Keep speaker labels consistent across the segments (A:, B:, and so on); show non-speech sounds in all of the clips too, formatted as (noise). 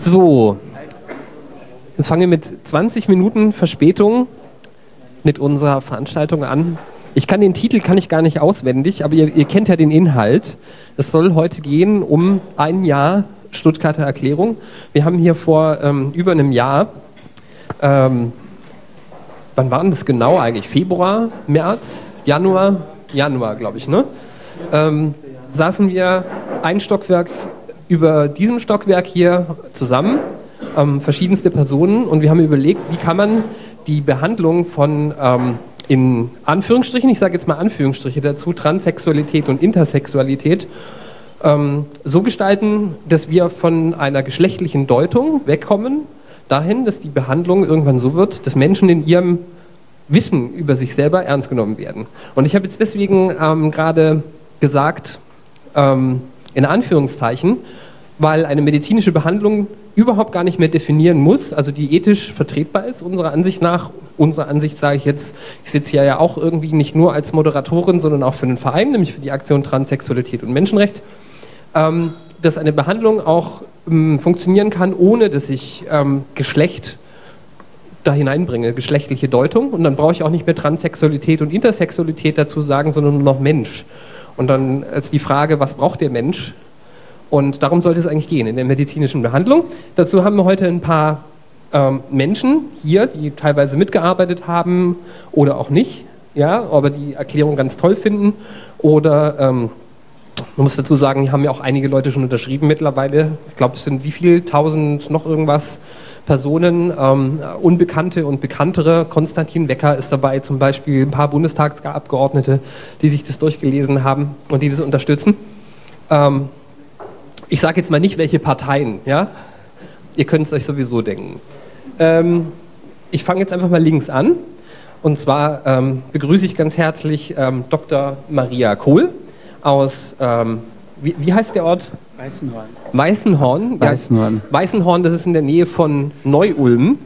A: So, jetzt fangen wir mit 20 Minuten Verspätung mit unserer Veranstaltung an. Ich kann den Titel kann ich gar nicht auswendig, aber ihr, ihr kennt ja den Inhalt. Es soll heute gehen um ein Jahr Stuttgarter Erklärung. Wir haben hier vor ähm, über einem Jahr, ähm, wann war denn das genau eigentlich? Februar, März, Januar? Januar, glaube ich, ne? Ähm, saßen wir ein Stockwerk über diesem Stockwerk hier zusammen, ähm, verschiedenste Personen, und wir haben überlegt, wie kann man die Behandlung von ähm, in Anführungsstrichen, ich sage jetzt mal Anführungsstriche dazu, Transsexualität und Intersexualität ähm, so gestalten, dass wir von einer geschlechtlichen Deutung wegkommen, dahin, dass die Behandlung irgendwann so wird, dass Menschen in ihrem Wissen über sich selber ernst genommen werden. Und ich habe jetzt deswegen ähm, gerade gesagt, ähm, in Anführungszeichen, weil eine medizinische Behandlung überhaupt gar nicht mehr definieren muss, also die ethisch vertretbar ist, unserer Ansicht nach. Unserer Ansicht sage ich jetzt, ich sitze hier ja auch irgendwie nicht nur als Moderatorin, sondern auch für einen Verein, nämlich für die Aktion Transsexualität und Menschenrecht, ähm, dass eine Behandlung auch ähm, funktionieren kann, ohne dass ich ähm, Geschlecht da hineinbringe, geschlechtliche Deutung. Und dann brauche ich auch nicht mehr Transsexualität und Intersexualität dazu sagen, sondern nur noch Mensch. Und dann ist die Frage, was braucht der Mensch? Und darum sollte es eigentlich gehen in der medizinischen Behandlung. Dazu haben wir heute ein paar ähm, Menschen hier, die teilweise mitgearbeitet haben oder auch nicht, ja, aber die Erklärung ganz toll finden. Oder ähm, man muss dazu sagen, hier haben ja auch einige Leute schon unterschrieben mittlerweile. Ich glaube, es sind wie viel? Tausend noch irgendwas Personen, ähm, Unbekannte und Bekanntere. Konstantin Wecker ist dabei, zum Beispiel ein paar Bundestagsabgeordnete, die sich das durchgelesen haben und die das unterstützen. Ähm, ich sage jetzt mal nicht, welche Parteien, ja? Ihr könnt es euch sowieso denken. Ähm, ich fange jetzt einfach mal links an. Und zwar ähm, begrüße ich ganz herzlich ähm, Dr. Maria Kohl aus, ähm, wie, wie heißt der Ort?
B: Weißenhorn.
A: Weißenhorn.
B: Weißenhorn.
A: Ja, Weißenhorn, das ist in der Nähe von Neu-Ulm.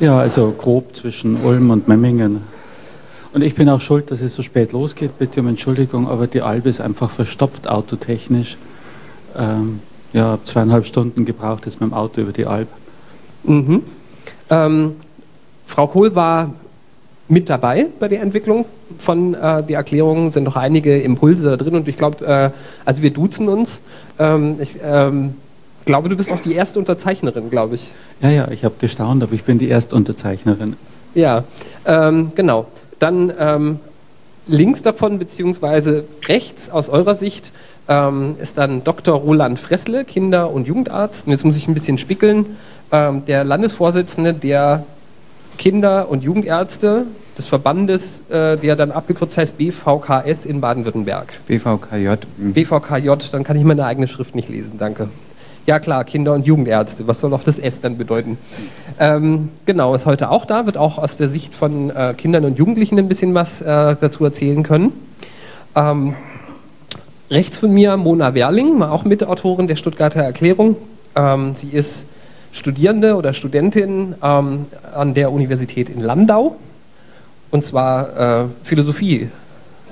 B: Ja, also grob zwischen Ulm und Memmingen. Und ich bin auch schuld, dass es so spät losgeht. Bitte um Entschuldigung, aber die Albe ist einfach verstopft autotechnisch. Ähm, ja, zweieinhalb Stunden gebraucht jetzt mit dem Auto über die Alb.
A: Mhm. Ähm, Frau Kohl war mit dabei bei der Entwicklung von äh, der Erklärung, sind noch einige Impulse da drin und ich glaube, äh, also wir duzen uns. Ähm, ich ähm, glaube, du bist auch die erste Unterzeichnerin, glaube ich.
B: Ja, ja, ich habe gestaunt, aber ich bin die erste Unterzeichnerin.
A: Ja, ähm, genau. Dann ähm, links davon, beziehungsweise rechts aus eurer Sicht, ähm, ist dann Dr. Roland Fressle, Kinder- und Jugendarzt. Und jetzt muss ich ein bisschen spickeln. Ähm, der Landesvorsitzende der Kinder- und Jugendärzte des Verbandes, äh, der dann abgekürzt heißt BVKS in Baden-Württemberg.
B: BVKJ.
A: Mhm. BVKJ, dann kann ich meine eigene Schrift nicht lesen, danke. Ja klar, Kinder- und Jugendärzte, was soll auch das S dann bedeuten? Ähm, genau, ist heute auch da, wird auch aus der Sicht von äh, Kindern und Jugendlichen ein bisschen was äh, dazu erzählen können. Ähm, rechts von mir Mona Werling, auch Mitautorin der Stuttgarter Erklärung. Ähm, sie ist Studierende oder Studentin ähm, an der Universität in Landau und zwar äh, Philosophie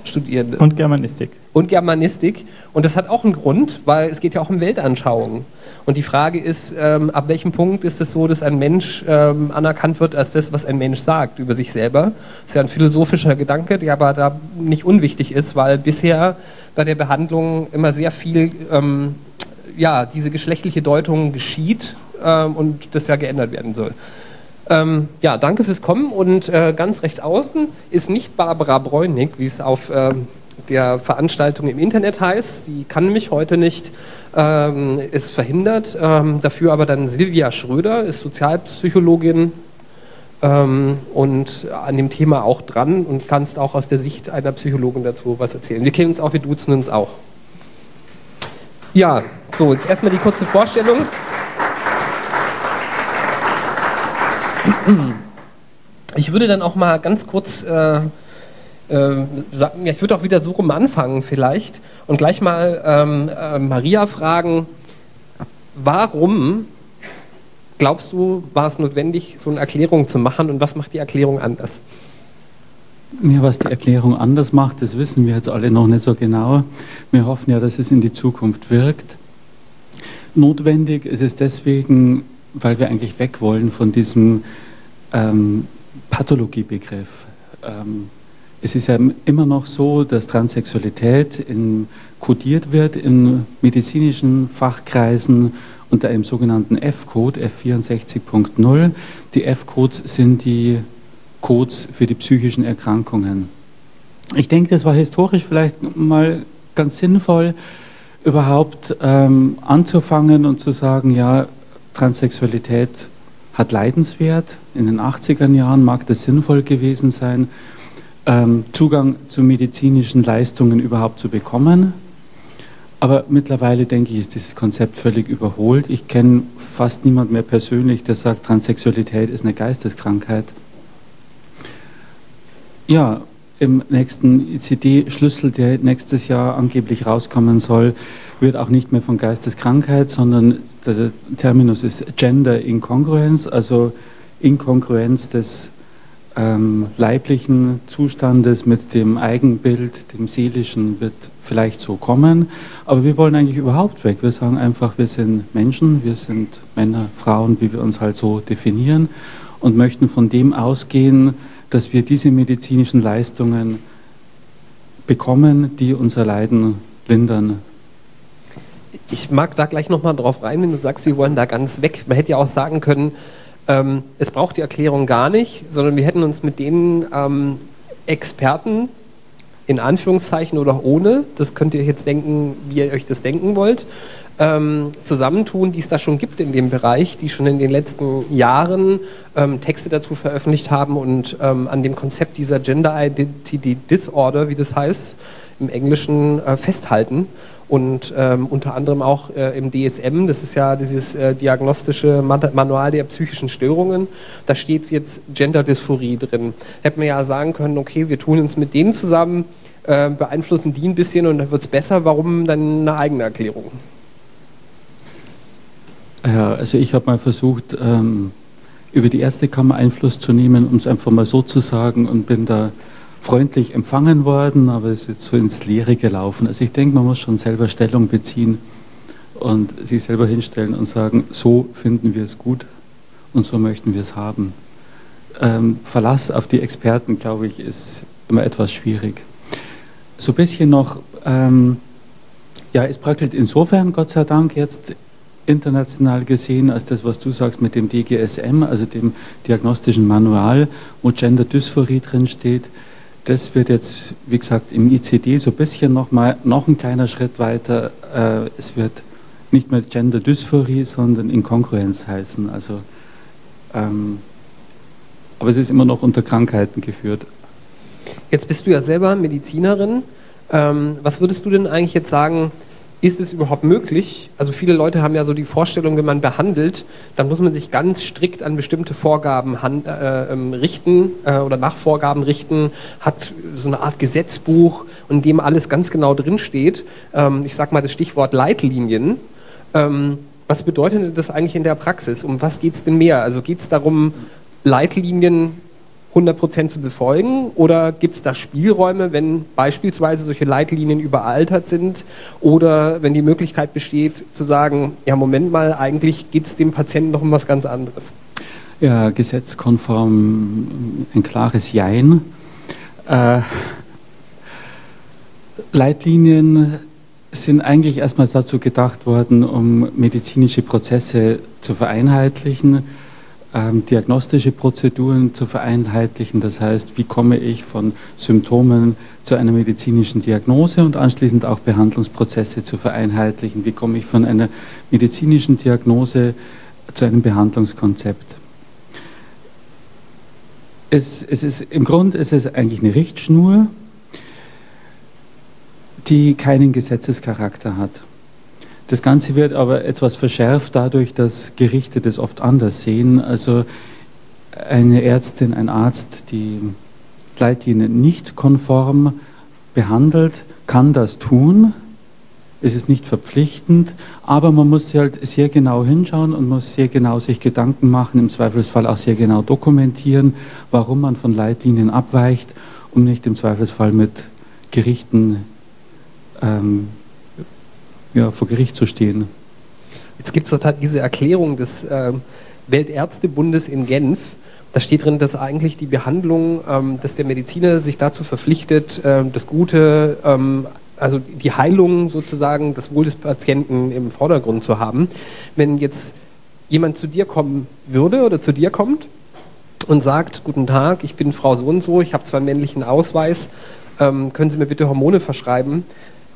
A: Studierende.
C: Und Germanistik.
A: Und Germanistik. Und das hat auch einen Grund, weil es geht ja auch um Weltanschauung. Und die Frage ist, ähm, ab welchem Punkt ist es so, dass ein Mensch ähm, anerkannt wird als das, was ein Mensch sagt über sich selber? Das ist ja ein philosophischer Gedanke, der aber da nicht unwichtig ist, weil bisher bei der Behandlung immer sehr viel, ähm, ja, diese geschlechtliche Deutung geschieht ähm, und das ja geändert werden soll. Ähm, ja, danke fürs Kommen und äh, ganz rechts außen ist nicht Barbara Bräunig, wie es auf ähm, der Veranstaltung im Internet heißt. Sie kann mich heute nicht, ähm, ist verhindert. Ähm, dafür aber dann Silvia Schröder, ist Sozialpsychologin ähm, und an dem Thema auch dran und kannst auch aus der Sicht einer Psychologin dazu was erzählen. Wir kennen uns auch, wir duzen uns auch. Ja, so, jetzt erstmal die kurze Vorstellung. Ich würde dann auch mal ganz kurz äh, äh, sagen, ich würde auch wieder so rum anfangen vielleicht und gleich mal ähm, äh, Maria fragen, warum glaubst du, war es notwendig, so eine Erklärung zu machen und was macht die Erklärung anders?
B: Ja, was die Erklärung anders macht, das wissen wir jetzt alle noch nicht so genau. Wir hoffen ja, dass es in die Zukunft wirkt. Notwendig ist es deswegen, weil wir eigentlich weg wollen von diesem ähm, Pathologiebegriff. Ähm, es ist ja immer noch so, dass Transsexualität in, kodiert wird in medizinischen Fachkreisen unter einem sogenannten F-Code, F64.0. Die F-Codes sind die Codes für die psychischen Erkrankungen. Ich denke, das war historisch vielleicht mal ganz sinnvoll, überhaupt ähm, anzufangen und zu sagen, ja, Transsexualität hat Leidenswert. In den 80er Jahren mag das sinnvoll gewesen sein, ähm, Zugang zu medizinischen Leistungen überhaupt zu bekommen. Aber mittlerweile denke ich, ist dieses Konzept völlig überholt. Ich kenne fast niemand mehr persönlich, der sagt, Transsexualität ist eine Geisteskrankheit. Ja, im nächsten ICD-Schlüssel, der nächstes Jahr angeblich rauskommen soll, wird auch nicht mehr von Geisteskrankheit, sondern der Terminus ist Gender Incongruence, also Inkongruenz des ähm, leiblichen Zustandes mit dem Eigenbild, dem seelischen, wird vielleicht so kommen. Aber wir wollen eigentlich überhaupt weg. Wir sagen einfach, wir sind Menschen, wir sind Männer, Frauen, wie wir uns halt so definieren und möchten von dem ausgehen, dass wir diese medizinischen Leistungen bekommen, die unser Leiden lindern.
A: Ich mag da gleich nochmal drauf rein, wenn du sagst, wir wollen da ganz weg. Man hätte ja auch sagen können, ähm, es braucht die Erklärung gar nicht, sondern wir hätten uns mit den ähm, Experten in Anführungszeichen oder ohne, das könnt ihr jetzt denken, wie ihr euch das denken wollt, ähm, zusammentun, die es da schon gibt in dem Bereich, die schon in den letzten Jahren ähm, Texte dazu veröffentlicht haben und ähm, an dem Konzept dieser Gender Identity Disorder, wie das heißt, im Englischen äh, festhalten und ähm, unter anderem auch äh, im DSM, das ist ja dieses äh, diagnostische Manual der psychischen Störungen, da steht jetzt Gender-Dysphorie drin. Hätten wir ja sagen können, okay, wir tun uns mit denen zusammen, äh, beeinflussen die ein bisschen und dann wird es besser, warum dann eine eigene Erklärung?
B: Ja, also ich habe mal versucht, ähm, über die Ärztekammer Einfluss zu nehmen, um es einfach mal so zu sagen und bin da freundlich empfangen worden, aber es ist jetzt so ins Leere gelaufen. Also ich denke, man muss schon selber Stellung beziehen und sich selber hinstellen und sagen, so finden wir es gut und so möchten wir es haben. Ähm, Verlass auf die Experten, glaube ich, ist immer etwas schwierig. So ein bisschen noch, ähm, ja, es prackelt insofern, Gott sei Dank, jetzt international gesehen als das, was du sagst mit dem DGSM, also dem diagnostischen Manual, wo Gender Dysphorie drin steht. Das wird jetzt, wie gesagt, im ICD so ein bisschen noch noch ein kleiner Schritt weiter. Äh, es wird nicht mehr Gender Dysphorie, sondern Inkongruenz heißen. Also, ähm, aber es ist immer noch unter Krankheiten geführt.
A: Jetzt bist du ja selber Medizinerin. Ähm, was würdest du denn eigentlich jetzt sagen? Ist es überhaupt möglich? Also viele Leute haben ja so die Vorstellung, wenn man behandelt, dann muss man sich ganz strikt an bestimmte Vorgaben hand, äh, ähm, richten äh, oder nach Vorgaben richten, hat so eine Art Gesetzbuch, in dem alles ganz genau drinsteht. Ähm, ich sage mal das Stichwort Leitlinien. Ähm, was bedeutet das eigentlich in der Praxis? Um was geht es denn mehr? Also geht es darum, Leitlinien 100% zu befolgen? Oder gibt es da Spielräume, wenn beispielsweise solche Leitlinien überaltert sind oder wenn die Möglichkeit besteht zu sagen, ja Moment mal, eigentlich geht es dem Patienten noch um was ganz anderes?
B: Ja, gesetzkonform ein klares Jein. Äh, Leitlinien sind eigentlich erstmals dazu gedacht worden, um medizinische Prozesse zu vereinheitlichen ähm, diagnostische Prozeduren zu vereinheitlichen. Das heißt, wie komme ich von Symptomen zu einer medizinischen Diagnose und anschließend auch Behandlungsprozesse zu vereinheitlichen. Wie komme ich von einer medizinischen Diagnose zu einem Behandlungskonzept. Es, es ist, Im Grunde ist es eigentlich eine Richtschnur, die keinen Gesetzescharakter hat. Das Ganze wird aber etwas verschärft dadurch, dass Gerichte das oft anders sehen. Also eine Ärztin, ein Arzt, die Leitlinien nicht konform behandelt, kann das tun. Es ist nicht verpflichtend, aber man muss halt sehr genau hinschauen und muss sehr genau sich Gedanken machen, im Zweifelsfall auch sehr genau dokumentieren, warum man von Leitlinien abweicht, um nicht im Zweifelsfall mit Gerichten ähm, ja, vor Gericht zu stehen.
A: Jetzt gibt es halt diese Erklärung des äh, Weltärztebundes in Genf. Da steht drin, dass eigentlich die Behandlung, ähm, dass der Mediziner sich dazu verpflichtet, äh, das Gute, ähm, also die Heilung sozusagen, das Wohl des Patienten im Vordergrund zu haben. Wenn jetzt jemand zu dir kommen würde oder zu dir kommt und sagt, guten Tag, ich bin Frau so und so, ich habe zwar einen männlichen Ausweis, ähm, können Sie mir bitte Hormone verschreiben?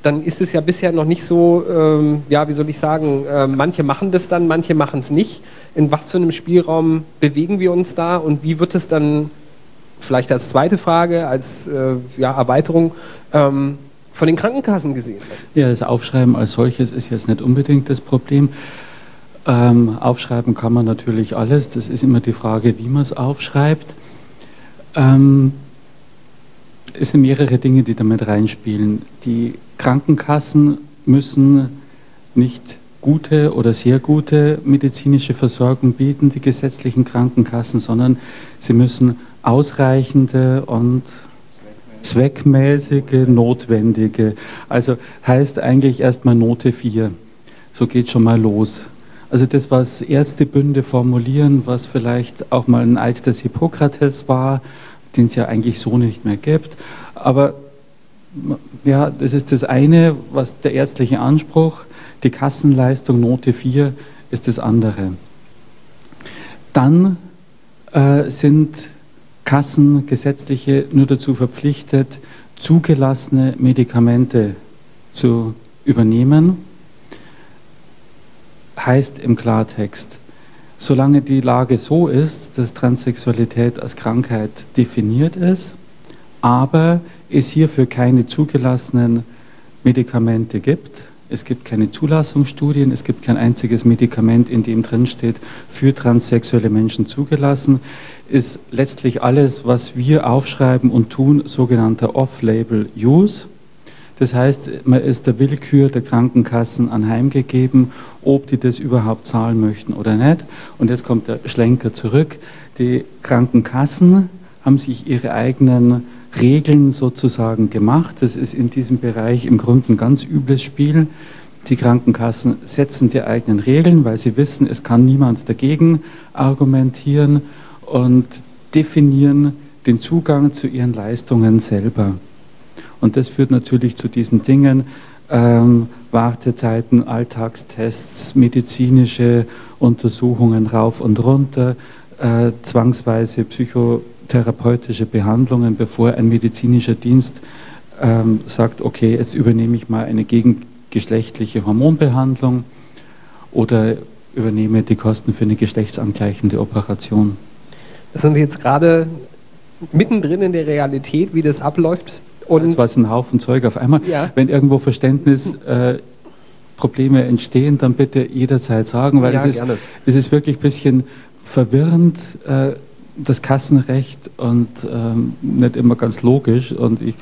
A: Dann ist es ja bisher noch nicht so, ähm, ja, wie soll ich sagen, äh, manche machen das dann, manche machen es nicht. In was für einem Spielraum bewegen wir uns da und wie wird es dann, vielleicht als zweite Frage, als äh, ja, Erweiterung, ähm, von den Krankenkassen gesehen?
B: Ja, das Aufschreiben als solches ist jetzt nicht unbedingt das Problem. Ähm, aufschreiben kann man natürlich alles. Das ist immer die Frage, wie man es aufschreibt. Ähm, es sind mehrere Dinge, die damit reinspielen. Die Krankenkassen müssen nicht gute oder sehr gute medizinische Versorgung bieten, die gesetzlichen Krankenkassen, sondern sie müssen ausreichende und zweckmäßige, notwendige. Also heißt eigentlich erstmal Note 4. So geht schon mal los. Also das, was Ärztebünde formulieren, was vielleicht auch mal ein Eid des Hippokrates war, den es ja eigentlich so nicht mehr gibt. Aber ja, das ist das eine, was der ärztliche Anspruch, die Kassenleistung Note 4 ist das andere. Dann äh, sind Kassen, gesetzliche, nur dazu verpflichtet, zugelassene Medikamente zu übernehmen heißt im Klartext, solange die Lage so ist, dass Transsexualität als Krankheit definiert ist, aber es hierfür keine zugelassenen Medikamente gibt, es gibt keine Zulassungsstudien, es gibt kein einziges Medikament, in dem drin steht, für transsexuelle Menschen zugelassen, ist letztlich alles, was wir aufschreiben und tun, sogenannter Off-Label-Use. Das heißt, man ist der Willkür der Krankenkassen anheimgegeben, ob die das überhaupt zahlen möchten oder nicht. Und jetzt kommt der Schlenker zurück. Die Krankenkassen haben sich ihre eigenen Regeln sozusagen gemacht. Das ist in diesem Bereich im Grunde ein ganz übles Spiel. Die Krankenkassen setzen die eigenen Regeln, weil sie wissen, es kann niemand dagegen argumentieren und definieren den Zugang zu ihren Leistungen selber. Und das führt natürlich zu diesen Dingen, ähm, Wartezeiten, Alltagstests, medizinische Untersuchungen rauf und runter, äh, zwangsweise psychotherapeutische Behandlungen, bevor ein medizinischer Dienst ähm, sagt, okay, jetzt übernehme ich mal eine gegengeschlechtliche Hormonbehandlung oder übernehme die Kosten für eine geschlechtsangleichende Operation.
A: Das sind wir jetzt gerade mittendrin in der Realität, wie das abläuft
B: und das war ein Haufen Zeug auf einmal. Ja. Wenn irgendwo Verständnisprobleme äh, entstehen, dann bitte jederzeit sagen, weil ja, es, ist, es ist wirklich ein bisschen verwirrend, äh, das Kassenrecht und ähm, nicht immer ganz logisch. Und ich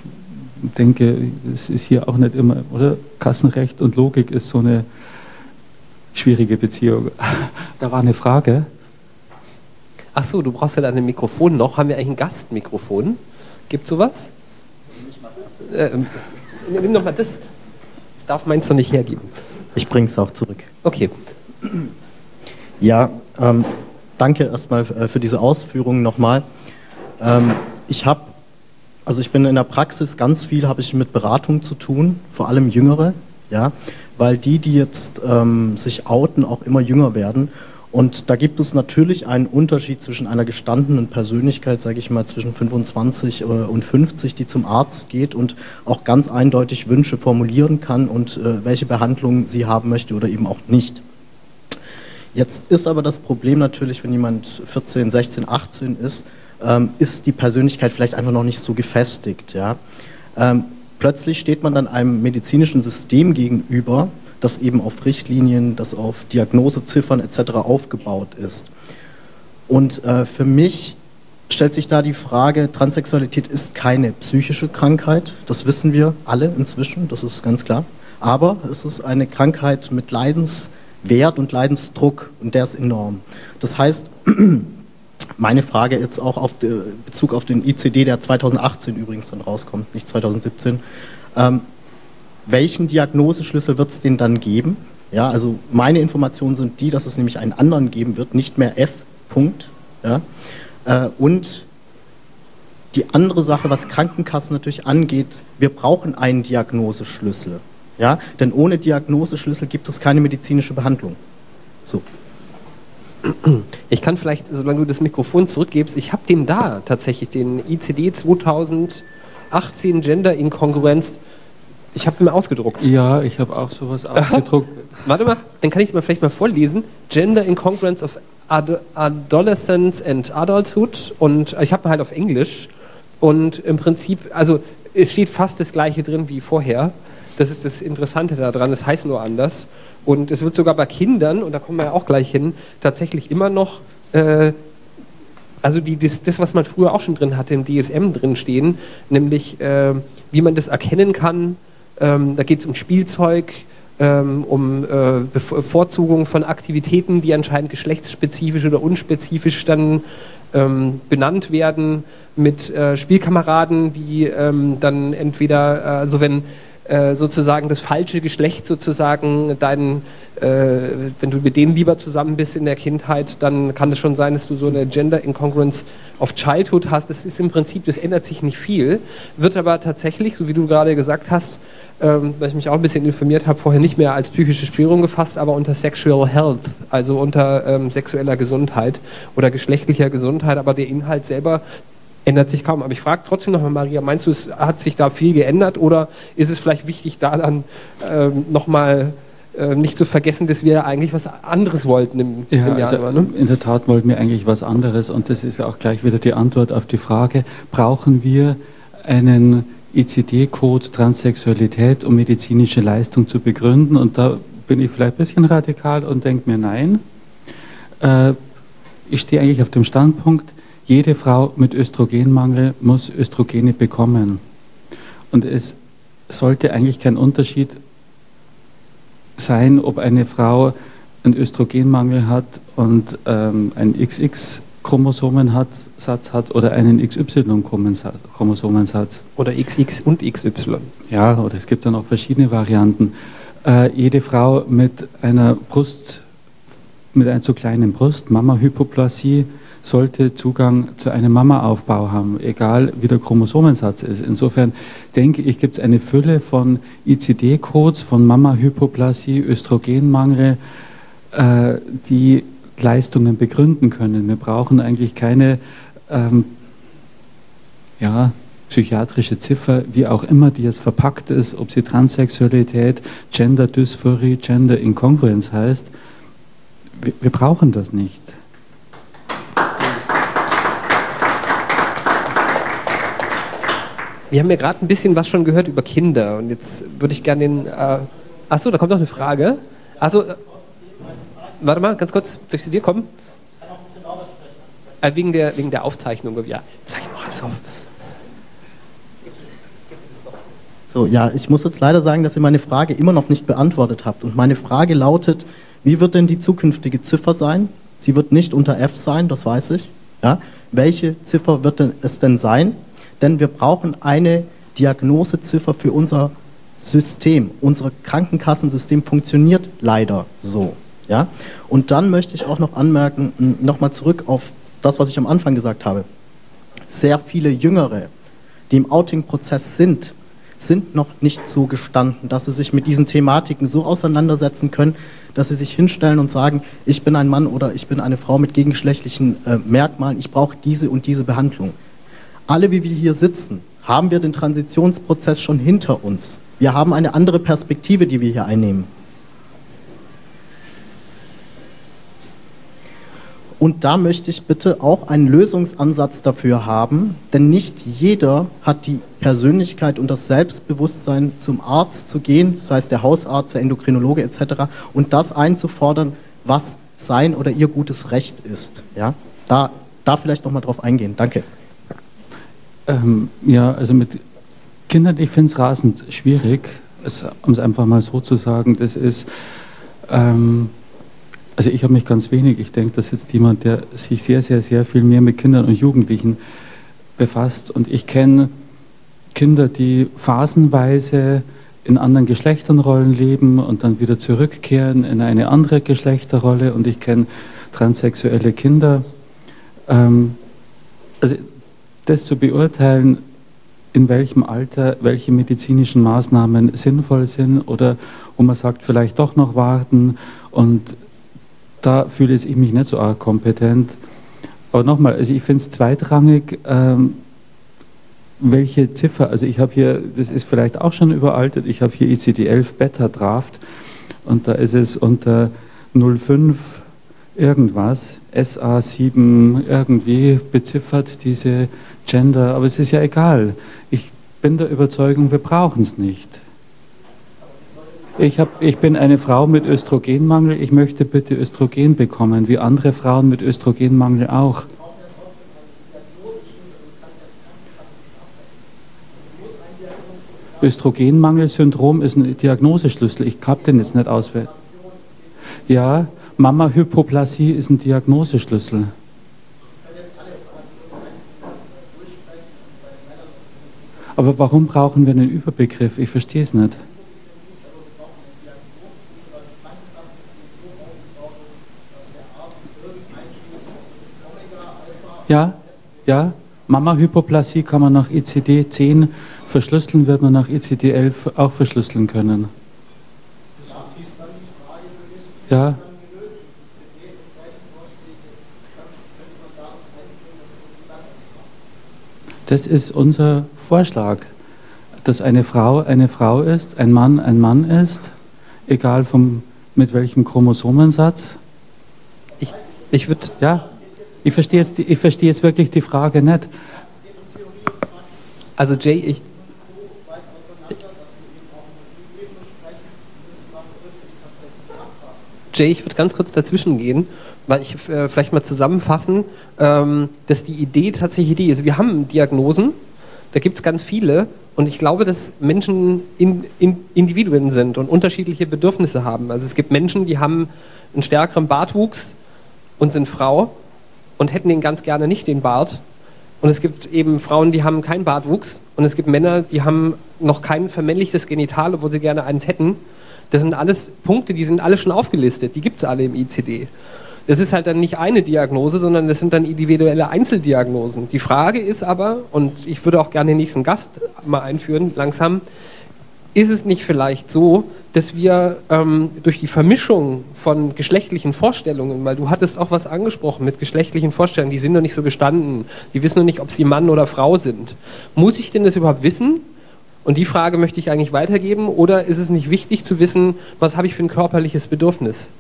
B: denke, es ist hier auch nicht immer, oder? Kassenrecht und Logik ist so eine schwierige Beziehung. (laughs) da war eine Frage.
A: Ach so, du brauchst ja dann ein Mikrofon noch. Haben wir eigentlich ein Gastmikrofon? Gibt sowas? Äh, nimm doch mal das. Ich darf meins noch nicht hergeben.
C: Ich bringe es auch zurück.
A: Okay.
C: Ja, ähm, danke erstmal äh, für diese Ausführungen nochmal. Ähm, ich habe, also ich bin in der Praxis ganz viel, habe ich mit Beratung zu tun, vor allem Jüngere, ja, weil die, die jetzt ähm, sich outen, auch immer jünger werden und da gibt es natürlich einen Unterschied zwischen einer gestandenen Persönlichkeit, sage ich mal, zwischen 25 äh, und 50, die zum Arzt geht und auch ganz eindeutig Wünsche formulieren kann und äh, welche Behandlung sie haben möchte oder eben auch nicht. Jetzt ist aber das Problem natürlich, wenn jemand 14, 16, 18 ist, ähm, ist die Persönlichkeit vielleicht einfach noch nicht so gefestigt. Ja? Ähm, plötzlich steht man dann einem medizinischen System gegenüber, das eben auf Richtlinien, das auf Diagnoseziffern etc. aufgebaut ist. Und äh, für mich stellt sich da die Frage, Transsexualität ist keine psychische Krankheit, das wissen wir alle inzwischen, das ist ganz klar. Aber es ist eine Krankheit mit Leidenswert und Leidensdruck und der ist enorm. Das heißt, (clears throat) meine Frage jetzt auch auf Bezug auf den ICD, der 2018 übrigens dann rauskommt, nicht 2017. Ähm, welchen Diagnoseschlüssel wird es denn dann geben? Ja, also meine Informationen sind die, dass es nämlich einen anderen geben wird, nicht mehr F. Punkt. Ja. Äh, und die andere Sache, was Krankenkassen natürlich angeht, wir brauchen einen Diagnoseschlüssel. Ja, denn ohne Diagnoseschlüssel gibt es keine medizinische Behandlung. So.
A: Ich kann vielleicht, solange du das Mikrofon zurückgibst, ich habe den da tatsächlich, den ICD 2018 Gender Inkongruenz. Ich habe ihn ausgedruckt.
B: Ja, ich habe auch sowas (laughs) ausgedruckt.
A: Warte mal, dann kann ich es mal vielleicht mal vorlesen. Gender Incongruence of Ad Adolescence and Adulthood. Und ich habe ihn halt auf Englisch. Und im Prinzip, also es steht fast das gleiche drin wie vorher. Das ist das Interessante daran, es heißt nur anders. Und es wird sogar bei Kindern, und da kommen wir ja auch gleich hin, tatsächlich immer noch, äh, also die, das, das, was man früher auch schon drin hatte, im DSM drin stehen, nämlich äh, wie man das erkennen kann. Ähm, da geht es um Spielzeug, ähm, um äh, Bevorzugung von Aktivitäten, die anscheinend geschlechtsspezifisch oder unspezifisch dann ähm, benannt werden, mit äh, Spielkameraden, die ähm, dann entweder, äh, also wenn sozusagen das falsche Geschlecht sozusagen dein, äh, wenn du mit denen lieber zusammen bist in der Kindheit, dann kann es schon sein, dass du so eine Gender Incongruence of Childhood hast. Das ist im Prinzip, das ändert sich nicht viel, wird aber tatsächlich, so wie du gerade gesagt hast, ähm, weil ich mich auch ein bisschen informiert habe, vorher nicht mehr als psychische Störung gefasst, aber unter Sexual Health, also unter ähm, sexueller Gesundheit oder geschlechtlicher Gesundheit, aber der Inhalt selber ändert sich kaum. Aber ich frage trotzdem nochmal, Maria, meinst du, es hat sich da viel geändert oder ist es vielleicht wichtig, da dann ähm, nochmal äh, nicht zu vergessen, dass wir eigentlich was anderes wollten im,
B: ja, im Januar? Also, ne? In der Tat wollten wir eigentlich was anderes und das ist ja auch gleich wieder die Antwort auf die Frage, brauchen wir einen ICD-Code Transsexualität, um medizinische Leistung zu begründen? Und da bin ich vielleicht ein bisschen radikal und denke mir, nein. Äh, ich stehe eigentlich auf dem Standpunkt, jede Frau mit Östrogenmangel muss Östrogene bekommen. Und es sollte eigentlich kein Unterschied sein, ob eine Frau einen Östrogenmangel hat und ähm, einen XX-Chromosomensatz hat oder einen XY-Chromosomensatz.
A: Oder XX und XY.
B: Ja, oder es gibt dann auch verschiedene Varianten. Äh, jede Frau mit einer Brust, mit einer zu kleinen Brust, Mama-Hypoplasie, sollte Zugang zu einem Mamaaufbau haben, egal wie der Chromosomensatz ist. Insofern denke ich, gibt es eine Fülle von ICD-Codes, von Mama-Hypoplasie, Östrogenmangel, äh, die Leistungen begründen können. Wir brauchen eigentlich keine ähm, ja, psychiatrische Ziffer, wie auch immer die jetzt verpackt ist, ob sie Transsexualität, Gender Dysphorie, Gender Incongruenz heißt. Wir, wir brauchen das nicht.
A: Wir haben ja gerade ein bisschen was schon gehört über Kinder und jetzt würde ich gerne den. Äh, achso, da kommt noch eine Frage. Achso, äh, warte mal, ganz kurz, soll ich zu dir kommen? Äh, wegen, der, wegen der Aufzeichnung, ja. Zeig mal alles auf.
C: So, ja, ich muss jetzt leider sagen, dass ihr meine Frage immer noch nicht beantwortet habt. Und meine Frage lautet, wie wird denn die zukünftige Ziffer sein? Sie wird nicht unter F sein, das weiß ich. Ja? Welche Ziffer wird denn es denn sein? Denn wir brauchen eine Diagnoseziffer für unser System. Unser Krankenkassensystem funktioniert leider so. Ja? Und dann möchte ich auch noch anmerken, nochmal zurück auf das, was ich am Anfang gesagt habe. Sehr viele Jüngere, die im Outing-Prozess sind, sind noch nicht so gestanden, dass sie sich mit diesen Thematiken so auseinandersetzen können, dass sie sich hinstellen und sagen, ich bin ein Mann oder ich bin eine Frau mit gegengeschlechtlichen äh, Merkmalen, ich brauche diese und diese Behandlung alle, wie wir hier sitzen, haben wir den Transitionsprozess schon hinter uns. Wir haben eine andere Perspektive, die wir hier einnehmen. Und da möchte ich bitte auch einen Lösungsansatz dafür haben, denn nicht jeder hat die Persönlichkeit und das Selbstbewusstsein, zum Arzt zu gehen, sei es der Hausarzt, der Endokrinologe etc., und das einzufordern, was sein oder ihr gutes Recht ist. Ja? Da, da vielleicht nochmal drauf eingehen. Danke.
B: Ähm, ja, also mit Kindern, ich finde es rasend schwierig, um es einfach mal so zu sagen. Das ist, ähm, also ich habe mich ganz wenig, ich denke, das ist jetzt jemand, der sich sehr, sehr, sehr viel mehr mit Kindern und Jugendlichen befasst. Und ich kenne Kinder, die phasenweise in anderen Geschlechterrollen leben und dann wieder zurückkehren in eine andere Geschlechterrolle und ich kenne transsexuelle Kinder. Ähm, also das zu beurteilen, in welchem Alter welche medizinischen Maßnahmen sinnvoll sind oder wo man sagt, vielleicht doch noch warten und da fühle ich mich nicht so arg kompetent. Aber nochmal, also ich finde es zweitrangig, ähm, welche Ziffer, also ich habe hier, das ist vielleicht auch schon überaltet, ich habe hier ICD-11 Beta Draft und da ist es unter 05 irgendwas, SA7 irgendwie beziffert diese Gender, aber es ist ja egal. Ich bin der Überzeugung, wir brauchen es nicht. Ich, hab, ich bin eine Frau mit Östrogenmangel, ich möchte bitte Östrogen bekommen, wie andere Frauen mit Östrogenmangel auch. Östrogenmangelsyndrom ist ein Diagnoseschlüssel. Ich habe den jetzt nicht auswählen. Ja, Mama-Hypoplasie ist ein Diagnoseschlüssel. Aber warum brauchen wir einen Überbegriff? Ich verstehe es nicht. Ja, ja. Mama-Hypoplasie kann man nach ICD-10 verschlüsseln, wird man nach ICD-11 auch verschlüsseln können. Ja. Das ist unser Vorschlag, dass eine Frau eine Frau ist, ein Mann ein Mann ist, egal vom, mit welchem Chromosomensatz.
A: Ich, ich würde,
B: ja, ich verstehe jetzt, ich verstehe jetzt wirklich die Frage nicht.
A: Also Jay, ich, Jay, ich würde ganz kurz dazwischen gehen, weil ich äh, vielleicht mal zusammenfassen, ähm, dass die Idee tatsächlich die ist. Wir haben Diagnosen, da gibt es ganz viele und ich glaube, dass Menschen in, in Individuen sind und unterschiedliche Bedürfnisse haben. Also es gibt Menschen, die haben einen stärkeren Bartwuchs und sind Frau und hätten den ganz gerne nicht, den Bart. Und es gibt eben Frauen, die haben keinen Bartwuchs. Und es gibt Männer, die haben noch kein vermännlichtes Genital, obwohl sie gerne eins hätten. Das sind alles Punkte, die sind alle schon aufgelistet. Die gibt es alle im ICD. Das ist halt dann nicht eine Diagnose, sondern das sind dann individuelle Einzeldiagnosen. Die Frage ist aber, und ich würde auch gerne den nächsten Gast mal einführen, langsam, ist es nicht vielleicht so, dass wir ähm, durch die Vermischung von geschlechtlichen Vorstellungen, weil du hattest auch was angesprochen mit geschlechtlichen Vorstellungen, die sind noch nicht so gestanden, die wissen noch nicht, ob sie Mann oder Frau sind. Muss ich denn das überhaupt wissen? Und die Frage möchte ich eigentlich weitergeben. Oder ist es nicht wichtig zu wissen, was habe ich für ein körperliches Bedürfnis?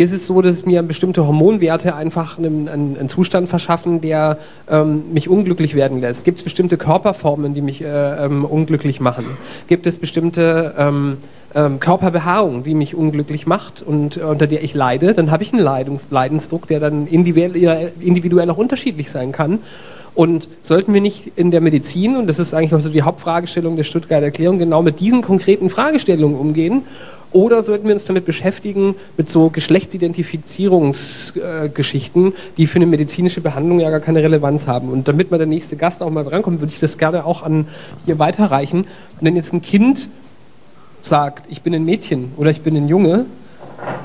A: Ist es so, dass mir bestimmte Hormonwerte einfach einen, einen, einen Zustand verschaffen, der ähm, mich unglücklich werden lässt? Gibt es bestimmte Körperformen, die mich äh, ähm, unglücklich machen? Gibt es bestimmte ähm, ähm Körperbehaarung, die mich unglücklich macht und äh, unter der ich leide? Dann habe ich einen Leidungs Leidensdruck, der dann individuell, individuell auch unterschiedlich sein kann. Und sollten wir nicht in der Medizin, und das ist eigentlich auch so die Hauptfragestellung der Stuttgarter Erklärung, genau mit diesen konkreten Fragestellungen umgehen oder sollten wir uns damit beschäftigen, mit so Geschlechtsidentifizierungsgeschichten, die für eine medizinische Behandlung ja gar keine Relevanz haben? Und damit mal der nächste Gast auch mal drankommt, würde ich das gerne auch an hier weiterreichen. Wenn jetzt ein Kind sagt, ich bin ein Mädchen oder ich bin ein Junge,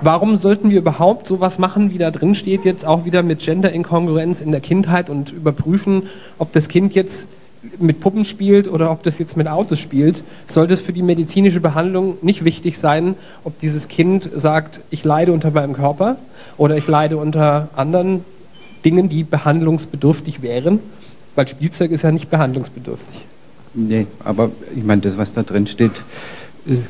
A: warum sollten wir überhaupt sowas machen, wie da drin steht, jetzt auch wieder mit Gender-Inkongruenz in der Kindheit und überprüfen, ob das Kind jetzt mit Puppen spielt oder ob das jetzt mit Autos spielt, sollte es für die medizinische Behandlung nicht wichtig sein, ob dieses Kind sagt, ich leide unter meinem Körper oder ich leide unter anderen Dingen, die behandlungsbedürftig wären, weil Spielzeug ist ja nicht behandlungsbedürftig.
D: Nee, aber ich meine, das, was da drin steht,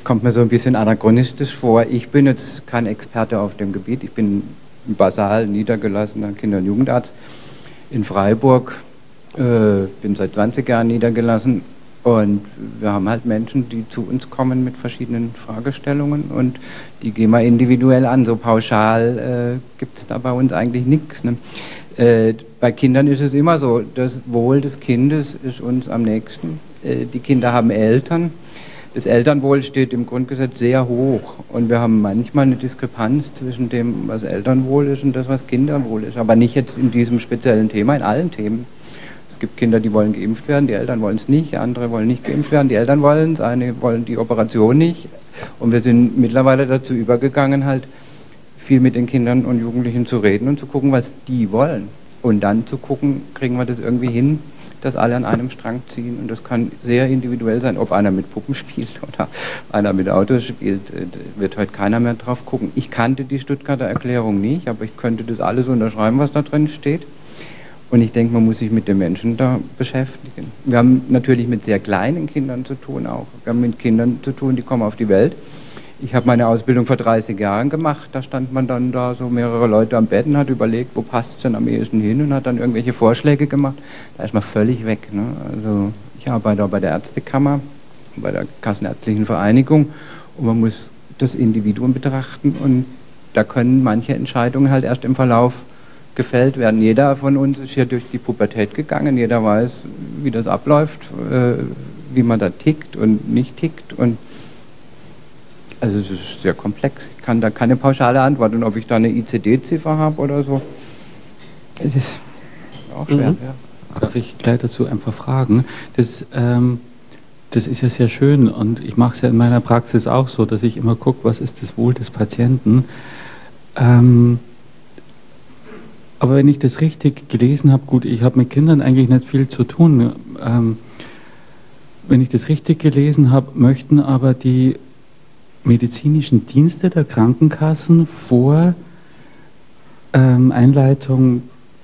D: kommt mir so ein bisschen anachronistisch vor. Ich bin jetzt kein Experte auf dem Gebiet. Ich bin basal niedergelassener Kinder- und Jugendarzt in Freiburg äh, bin seit 20 Jahren niedergelassen und wir haben halt Menschen, die zu uns kommen mit verschiedenen Fragestellungen und die gehen wir individuell an. So pauschal äh, gibt es da bei uns eigentlich nichts. Ne? Äh, bei Kindern ist es immer so, das Wohl des Kindes ist uns am nächsten. Äh, die Kinder haben Eltern. Das Elternwohl steht im Grundgesetz sehr hoch und wir haben manchmal eine Diskrepanz zwischen dem, was Elternwohl ist und das, was Kinderwohl ist. Aber nicht jetzt in diesem speziellen Thema, in allen Themen Es gibt Kinder, die wollen geimpft werden, die Eltern wollen es nicht, andere wollen nicht geimpft werden, die Eltern wollen es, eine wollen die Operation nicht. Und wir sind mittlerweile dazu übergegangen, halt viel mit den Kindern und Jugendlichen zu reden und zu gucken, was die wollen. Und dann zu gucken, kriegen wir das irgendwie hin, dass alle an einem Strang ziehen. Und das kann sehr individuell sein, ob einer mit Puppen spielt (laughs) oder einer mit Autos spielt. Äh, wird heute keiner mehr drauf gucken. Ich kannte die Stuttgarter Erklärung nicht, aber ich könnte das alles unterschreiben, was da drin steht. Und ich denke, man muss sich mit den Menschen da beschäftigen. Wir haben natürlich mit sehr kleinen Kindern zu tun auch. Wir haben mit Kindern zu tun, die kommen auf die Welt ich habe meine Ausbildung vor 30 Jahren gemacht. Da stand man dann da so mehrere Leute am Bett und hat überlegt, wo passt es denn am ehesten hin und hat dann irgendwelche Vorschläge gemacht. Da ist man völlig weg. Ne? Also ich arbeite auch bei der Ärztekammer, bei der Kassenärztlichen Vereinigung und man muss das Individuum betrachten und da können manche Entscheidungen halt erst im Verlauf gefällt werden. Jeder von uns ist hier durch die Pubertät gegangen, jeder weiß, wie das abläuft, äh, wie man da tickt und nicht tickt und also es ist sehr komplex. Ich kann da keine pauschale Antwort. Und ob ich da eine ICD-Ziffer habe oder so, das ist auch schwer. Mhm.
B: Ja. Darf ich gleich dazu einfach fragen? Das, ähm, das ist ja sehr schön und ich mache es ja in meiner Praxis auch so, dass ich immer gucke, was ist das Wohl des Patienten. Ähm, aber wenn ich das richtig gelesen habe, gut, ich habe mit Kindern eigentlich nicht viel zu tun. Ähm, wenn ich das richtig gelesen habe, möchten aber die medizinischen Dienste der Krankenkassen vor ähm, Einleitung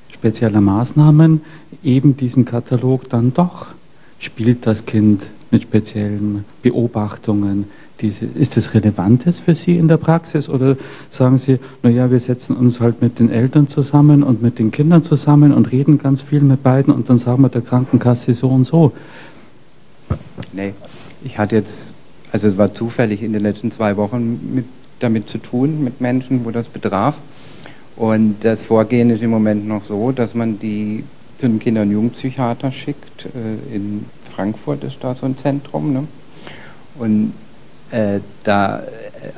B: spezieller Maßnahmen eben diesen Katalog dann doch spielt das Kind mit speziellen Beobachtungen. Diese, ist das Relevantes für Sie in der Praxis oder sagen Sie, naja, wir setzen uns halt mit den Eltern zusammen und mit den Kindern zusammen und reden ganz viel mit beiden und dann sagen wir der Krankenkasse so und so?
D: Nee, ich hatte jetzt also es war zufällig in den letzten zwei Wochen mit, damit zu tun, mit Menschen, wo das betraf. Und das Vorgehen ist im Moment noch so, dass man die zu einem Kinder- und Jugendpsychiater schickt. Äh, in Frankfurt ist da so ein Zentrum. Ne? Und äh, da,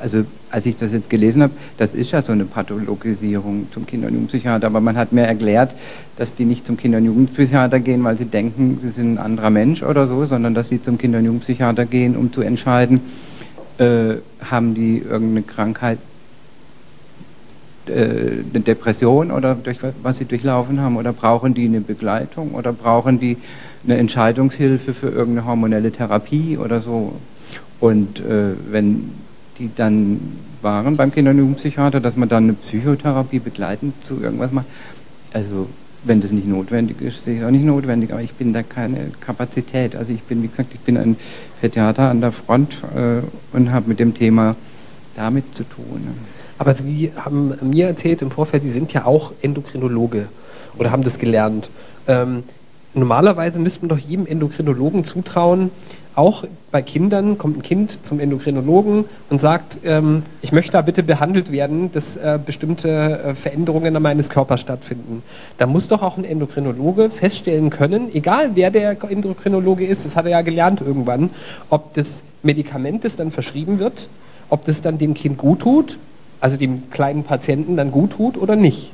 D: also als ich das jetzt gelesen habe, das ist ja so eine Pathologisierung zum Kinder- und Jugendpsychiater, aber man hat mir erklärt, dass die nicht zum Kinder- und Jugendpsychiater gehen, weil sie denken, sie sind ein anderer Mensch oder so, sondern dass sie zum Kinder- und Jugendpsychiater gehen, um zu entscheiden, äh, haben die irgendeine Krankheit, äh, eine Depression oder durch was sie durchlaufen haben oder brauchen die eine Begleitung oder brauchen die eine Entscheidungshilfe für irgendeine hormonelle Therapie oder so. Und äh, wenn die dann waren beim Kinder- und Jugendpsychiater, dass man dann eine Psychotherapie begleitend zu irgendwas macht. Also wenn das nicht notwendig ist, sehe ich auch nicht notwendig, aber ich bin da keine Kapazität. Also ich bin, wie gesagt, ich bin ein Pädiater an der Front äh, und habe mit dem Thema damit zu tun.
A: Aber Sie haben mir erzählt im Vorfeld, Sie sind ja auch Endokrinologe oder haben das gelernt. Ähm, normalerweise müsste man doch jedem Endokrinologen zutrauen, auch bei Kindern kommt ein Kind zum Endokrinologen und sagt, ähm, ich möchte da bitte behandelt werden, dass äh, bestimmte äh, Veränderungen an meines Körpers stattfinden. Da muss doch auch ein Endokrinologe feststellen können, egal wer der Endokrinologe ist, das hat er ja gelernt irgendwann, ob das Medikament, das dann verschrieben wird, ob das dann dem Kind gut tut, also dem kleinen Patienten dann gut tut oder nicht.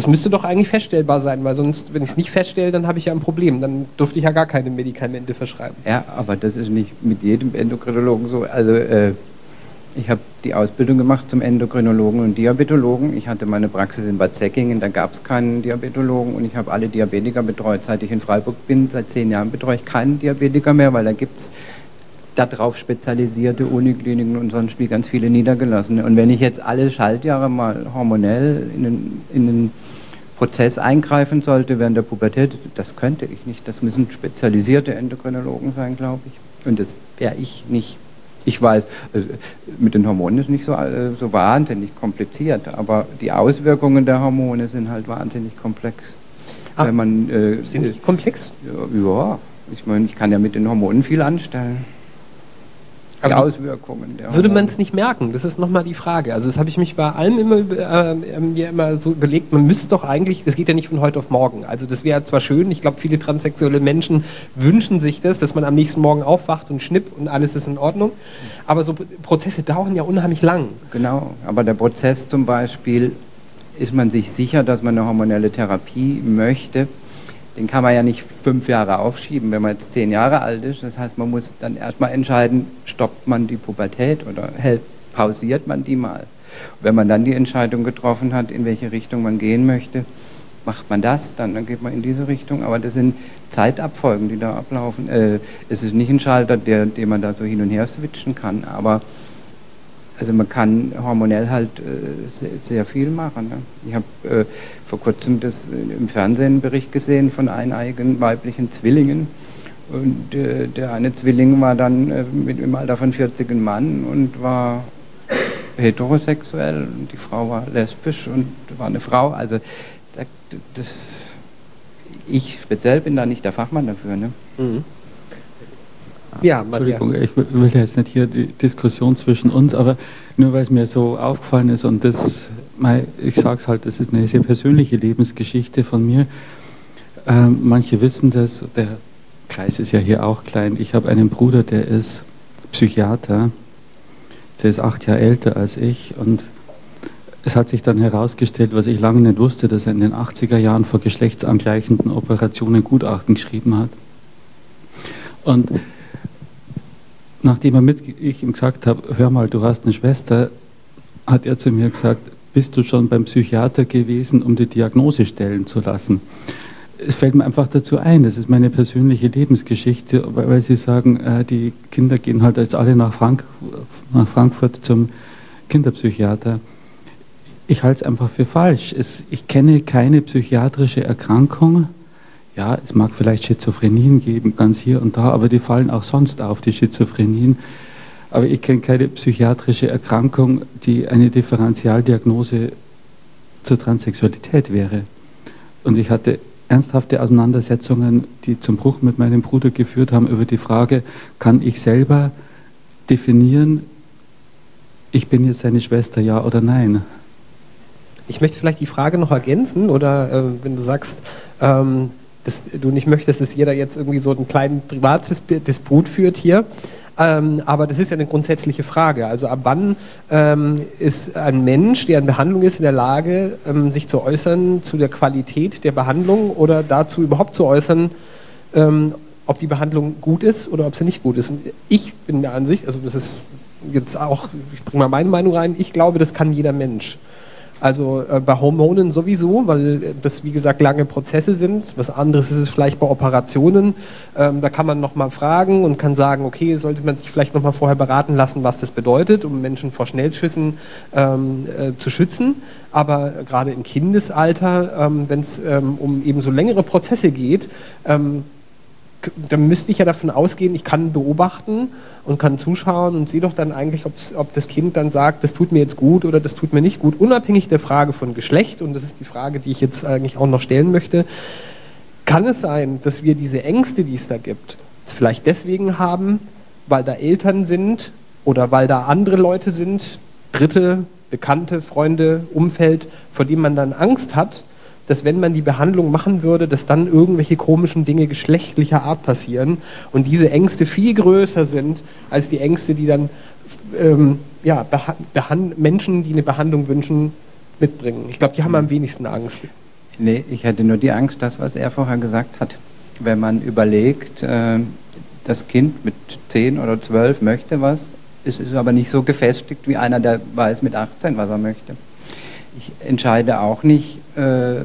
A: Das müsste doch eigentlich feststellbar sein, weil sonst, wenn ich es nicht feststelle, dann habe ich ja ein Problem. Dann dürfte ich ja gar keine Medikamente verschreiben.
D: Ja, aber das ist nicht mit jedem Endokrinologen so. Also äh, ich habe die Ausbildung gemacht zum Endokrinologen und Diabetologen. Ich hatte meine Praxis in Bad Säckingen, da gab es keinen Diabetologen und ich habe alle Diabetiker betreut. Seit ich in Freiburg bin, seit zehn Jahren betreue ich keinen Diabetiker mehr, weil da gibt es darauf spezialisierte Unikliniken und sonst wie ganz viele niedergelassene. Und wenn ich jetzt alle Schaltjahre mal hormonell in den, in den Prozess eingreifen sollte während der Pubertät, das könnte ich nicht. Das müssen spezialisierte Endokrinologen sein, glaube ich. Und das wäre ich nicht. Ich weiß, also mit den Hormonen ist nicht so, äh, so wahnsinnig kompliziert, aber die Auswirkungen der Hormone sind halt wahnsinnig komplex.
A: Ah, Wenn man, äh, sind die komplex?
D: Ja, ich meine, ich kann ja mit den Hormonen viel anstellen die Auswirkungen.
A: würde man es nicht merken? Das ist nochmal die Frage. Also das habe ich mich bei allem immer, äh, mir immer so überlegt, man müsste doch eigentlich, das geht ja nicht von heute auf morgen. Also das wäre zwar schön, ich glaube viele transsexuelle Menschen wünschen sich das, dass man am nächsten Morgen aufwacht und schnipp und alles ist in Ordnung. Aber so Prozesse dauern ja unheimlich lang.
D: Genau, aber der Prozess zum Beispiel, ist man sich sicher, dass man eine hormonelle Therapie möchte, den kann man ja nicht fünf Jahre aufschieben, wenn man jetzt zehn Jahre alt ist. Das heißt, man muss dann erstmal entscheiden, stoppt man die Pubertät oder hält, pausiert man die mal. wenn man dann die Entscheidung getroffen hat, in welche Richtung man gehen möchte, macht man das, dann, dann geht man in diese Richtung. Aber das sind Zeitabfolgen, die da ablaufen. Äh, es ist nicht ein Schalter, der, den man da so hin und her switchen kann, aber also man kann hormonell halt äh, sehr, sehr, viel machen. Ne? Ich habe äh, vor kurzem das im Fernsehen einen Bericht gesehen von eineigen weiblichen Zwillingen. Und äh, der eine Zwilling war dann äh, mit im Alter von 40 ein Mann und war heterosexuell und die Frau war lesbisch und war eine Frau. Also das, ich speziell bin da nicht der Fachmann dafür. Ne? Mhm.
B: Ja, Entschuldigung, ich will jetzt nicht hier die Diskussion zwischen uns, aber nur weil es mir so aufgefallen ist und das, ich sage es halt, das ist eine sehr persönliche Lebensgeschichte von mir. Ähm, manche wissen das, der Kreis ist ja hier auch klein. Ich habe einen Bruder, der ist Psychiater, der ist acht Jahre älter als ich und es hat sich dann herausgestellt, was ich lange nicht wusste, dass er in den 80er Jahren vor geschlechtsangleichenden Operationen Gutachten geschrieben hat. Und nachdem er mit, ich ihm gesagt habe, hör mal, du hast eine Schwester, hat er zu mir gesagt, bist du schon beim Psychiater gewesen, um die Diagnose stellen zu lassen? Es fällt mir einfach dazu ein, das ist meine persönliche Lebensgeschichte, weil Sie sagen, äh, die Kinder gehen halt jetzt alle nach, Frank nach Frankfurt zum Kinderpsychiater. Ich halte es einfach für falsch. Es, ich kenne keine psychiatrische Erkrankung. Ja, es mag vielleicht Schizophrenien geben, ganz hier und da, aber die fallen auch sonst auf, die Schizophrenien. Aber ich kenne keine psychiatrische Erkrankung, die eine Differentialdiagnose zur Transsexualität wäre. Und ich hatte ernsthafte Auseinandersetzungen, die zum Bruch mit meinem Bruder geführt haben, über die Frage, kann ich selber definieren, ich bin jetzt seine Schwester, ja oder nein?
A: Ich möchte vielleicht die Frage noch ergänzen oder äh, wenn du sagst, ähm, dass du nicht möchtest, dass jeder jetzt irgendwie so einen kleinen Privatdisput führt hier. Ähm, aber das ist ja eine grundsätzliche Frage. Also ab wann ähm, ist ein Mensch, der in Behandlung ist, in der Lage, ähm, sich zu äußern zu der Qualität der Behandlung oder dazu überhaupt zu äußern, ähm, ob die Behandlung gut ist oder ob sie nicht gut ist. Und ich bin der Ansicht, also das ist jetzt auch, ich bringe mal meine Meinung rein, ich glaube, das kann jeder Mensch. Also äh, bei Hormonen sowieso, weil das wie gesagt lange Prozesse sind. Was anderes ist es vielleicht bei Operationen. Ähm, da kann man nochmal fragen und kann sagen, okay, sollte man sich vielleicht nochmal vorher beraten lassen, was das bedeutet, um Menschen vor Schnellschüssen ähm, äh, zu schützen. Aber gerade im Kindesalter, ähm, wenn es ähm, um eben so längere Prozesse geht, ähm, dann müsste ich ja davon ausgehen, ich kann beobachten und kann zuschauen und sehe doch dann eigentlich, ob das Kind dann sagt, das tut mir jetzt gut oder das tut mir nicht gut, unabhängig der Frage von Geschlecht. Und das ist die Frage, die ich jetzt eigentlich auch noch stellen möchte. Kann es sein, dass wir diese Ängste, die es da gibt, vielleicht deswegen haben, weil da Eltern sind oder weil da andere Leute sind, Dritte, Bekannte, Freunde, Umfeld, vor dem man dann Angst hat, dass wenn man die Behandlung machen würde, dass dann irgendwelche komischen Dinge geschlechtlicher Art passieren und diese Ängste viel größer sind als die Ängste, die dann ähm, ja, Menschen, die eine Behandlung wünschen, mitbringen. Ich glaube, die haben am wenigsten Angst.
D: Nee, ich hätte nur die Angst, das, was er vorher gesagt hat. Wenn man überlegt, äh, das Kind mit 10 oder 12 möchte was, es ist aber nicht so gefestigt wie einer, der weiß mit 18, was er möchte. Ich entscheide auch nicht, äh,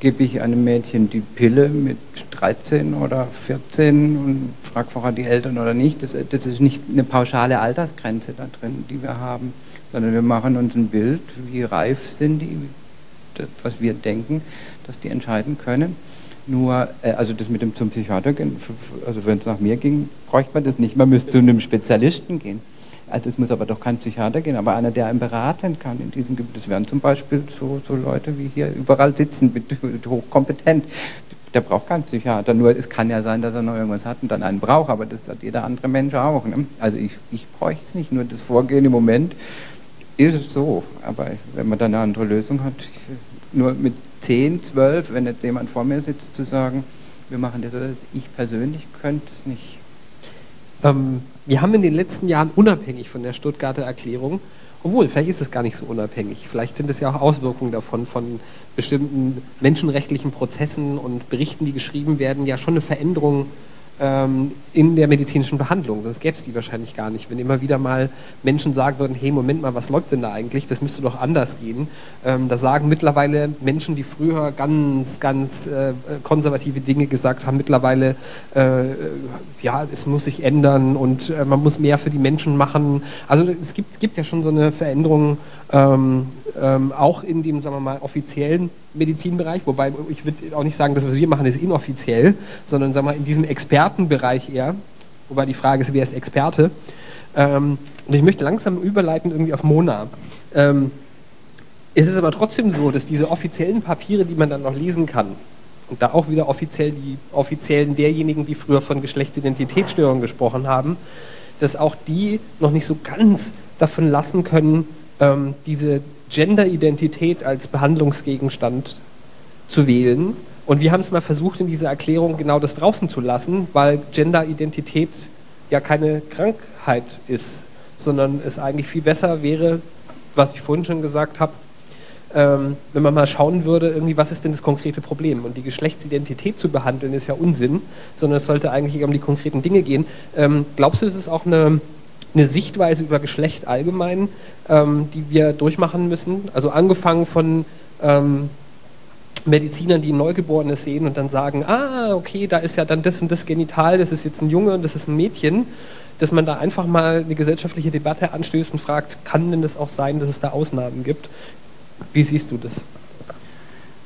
D: gebe ich einem Mädchen die Pille mit 13 oder 14 und frage vorher die Eltern oder nicht. Das, das, ist nicht eine pauschale Altersgrenze da drin, die wir haben, sondern wir machen uns ein Bild, wie reif sind die, was wir denken, dass die entscheiden können. Nur, äh, also das mit dem zum Psychiater gehen, also wenn es nach mir ging, bräuchte man das nicht. Man müsste zu einem Spezialisten gehen. Also es muss aber doch kein Psychiater gehen, aber einer, der einen beraten kann in diesem Gebiet. Das wären zum Beispiel so, so Leute wie hier überall sitzen, hochkompetent. Der braucht keinen Psychiater. Nur es kann ja sein, dass er noch irgendwas hat und dann einen braucht, aber das hat jeder andere Mensch auch. Ne? Also ich, ich bräuchte es nicht. Nur das Vorgehen im Moment ist es so. Aber wenn man dann eine andere Lösung hat, nur mit 10, 12, wenn jetzt jemand vor mir sitzt, zu sagen, wir machen das, ich persönlich könnte es nicht.
A: Ähm, wir haben in den letzten Jahren unabhängig von der Stuttgarter Erklärung Obwohl, vielleicht ist es gar nicht so unabhängig. Vielleicht sind es ja auch Auswirkungen davon, von bestimmten menschenrechtlichen Prozessen und Berichten, die geschrieben werden, ja schon eine Veränderung ähm, in der medizinischen Behandlung. Sonst gäbe es die wahrscheinlich gar nicht. Wenn immer wieder mal Menschen sagen würden, hey, Moment mal, was läuft denn da eigentlich? Das müsste doch anders gehen. Ähm, das sagen mittlerweile Menschen, die früher ganz, ganz äh, konservative Dinge gesagt haben, mittlerweile, äh, ja, es muss sich ändern und äh, man muss mehr für die Menschen machen. Also es gibt, gibt ja schon so eine Veränderung ähm, ähm, auch in dem, sagen wir mal, offiziellen Medizinbereich, wobei ich würde auch nicht sagen, das, was wir machen, ist inoffiziell, sondern sagen wir mal, in diesem Expertenbereich eher, wobei die Frage ist, wer ist Experte? Ähm, und ich möchte langsam überleiten irgendwie auf Mona. Ähm, es ist aber trotzdem so, dass diese offiziellen Papiere, die man dann noch lesen kann, und da auch wieder offiziell die offiziellen derjenigen, die früher von Geschlechtsidentitätsstörungen gesprochen haben, dass auch die noch nicht so ganz davon lassen können, ähm, diese Genderidentität als Behandlungsgegenstand zu wählen. Und wir haben es mal versucht, in dieser Erklärung genau das draußen zu lassen, weil Genderidentität ja keine Krankheit ist, sondern es eigentlich viel besser wäre, was ich vorhin schon gesagt habe, ähm, wenn man mal schauen würde, irgendwie, was ist denn das konkrete Problem? Und die Geschlechtsidentität zu behandeln, ist ja Unsinn, sondern es sollte eigentlich um die konkreten Dinge gehen. Ähm, glaubst du, es ist auch eine eine Sichtweise über Geschlecht allgemein, ähm, die wir durchmachen müssen. Also angefangen von ähm, Medizinern, die ein Neugeborenes sehen und dann sagen, ah, okay, da ist ja dann das und das Genital, das ist jetzt ein Junge und das ist ein Mädchen, dass man da einfach mal eine gesellschaftliche Debatte anstößt und fragt, kann denn das auch sein, dass es da Ausnahmen gibt? Wie siehst du das?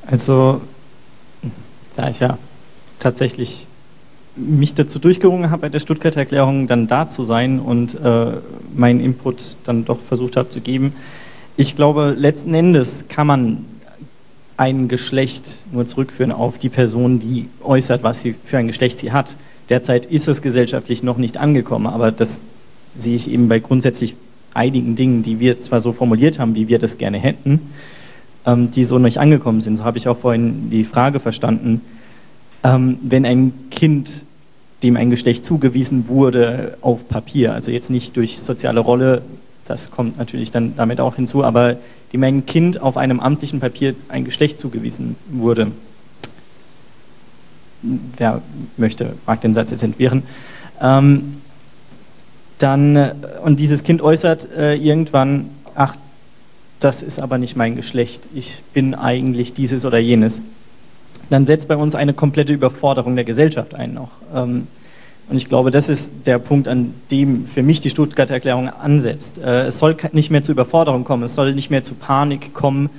E: Also, da ich ja tatsächlich mich dazu durchgerungen habe, bei der Stuttgarter Erklärung dann da zu sein und äh, meinen Input dann doch versucht habe zu geben. Ich glaube, letzten Endes kann man ein Geschlecht nur zurückführen auf die Person, die äußert, was sie für ein Geschlecht sie hat. Derzeit ist es gesellschaftlich noch nicht angekommen, aber das sehe ich eben bei grundsätzlich einigen Dingen, die wir zwar so formuliert haben, wie wir das gerne hätten, ähm, die so nicht angekommen sind. So habe ich auch vorhin die Frage verstanden, ähm, wenn ein Kind, dem ein Geschlecht zugewiesen wurde, auf Papier, also jetzt nicht durch soziale Rolle, das kommt natürlich dann damit auch hinzu, aber dem ein Kind auf einem amtlichen Papier ein Geschlecht zugewiesen wurde. Wer möchte, mag den Satz jetzt entwehren. Ähm, dann, äh, und dieses Kind äußert äh, irgendwann, ach, das ist aber nicht mein Geschlecht, ich bin eigentlich dieses oder jenes dann setzt bei uns eine komplette Überforderung der Gesellschaft ein noch. Ähm, und ich glaube, das ist der Punkt, an dem für mich die Stuttgarter Erklärung ansetzt. Äh, es soll nicht mehr zu Überforderung kommen, es soll nicht mehr zu Panik kommen,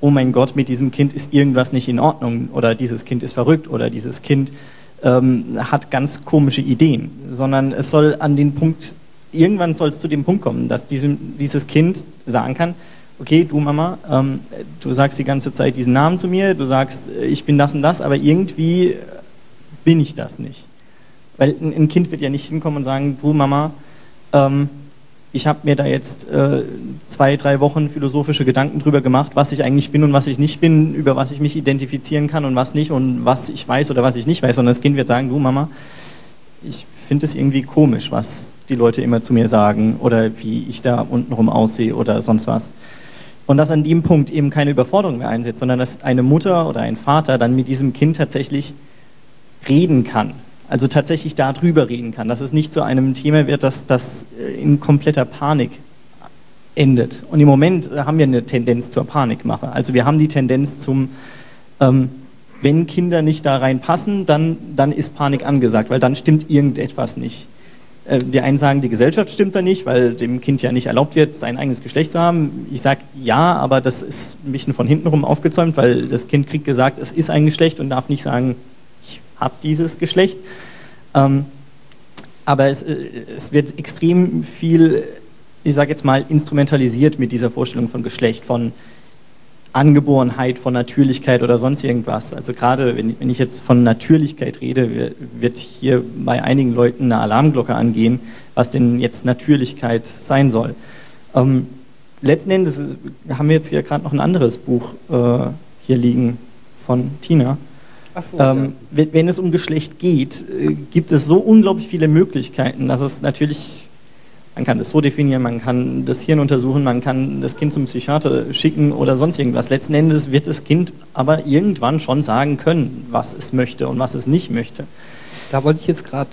E: oh mein Gott, mit diesem Kind ist irgendwas nicht in Ordnung oder dieses Kind ist verrückt oder dieses Kind ähm, hat ganz komische Ideen, sondern es soll an den Punkt, irgendwann soll es zu dem Punkt kommen, dass diesem, dieses Kind sagen kann, okay, du Mama, ähm, du sagst die ganze Zeit diesen Namen zu mir, du sagst, äh, ich bin das und das, aber irgendwie bin ich das nicht. Weil ein, Kind wird ja nicht hinkommen und sagen, du Mama, ähm, ich habe mir da jetzt äh, zwei, drei Wochen philosophische Gedanken drüber gemacht, was ich eigentlich bin und was ich nicht bin, über was ich mich identifizieren kann und was nicht und was ich weiß oder was ich nicht weiß, sondern das Kind wird sagen, du Mama, ich finde es irgendwie komisch, was die Leute immer zu mir sagen oder wie ich da untenrum aussehe oder sonst was. Und dass an dem Punkt eben keine Überforderung mehr einsetzt, sondern dass eine Mutter oder ein Vater dann mit diesem Kind tatsächlich reden kann. Also tatsächlich darüber reden kann, dass es nicht zu einem Thema wird, dass das äh, in kompletter Panik endet. Und im Moment haben wir eine Tendenz zur Panikmache. Also wir haben die Tendenz zum, ähm, wenn Kinder nicht da reinpassen, dann, dann ist Panik angesagt, weil dann stimmt irgendetwas nicht. Äh, die einen sagen, die Gesellschaft stimmt da nicht, weil dem Kind ja nicht erlaubt wird, sein eigenes Geschlecht zu haben. Ich sage ja, aber das ist ein bisschen von hinten rum aufgezäumt, weil das Kind kriegt gesagt, es ist ein Geschlecht und darf nicht sagen, ich habe dieses Geschlecht. Ähm, aber es, äh, es wird extrem viel, ich sage jetzt mal, instrumentalisiert mit dieser Vorstellung von Geschlecht, von Angeborenheit, von Natürlichkeit oder sonst irgendwas. Also gerade wenn ich jetzt von Natürlichkeit rede, wird hier bei einigen Leuten eine Alarmglocke angehen, was denn jetzt Natürlichkeit sein soll. Ähm, letzten Endes haben wir jetzt hier gerade noch ein anderes Buch äh, hier liegen von Tina. So, ähm, ja. Wenn es um Geschlecht geht, äh, gibt es so unglaublich viele Möglichkeiten, dass es natürlich Man kann das so definieren, man kann das Hirn untersuchen, man kann das Kind zum Psychiater schicken oder sonst irgendwas. Letzten Endes wird das Kind aber irgendwann schon sagen können, was es möchte und was es nicht möchte.
A: Da wollte ich jetzt gerade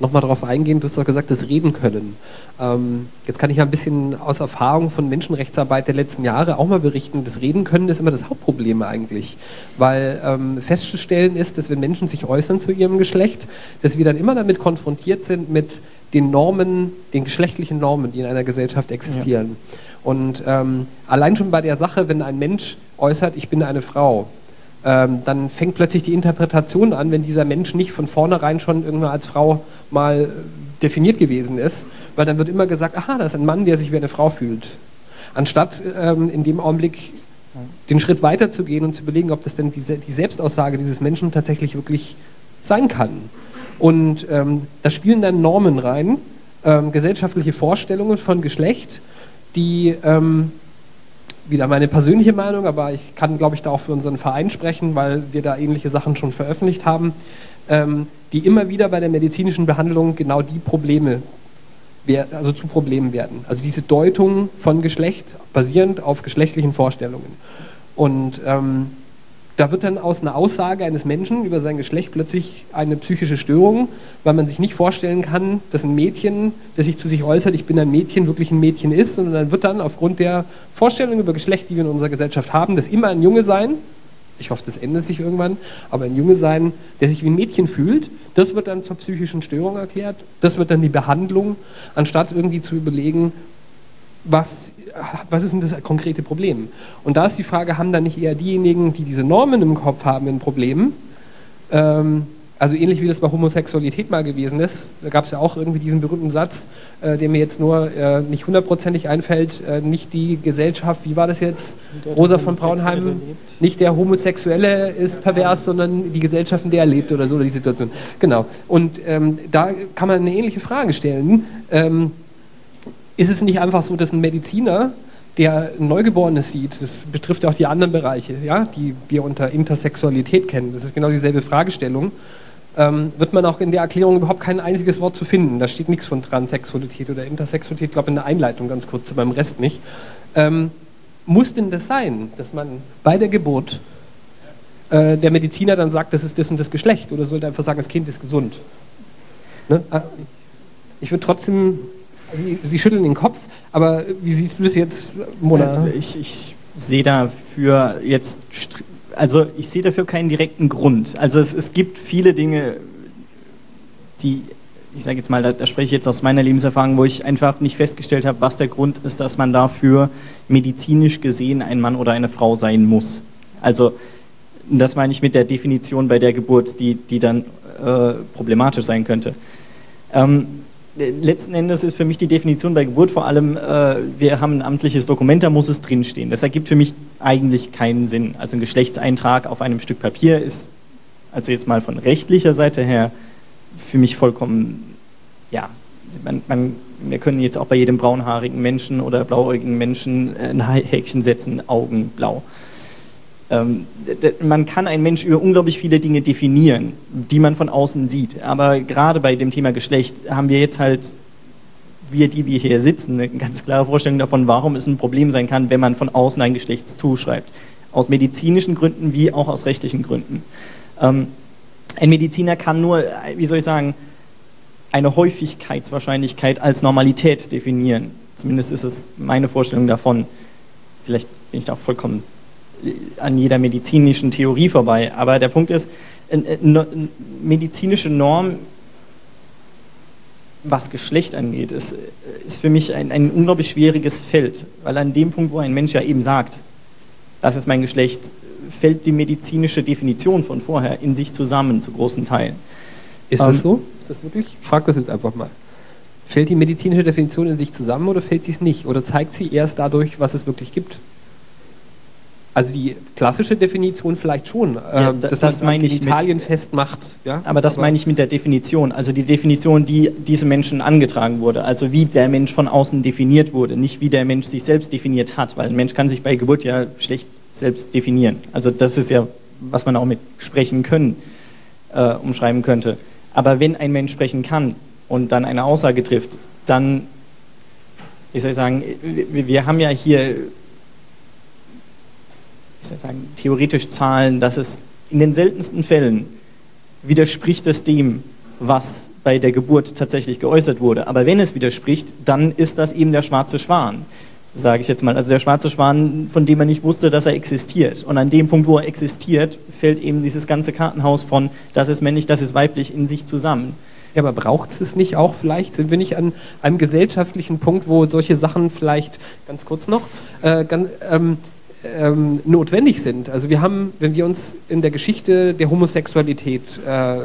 A: nochmal darauf eingehen. Du hast doch gesagt, das Reden können. Ähm, jetzt kann ich ja ein bisschen aus Erfahrung von Menschenrechtsarbeit der letzten Jahre auch mal berichten. Das Reden können ist immer das Hauptproblem eigentlich. Weil ähm, festzustellen ist, dass wenn Menschen sich äußern zu ihrem Geschlecht, dass wir dann immer damit konfrontiert sind mit den Normen, den geschlechtlichen Normen, die in einer Gesellschaft existieren. Ja. Und ähm, allein schon bei der Sache, wenn ein Mensch äußert, ich bin eine Frau, ähm, dann fängt plötzlich die Interpretation an, wenn dieser Mensch nicht von vornherein schon irgendwann als Frau mal definiert gewesen ist, weil dann wird immer gesagt, aha, das ist ein Mann, der sich wie eine Frau fühlt. Anstatt ähm, in dem Augenblick den Schritt weiter zu gehen und zu überlegen, ob das denn die, die Selbstaussage dieses Menschen tatsächlich wirklich sein kann. Und ähm, da spielen dann Normen rein, ähm, gesellschaftliche Vorstellungen von Geschlecht, die ähm, wieder meine persönliche Meinung, aber ich kann, glaube ich, da auch für unseren Verein sprechen, weil wir da ähnliche Sachen schon veröffentlicht haben, ähm, die immer wieder bei der medizinischen Behandlung genau die Probleme, also zu Problemen werden. Also diese Deutung von Geschlecht basierend auf geschlechtlichen Vorstellungen. Und ähm, da wird dann aus einer Aussage eines Menschen über sein Geschlecht plötzlich eine psychische Störung, weil man sich nicht vorstellen kann, dass ein Mädchen, das sich zu sich äußert, ich bin ein Mädchen, wirklich ein Mädchen ist, sondern dann wird dann aufgrund der Vorstellung über Geschlecht, die wir in unserer Gesellschaft haben, das immer ein Junge sein, ich hoffe, das ändert sich irgendwann, aber ein Junge sein, der sich wie ein Mädchen fühlt, das wird dann zur psychischen Störung erklärt, das wird dann die Behandlung, anstatt irgendwie zu überlegen, was, was ist denn das konkrete Problem? Und da ist die Frage, haben da nicht eher diejenigen, die diese Normen im Kopf haben, ein Problem? Ähm, also ähnlich wie das bei Homosexualität mal gewesen ist, da gab es ja auch irgendwie diesen berühmten Satz, äh, der mir jetzt nur äh, nicht hundertprozentig einfällt, äh, nicht die Gesellschaft, wie war das jetzt, Rosa von Braunheim, nicht der Homosexuelle ist pervers, sondern die Gesellschaft, in der er lebt oder so, oder die Situation. Genau. Und ähm, da kann man eine ähnliche Frage stellen. Ähm, ist es nicht einfach so, dass ein Mediziner, der ein Neugeborenes sieht, das betrifft auch die anderen Bereiche, ja, die wir unter Intersexualität kennen, das ist genau dieselbe Fragestellung, ähm, wird man auch in der Erklärung überhaupt kein einziges Wort zu finden. Da steht nichts von Transsexualität oder Intersexualität, ich glaube in der Einleitung ganz kurz, beim Rest nicht. Ähm, muss denn das sein, dass man bei der Geburt äh, der Mediziner dann sagt, das ist das und das Geschlecht oder sollte einfach sagen, das Kind ist gesund? Ne? Ah, ich würde trotzdem Sie, Sie, schütteln den Kopf, aber wie siehst du das jetzt, Mona?
E: Äh, ich, ich sehe dafür jetzt, also ich sehe dafür keinen direkten Grund. Also es, es gibt viele Dinge, die, ich sage jetzt mal, da, da, spreche ich jetzt aus meiner Lebenserfahrung, wo ich einfach nicht festgestellt habe, was der Grund ist, dass man dafür medizinisch gesehen ein Mann oder eine Frau sein muss. Also das meine ich mit der Definition bei der Geburt, die, die dann äh, problematisch sein könnte. Ähm, letzten Endes ist für mich die Definition bei Geburt vor allem, äh, wir haben ein amtliches Dokument, da muss es drinstehen. Das ergibt für mich eigentlich keinen Sinn. Also ein Geschlechtseintrag auf einem Stück Papier ist, also jetzt mal von rechtlicher Seite her, für mich vollkommen, ja, man, man, wir können jetzt auch bei jedem braunhaarigen Menschen oder blauäugigen Menschen ein Häkchen setzen, Augen blau. Ähm, man kann einen Mensch über unglaublich viele Dinge definieren, die man von außen sieht. Aber gerade bei dem Thema Geschlecht haben wir jetzt halt, wir, die wir hier sitzen, eine ganz klare Vorstellung davon, warum es ein Problem sein kann, wenn man von außen ein Geschlecht zuschreibt. Aus medizinischen Gründen wie auch aus rechtlichen Gründen. Ähm, ein Mediziner kann nur, wie soll ich sagen, eine Häufigkeitswahrscheinlichkeit als Normalität definieren. Zumindest ist es meine Vorstellung davon. Vielleicht bin ich da auch vollkommen an jeder medizinischen Theorie vorbei. Aber der Punkt ist, eine medizinische Norm, was Geschlecht angeht, ist, ist für mich ein, ein unglaublich schwieriges Feld. Weil an dem Punkt, wo ein Mensch ja eben sagt, das ist mein Geschlecht, fällt die medizinische Definition von vorher in sich zusammen, zu großen Teilen.
A: Ist das ähm, so? Ist das wirklich? Ich frage das jetzt einfach mal. Fällt die medizinische Definition in sich zusammen oder fällt sie es nicht? Oder zeigt sie erst dadurch, was es wirklich gibt? Also die klassische Definition vielleicht schon, ja, äh, dass das man Italien festmacht.
E: Ja? Aber das aber meine ich mit der Definition. Also die Definition, die diese Menschen angetragen wurde. Also wie der Mensch von außen definiert wurde, nicht wie der Mensch sich selbst definiert hat. Weil ein Mensch kann sich bei Geburt ja schlecht selbst definieren. Also das ist ja, was man auch mit sprechen können äh, umschreiben könnte. Aber wenn ein Mensch sprechen kann und dann eine Aussage trifft, dann wie soll ich sagen, wir, wir haben ja hier, wie soll ich sagen, theoretisch Zahlen, dass es in den seltensten Fällen widerspricht es dem, was bei der Geburt tatsächlich geäußert wurde. Aber wenn es widerspricht, dann ist das eben der schwarze Schwan, sage ich jetzt mal. Also der schwarze Schwan, von dem man nicht wusste, dass er existiert. Und an dem Punkt, wo er existiert, fällt eben dieses ganze Kartenhaus von, das ist männlich, das ist weiblich in sich zusammen.
A: Ja, aber braucht es nicht auch vielleicht? Sind wir nicht an einem gesellschaftlichen Punkt, wo solche Sachen vielleicht, ganz kurz noch, äh, ganz, ähm, ähm, notwendig sind. Also wir haben, wenn wir uns in der Geschichte der Homosexualität, äh,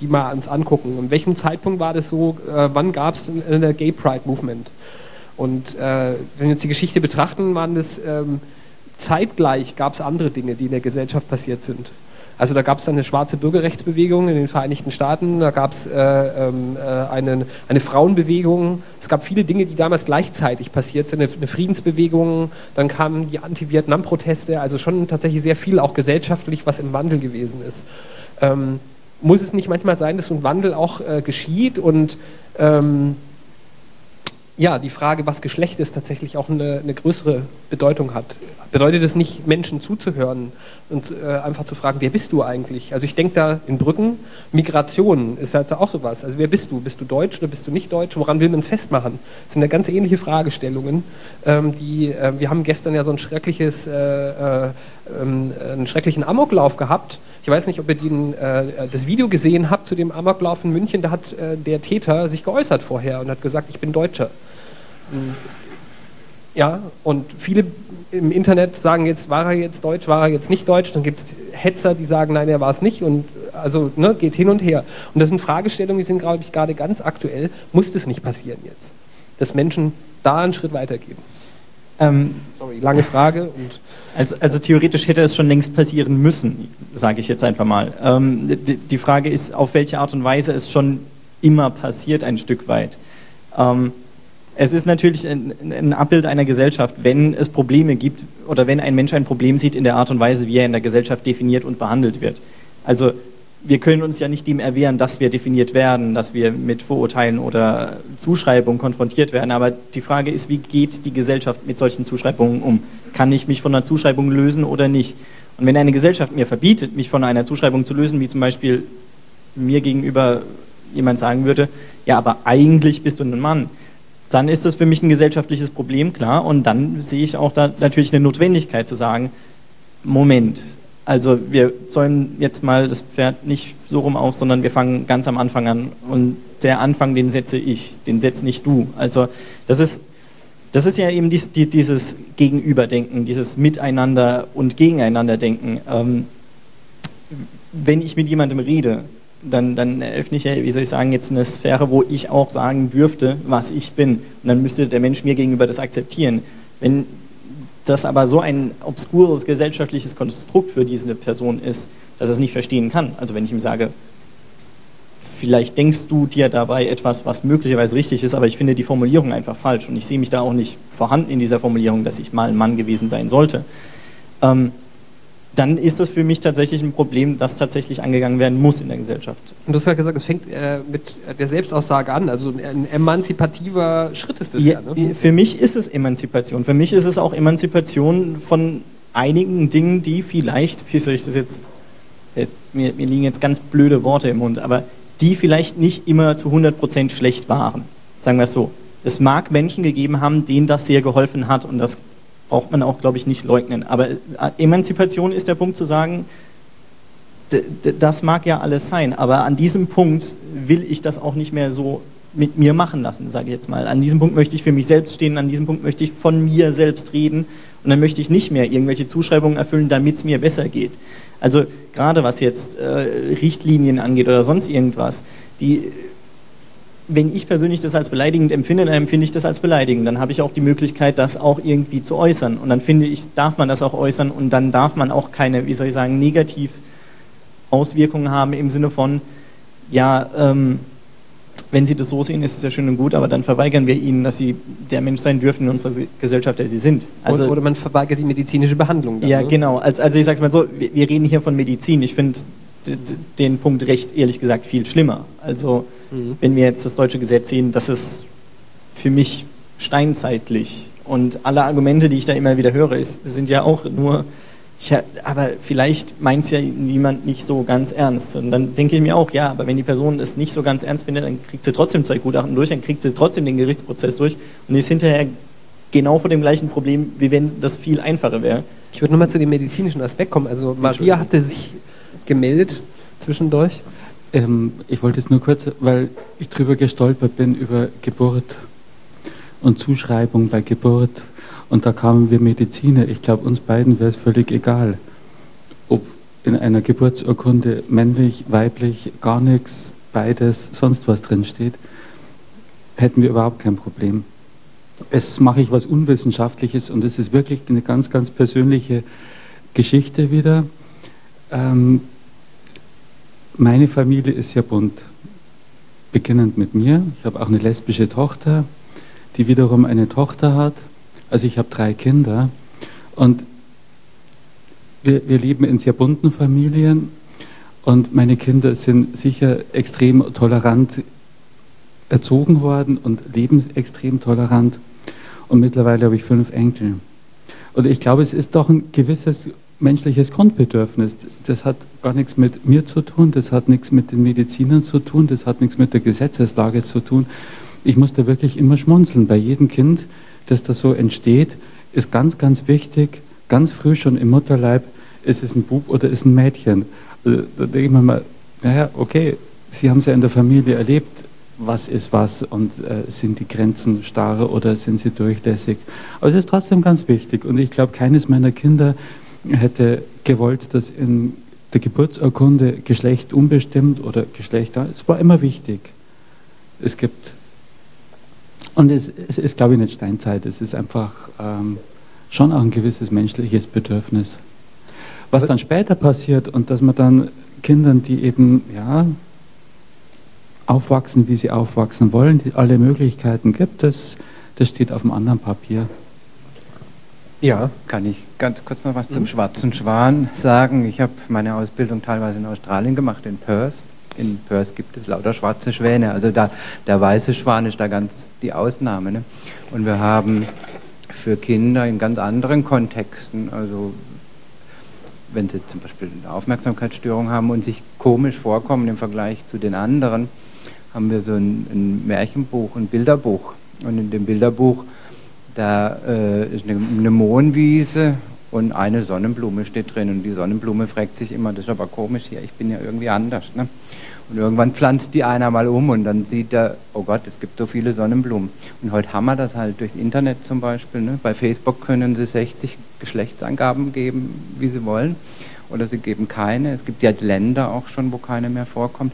A: die mal uns angucken, in welchem Zeitpunkt war das so, äh, wann gab es eine Gay Pride Movement? Und äh, wenn wir uns die Geschichte betrachten, waren das ähm, zeitgleich gab es andere Dinge, die in der Gesellschaft passiert sind. Also da gab es eine schwarze Bürgerrechtsbewegung in den Vereinigten Staaten, da gab es äh, ähm, äh, eine, eine Frauenbewegung. Es gab viele Dinge, die damals gleichzeitig passiert sind, eine, eine Friedensbewegung, dann kamen die Anti-Vietnam-Proteste, also schon tatsächlich sehr viel auch gesellschaftlich, was im Wandel gewesen ist. Ähm, muss es nicht manchmal sein, dass so ein Wandel auch äh, geschieht und ähm, ja, die Frage, was Geschlecht ist, tatsächlich auch eine, eine größere Bedeutung hat. Bedeutet es nicht, Menschen zuzuhören und äh, einfach zu fragen, wer bist du eigentlich? Also ich denke da in Brücken, Migration ist halt auch sowas. Also wer bist du? Bist du deutsch oder bist du nicht deutsch? Woran will man es festmachen? Das sind ja ganz ähnliche Fragestellungen. Ähm, die, äh, wir haben gestern ja so ein schreckliches, äh, äh, ähm, einen schrecklichen Amoklauf gehabt. Ich weiß nicht, ob ihr den, äh, das Video gesehen habt zu dem Amoklauf in München. Da hat äh, der Täter sich geäußert vorher und hat gesagt, ich bin Deutscher. Ja, und viele im Internet sagen jetzt, war er jetzt deutsch, war er jetzt nicht deutsch. Dann gibt es Hetzer, die sagen, nein, er war es nicht. Und also ne, geht hin und her. Und das sind Fragestellungen, die sind, glaube ich, gerade ganz aktuell. Muss das nicht passieren jetzt? Dass Menschen da einen Schritt weitergehen. Ähm, Sorry, lange Frage.
E: also, also, theoretisch hätte es schon längst passieren müssen, sage ich jetzt einfach mal. Ähm, die, die, Frage ist, auf welche Art und Weise es schon immer passiert, ein Stück weit. Ähm, es ist natürlich ein, ein, Abbild einer Gesellschaft, wenn es Probleme gibt oder wenn ein Mensch ein Problem sieht in der Art und Weise, wie er in der Gesellschaft definiert und behandelt wird. Also wir können uns ja nicht dem erwehren, dass wir definiert werden, dass wir mit Vorurteilen oder Zuschreibungen konfrontiert werden. Aber die Frage ist, wie geht die Gesellschaft mit solchen Zuschreibungen um? Kann ich mich von einer Zuschreibung lösen oder nicht? Und wenn eine Gesellschaft mir verbietet, mich von einer Zuschreibung zu lösen, wie zum Beispiel mir gegenüber jemand sagen würde, ja, aber eigentlich bist du ein Mann, dann ist das für mich ein gesellschaftliches Problem, klar. Und dann sehe ich auch da natürlich eine Notwendigkeit zu sagen, Moment, also wir zäumen jetzt mal das Pferd nicht so rum auf, sondern wir fangen ganz am Anfang an. Und der Anfang, den setze ich, den setze nicht du. Also das ist, das ist ja eben dies, die, dieses Gegenüberdenken, dieses Miteinander und Gegeneinanderdenken. Ähm, wenn ich mit jemandem rede, dann, dann eröffne ich ja, wie soll ich sagen, jetzt eine Sphäre, wo ich auch sagen dürfte, was ich bin. Und dann müsste der Mensch mir gegenüber das akzeptieren. Wenn das aber so ein obskures gesellschaftliches Konstrukt für diese Person ist, dass er es nicht verstehen kann. Also wenn ich ihm sage, vielleicht denkst du dir dabei etwas, was möglicherweise richtig ist, aber ich finde die Formulierung einfach falsch und ich sehe mich da auch nicht vorhanden in dieser Formulierung, dass ich mal ein Mann gewesen sein sollte. Ähm, dann ist das für mich tatsächlich ein Problem, das tatsächlich angegangen werden muss in der Gesellschaft.
A: Und du hast ja gesagt, es fängt äh, mit der Selbstaussage an, also ein emanzipativer Schritt ist das ja. ja
E: ne? Für mich ist es Emanzipation. Für mich ist es auch Emanzipation von einigen Dingen, die vielleicht, wie soll ich das jetzt, äh, mir, mir liegen jetzt ganz blöde Worte im Mund, aber die vielleicht nicht immer zu 100% schlecht waren. Sagen wir es so. Es mag Menschen gegeben haben, denen das sehr geholfen hat und das braucht man auch, glaube ich, nicht leugnen. Aber äh, Emanzipation ist der Punkt zu sagen, das mag ja alles sein, aber an diesem Punkt will ich das auch nicht mehr so mit mir machen lassen, sage ich jetzt mal. An diesem Punkt möchte ich für mich selbst stehen, an diesem Punkt möchte ich von mir selbst reden und dann möchte ich nicht mehr irgendwelche Zuschreibungen erfüllen, damit es mir besser geht. Also gerade was jetzt äh, Richtlinien angeht oder sonst irgendwas, die wenn ich persönlich das als beleidigend empfinde, dann empfinde ich das als beleidigend. Dann habe ich auch die Möglichkeit, das auch irgendwie zu äußern. Und dann finde ich, darf man das auch äußern und dann darf man auch keine, wie soll ich sagen, negativ Auswirkungen haben im Sinne von, ja, ähm, wenn Sie das so sehen, ist es ja schön und gut, aber dann verweigern wir Ihnen, dass Sie der Mensch sein dürfen in unserer Gesellschaft, der Sie sind.
A: Also, oder man verweigert die medizinische Behandlung.
E: Dann, ja, ne? genau. Also, ich sage es mal so, wir, wir reden hier von Medizin. Ich finde, den Punkt recht ehrlich gesagt viel schlimmer. Also mhm. wenn wir jetzt das deutsche Gesetz sehen, das ist für mich steinzeitlich. Und alle Argumente, die ich da immer wieder höre, ist, sind ja auch nur, ja, aber vielleicht meint es ja niemand nicht so ganz ernst. Und dann denke ich mir auch, ja, aber wenn die Person es nicht so ganz ernst findet, dann kriegt sie trotzdem zwei Gutachten durch, dann kriegt sie trotzdem den Gerichtsprozess durch und ist hinterher genau vor dem gleichen Problem, wie wenn das viel einfacher wäre.
A: Ich würde nochmal zu dem medizinischen Aspekt kommen. Also Maria hatte sich gemeldet zwischendurch.
B: Ähm, ich wollte es nur kurz, weil ich drüber gestolpert bin über Geburt und Zuschreibung bei Geburt. Und da kamen wir Mediziner. Ich glaube, uns beiden wäre es völlig egal, ob in einer Geburtsurkunde männlich, weiblich, gar nichts, beides, sonst was drinsteht. Hätten wir überhaupt kein Problem es mache ich was Unwissenschaftliches und es ist wirklich eine ganz, ganz persönliche Geschichte wieder. Ähm, meine Familie ist sehr bunt, beginnend mit mir. Ich habe auch eine lesbische Tochter, die wiederum eine Tochter hat. Also ich habe drei Kinder und wir, wir leben in sehr bunten Familien und meine Kinder sind sicher extrem tolerant erzogen worden und leben extrem tolerant. Und mittlerweile habe ich fünf Enkel. Und ich glaube, es ist doch ein gewisses menschliches Grundbedürfnis. Das hat gar nichts mit mir zu tun, das hat nichts mit den Medizinern zu tun, das hat nichts mit der Gesetzeslage zu tun. Ich muss da wirklich immer schmunzeln. Bei jedem Kind, das da so entsteht, ist ganz, ganz wichtig, ganz früh schon im Mutterleib, ist es ein Bub oder ist es ein Mädchen. Also, da denke ich mir mal, naja, okay, Sie haben es ja in der Familie erlebt, was ist was und äh, sind die Grenzen starr oder sind sie durchlässig. Aber es ist trotzdem ganz wichtig und ich glaube, keines meiner Kinder hätte gewollt, dass in der Geburtsurkunde Geschlecht unbestimmt oder Geschlecht da. Es war immer wichtig. Es gibt und es, es ist, glaube ich, nicht Steinzeit. Es ist einfach ähm, schon auch ein gewisses menschliches Bedürfnis. Was dann später passiert und dass man dann Kindern, die eben ja aufwachsen, wie sie aufwachsen wollen, die alle Möglichkeiten gibt, das, das steht auf einem anderen Papier.
D: Ja. Kann ich ganz kurz noch was zum schwarzen Schwan sagen? Ich habe meine Ausbildung teilweise in Australien gemacht, in Perth. In Perth gibt es lauter schwarze Schwäne. Also da, der weiße Schwan ist da ganz die Ausnahme. Ne? Und wir haben für Kinder in ganz anderen Kontexten, also wenn sie zum Beispiel eine Aufmerksamkeitsstörung haben und sich komisch vorkommen im Vergleich zu den anderen, haben wir so ein, ein Märchenbuch, ein Bilderbuch. Und in dem Bilderbuch, da äh, ist eine, eine Mohnwiese und eine Sonnenblume steht drin. Und die Sonnenblume fragt sich immer, das ist aber komisch hier, ich bin ja irgendwie anders. Ne? Und irgendwann pflanzt die einer mal um und dann sieht er, oh Gott, es gibt so viele Sonnenblumen. Und heute haben wir das halt durchs Internet zum Beispiel. Ne? Bei Facebook können sie 60 Geschlechtsangaben geben, wie sie wollen. Oder sie geben keine. Es gibt ja Länder auch schon, wo keine mehr vorkommt.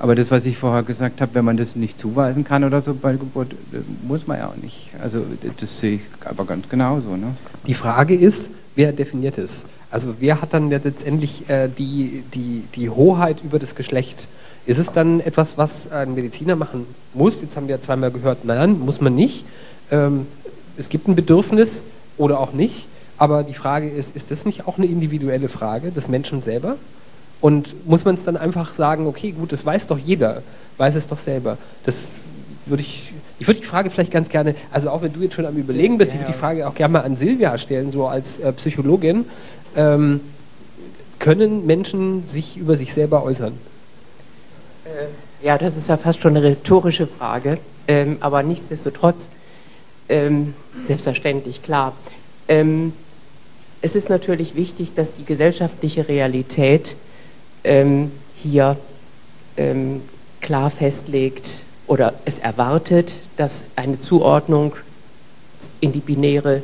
D: Aber das, was ich vorher gesagt habe, wenn man das nicht zuweisen kann oder so bei Geburt, muss man ja auch nicht. Also das sehe ich aber ganz genauso. Ne?
A: Die Frage ist, wer definiert es? Also wer hat dann letztendlich äh, die, die, die Hoheit über das Geschlecht? Ist es dann etwas, was ein Mediziner machen muss? Jetzt haben wir ja zweimal gehört, nein, muss man nicht. Ähm, es gibt ein Bedürfnis oder auch nicht. Aber die Frage ist, ist das nicht auch eine individuelle Frage des Menschen selber? Und muss man es dann einfach sagen, okay, gut, das weiß doch jeder, weiß es doch selber. Das würde ich, ich würde die Frage vielleicht ganz gerne, also auch wenn du jetzt schon am Überlegen bist, ich würde die Frage auch gerne mal an Silvia stellen, so als äh, Psychologin. Ähm, können Menschen sich über sich selber äußern?
F: Äh, ja, das ist ja fast schon eine rhetorische Frage, ähm, aber nichtsdestotrotz, ähm, selbstverständlich, klar. Ähm, es ist natürlich wichtig, dass die gesellschaftliche Realität hier ähm, klar festlegt oder es erwartet, dass eine Zuordnung in die binäre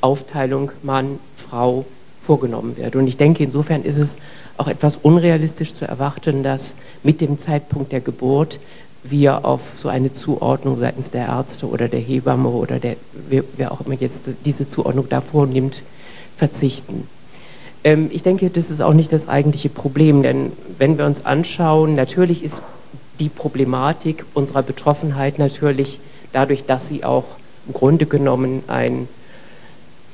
F: Aufteilung Mann, Frau vorgenommen wird. Und ich denke, insofern ist es auch etwas unrealistisch zu erwarten, dass mit dem Zeitpunkt der Geburt wir auf so eine Zuordnung seitens der Ärzte oder der Hebamme oder der, wer auch immer jetzt diese Zuordnung da vornimmt, verzichten. Ähm, ich denke, das ist auch nicht das eigentliche Problem, denn wenn wir uns anschauen, natürlich ist die Problematik unserer Betroffenheit natürlich dadurch, dass sie auch im Grunde genommen ein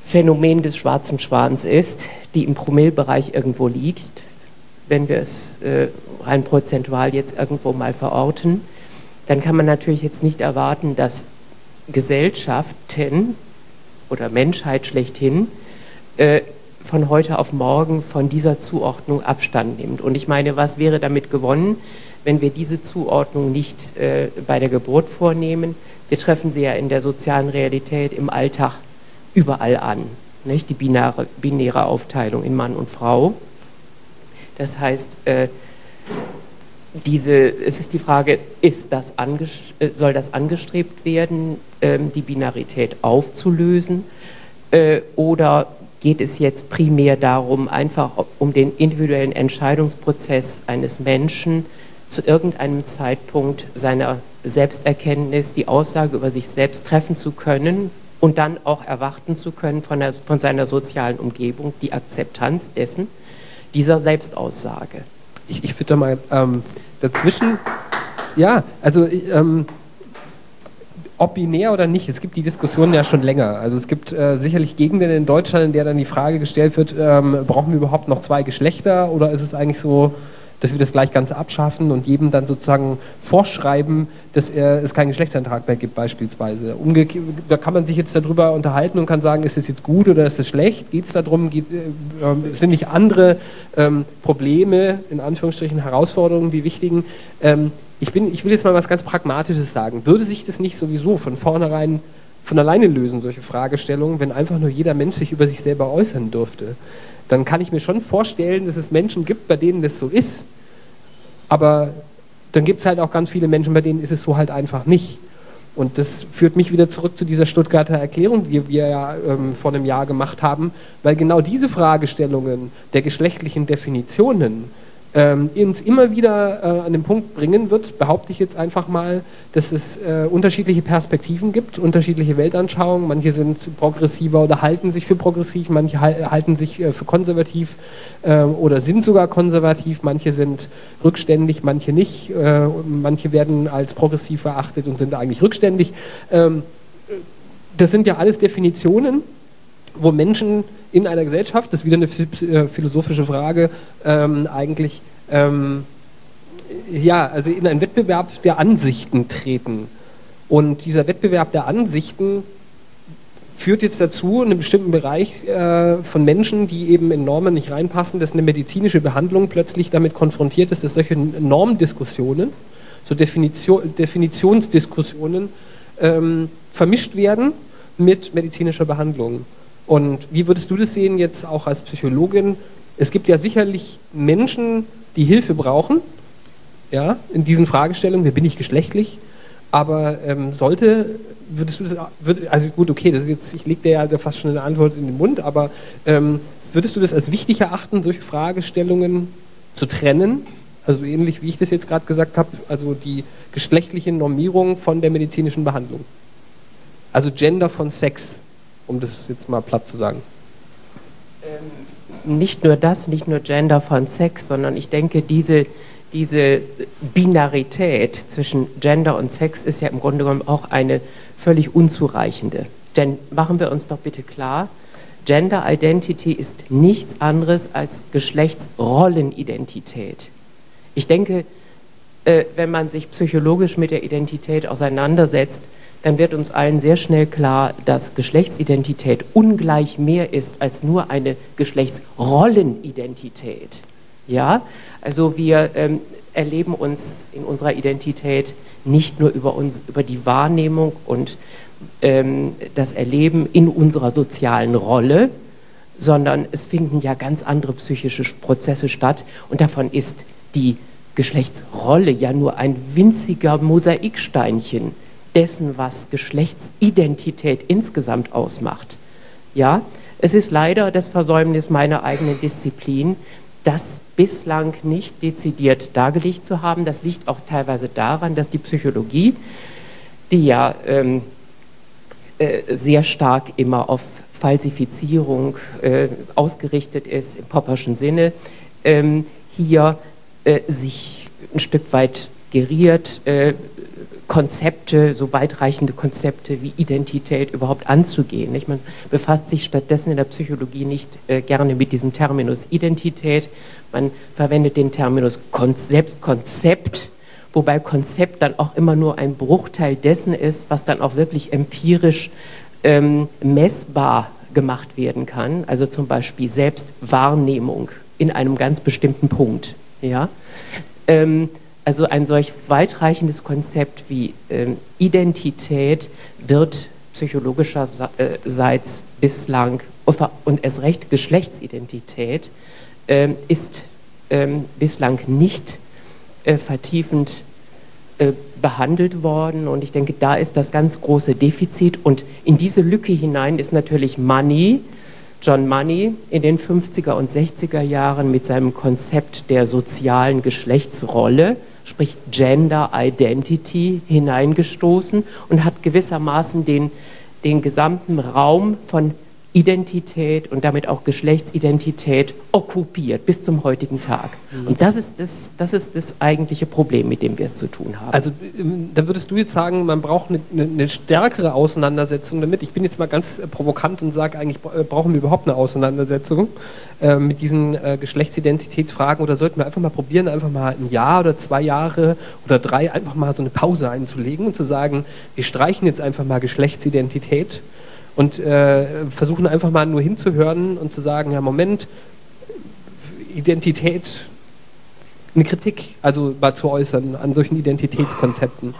F: Phänomen des schwarzen Schwans ist, die im Promillbereich irgendwo liegt, wenn wir es äh, rein prozentual jetzt irgendwo mal verorten, dann kann man natürlich jetzt nicht erwarten, dass Gesellschaften oder Menschheit schlechthin äh, von heute auf morgen von dieser Zuordnung Abstand nimmt. Und ich meine, was wäre damit gewonnen, wenn wir diese Zuordnung nicht äh, bei der Geburt vornehmen? Wir treffen sie ja in der sozialen Realität im Alltag überall an. Nicht? Die binäre, binäre Aufteilung in Mann und Frau. Das heißt, äh, diese, es ist die Frage, ist das äh, soll das angestrebt werden, ähm, die Binarität aufzulösen? Äh, oder geht es jetzt primär darum, einfach um den individuellen Entscheidungsprozess eines Menschen zu irgendeinem Zeitpunkt seiner Selbsterkenntnis die Aussage über sich selbst treffen zu können und dann auch erwarten zu können von, der, von seiner sozialen Umgebung die Akzeptanz dessen, dieser Selbstaussage.
A: Ich, ich würde da mal ähm, dazwischen, ja, also ähm, ob binär oder nicht, es gibt die Diskussion ja schon länger. Also es gibt äh, sicherlich Gegenden in Deutschland, in der dann die Frage gestellt wird, ähm, brauchen wir überhaupt noch zwei Geschlechter oder ist es eigentlich so, dass wir das gleich ganz abschaffen und jedem dann sozusagen vorschreiben, dass er, es keinen Geschlechtseintrag mehr gibt beispielsweise. Umge da kann man sich jetzt darüber unterhalten und kann sagen, ist es jetzt gut oder ist es schlecht? Geht es darum, geht, äh, sind nicht andere ähm, Probleme, in Anführungsstrichen Herausforderungen, die wichtigen? Ähm, ich, bin, ich will jetzt mal was ganz Pragmatisches sagen. Würde sich das nicht sowieso von vornherein von alleine lösen, solche Fragestellungen, wenn einfach nur jeder Mensch sich über sich selber äußern dürfte? Dann kann ich mir schon vorstellen, dass es Menschen gibt, bei denen das so ist. Aber dann gibt es halt auch ganz viele Menschen, bei denen ist es so halt einfach nicht. Und das führt mich wieder zurück zu dieser Stuttgarter Erklärung, die wir ja ähm, vor einem Jahr gemacht haben, weil genau diese Fragestellungen der geschlechtlichen Definitionen ähm, uns immer wieder äh, an den Punkt bringen wird, behaupte ich jetzt einfach mal, dass es äh, unterschiedliche Perspektiven gibt, unterschiedliche Weltanschauungen. Manche sind progressiver oder halten sich für progressiv, manche halten sich äh, für konservativ äh, oder sind sogar konservativ, manche sind rückständig, manche nicht, äh, manche werden als progressiv erachtet und sind eigentlich rückständig. Ähm, das sind ja alles Definitionen, wo Menschen in einer Gesellschaft, das ist wieder eine äh, philosophische Frage, ähm, eigentlich ähm, ja, also in einen Wettbewerb der Ansichten treten. Und dieser Wettbewerb der Ansichten führt jetzt dazu, in einem bestimmten Bereich äh, von Menschen, die eben in Normen nicht reinpassen, dass eine medizinische Behandlung plötzlich damit konfrontiert ist, dass solche Normdiskussionen, so Definition, Definitionsdiskussionen ähm, vermischt werden mit medizinischer Behandlung. Und wie würdest du das sehen jetzt auch als Psychologin? Es gibt ja sicherlich Menschen, die Hilfe brauchen, ja, in diesen Fragestellungen, wie bin ich geschlechtlich? Aber ähm, sollte, würdest du das, würd, also gut, okay, das ist jetzt, ich lege dir ja fast schon eine Antwort in den Mund, aber ähm, würdest du das als wichtig erachten, solche Fragestellungen zu trennen? Also ähnlich wie ich das jetzt gerade gesagt habe, also die geschlechtliche Normierung von der medizinischen Behandlung. Also Gender von Sex um das jetzt mal platt zu sagen?
F: Ähm, nicht nur das, nicht nur Gender von Sex, sondern ich denke, diese, diese Binarität zwischen Gender und Sex ist ja im Grunde genommen auch eine völlig unzureichende. Denn machen wir uns doch bitte klar, Gender Identity ist nichts anderes als Geschlechtsrollenidentität. Ich denke, äh, wenn man sich psychologisch mit der Identität auseinandersetzt, dann wird uns allen sehr schnell klar, dass Geschlechtsidentität ungleich mehr ist als nur eine Geschlechtsrollenidentität. Ja, also wir ähm, erleben uns in unserer Identität nicht nur über, uns, über die Wahrnehmung und ähm, das Erleben in unserer sozialen Rolle, sondern es finden ja ganz andere psychische Prozesse statt. Und davon ist die Geschlechtsrolle ja nur ein winziger Mosaiksteinchen dessen, was Geschlechtsidentität insgesamt ausmacht. Ja, es ist leider das Versäumnis meiner eigenen Disziplin, das bislang nicht dezidiert dargelegt zu haben. Das liegt auch teilweise daran, dass die Psychologie, die ja ähm, äh, sehr stark immer auf Falsifizierung äh, ausgerichtet ist, im Popperschen Sinne, ähm, hier äh, sich ein Stück weit geriert, äh, Konzepte, so weitreichende Konzepte wie Identität überhaupt anzugehen. Nicht? Man befasst sich stattdessen in der Psychologie nicht äh, gerne mit diesem Terminus Identität. Man verwendet den Terminus Kon Selbstkonzept, wobei Konzept dann auch immer nur ein Bruchteil dessen ist, was dann auch wirklich empirisch ähm, messbar gemacht werden kann. Also zum Beispiel Selbstwahrnehmung in einem ganz bestimmten Punkt. Ja? Ähm, also ein solch weitreichendes Konzept wie ähm, Identität wird psychologischerseits bislang und erst recht Geschlechtsidentität ähm, ist ähm, bislang nicht äh, vertiefend äh, behandelt worden. Und ich denke, da ist das ganz große Defizit. Und in diese Lücke hinein ist natürlich Money, John Money in den 50er und 60er Jahren mit seinem Konzept der sozialen Geschlechtsrolle, sprich Gender Identity, hineingestoßen und hat gewissermaßen den, den gesamten Raum von Identität und damit auch Geschlechtsidentität okkupiert bis zum heutigen Tag. Mhm. Und das ist das, das ist das eigentliche Problem, mit dem wir es zu tun haben.
A: Also ähm, dann würdest du jetzt sagen, man braucht eine, eine stärkere Auseinandersetzung damit. Ich bin jetzt mal ganz äh, provokant und sage, eigentlich äh, brauchen wir überhaupt eine Auseinandersetzung äh, mit diesen äh, Geschlechtsidentitätsfragen oder sollten wir einfach mal probieren, einfach mal ein Jahr oder zwei Jahre oder drei einfach mal so eine Pause einzulegen und zu sagen, wir streichen jetzt einfach mal Geschlechtsidentität und äh, versuchen einfach mal nur hinzuhören und zu sagen, ja Moment, Identität, eine Kritik, also mal zu äußern an solchen Identitätskonzepten.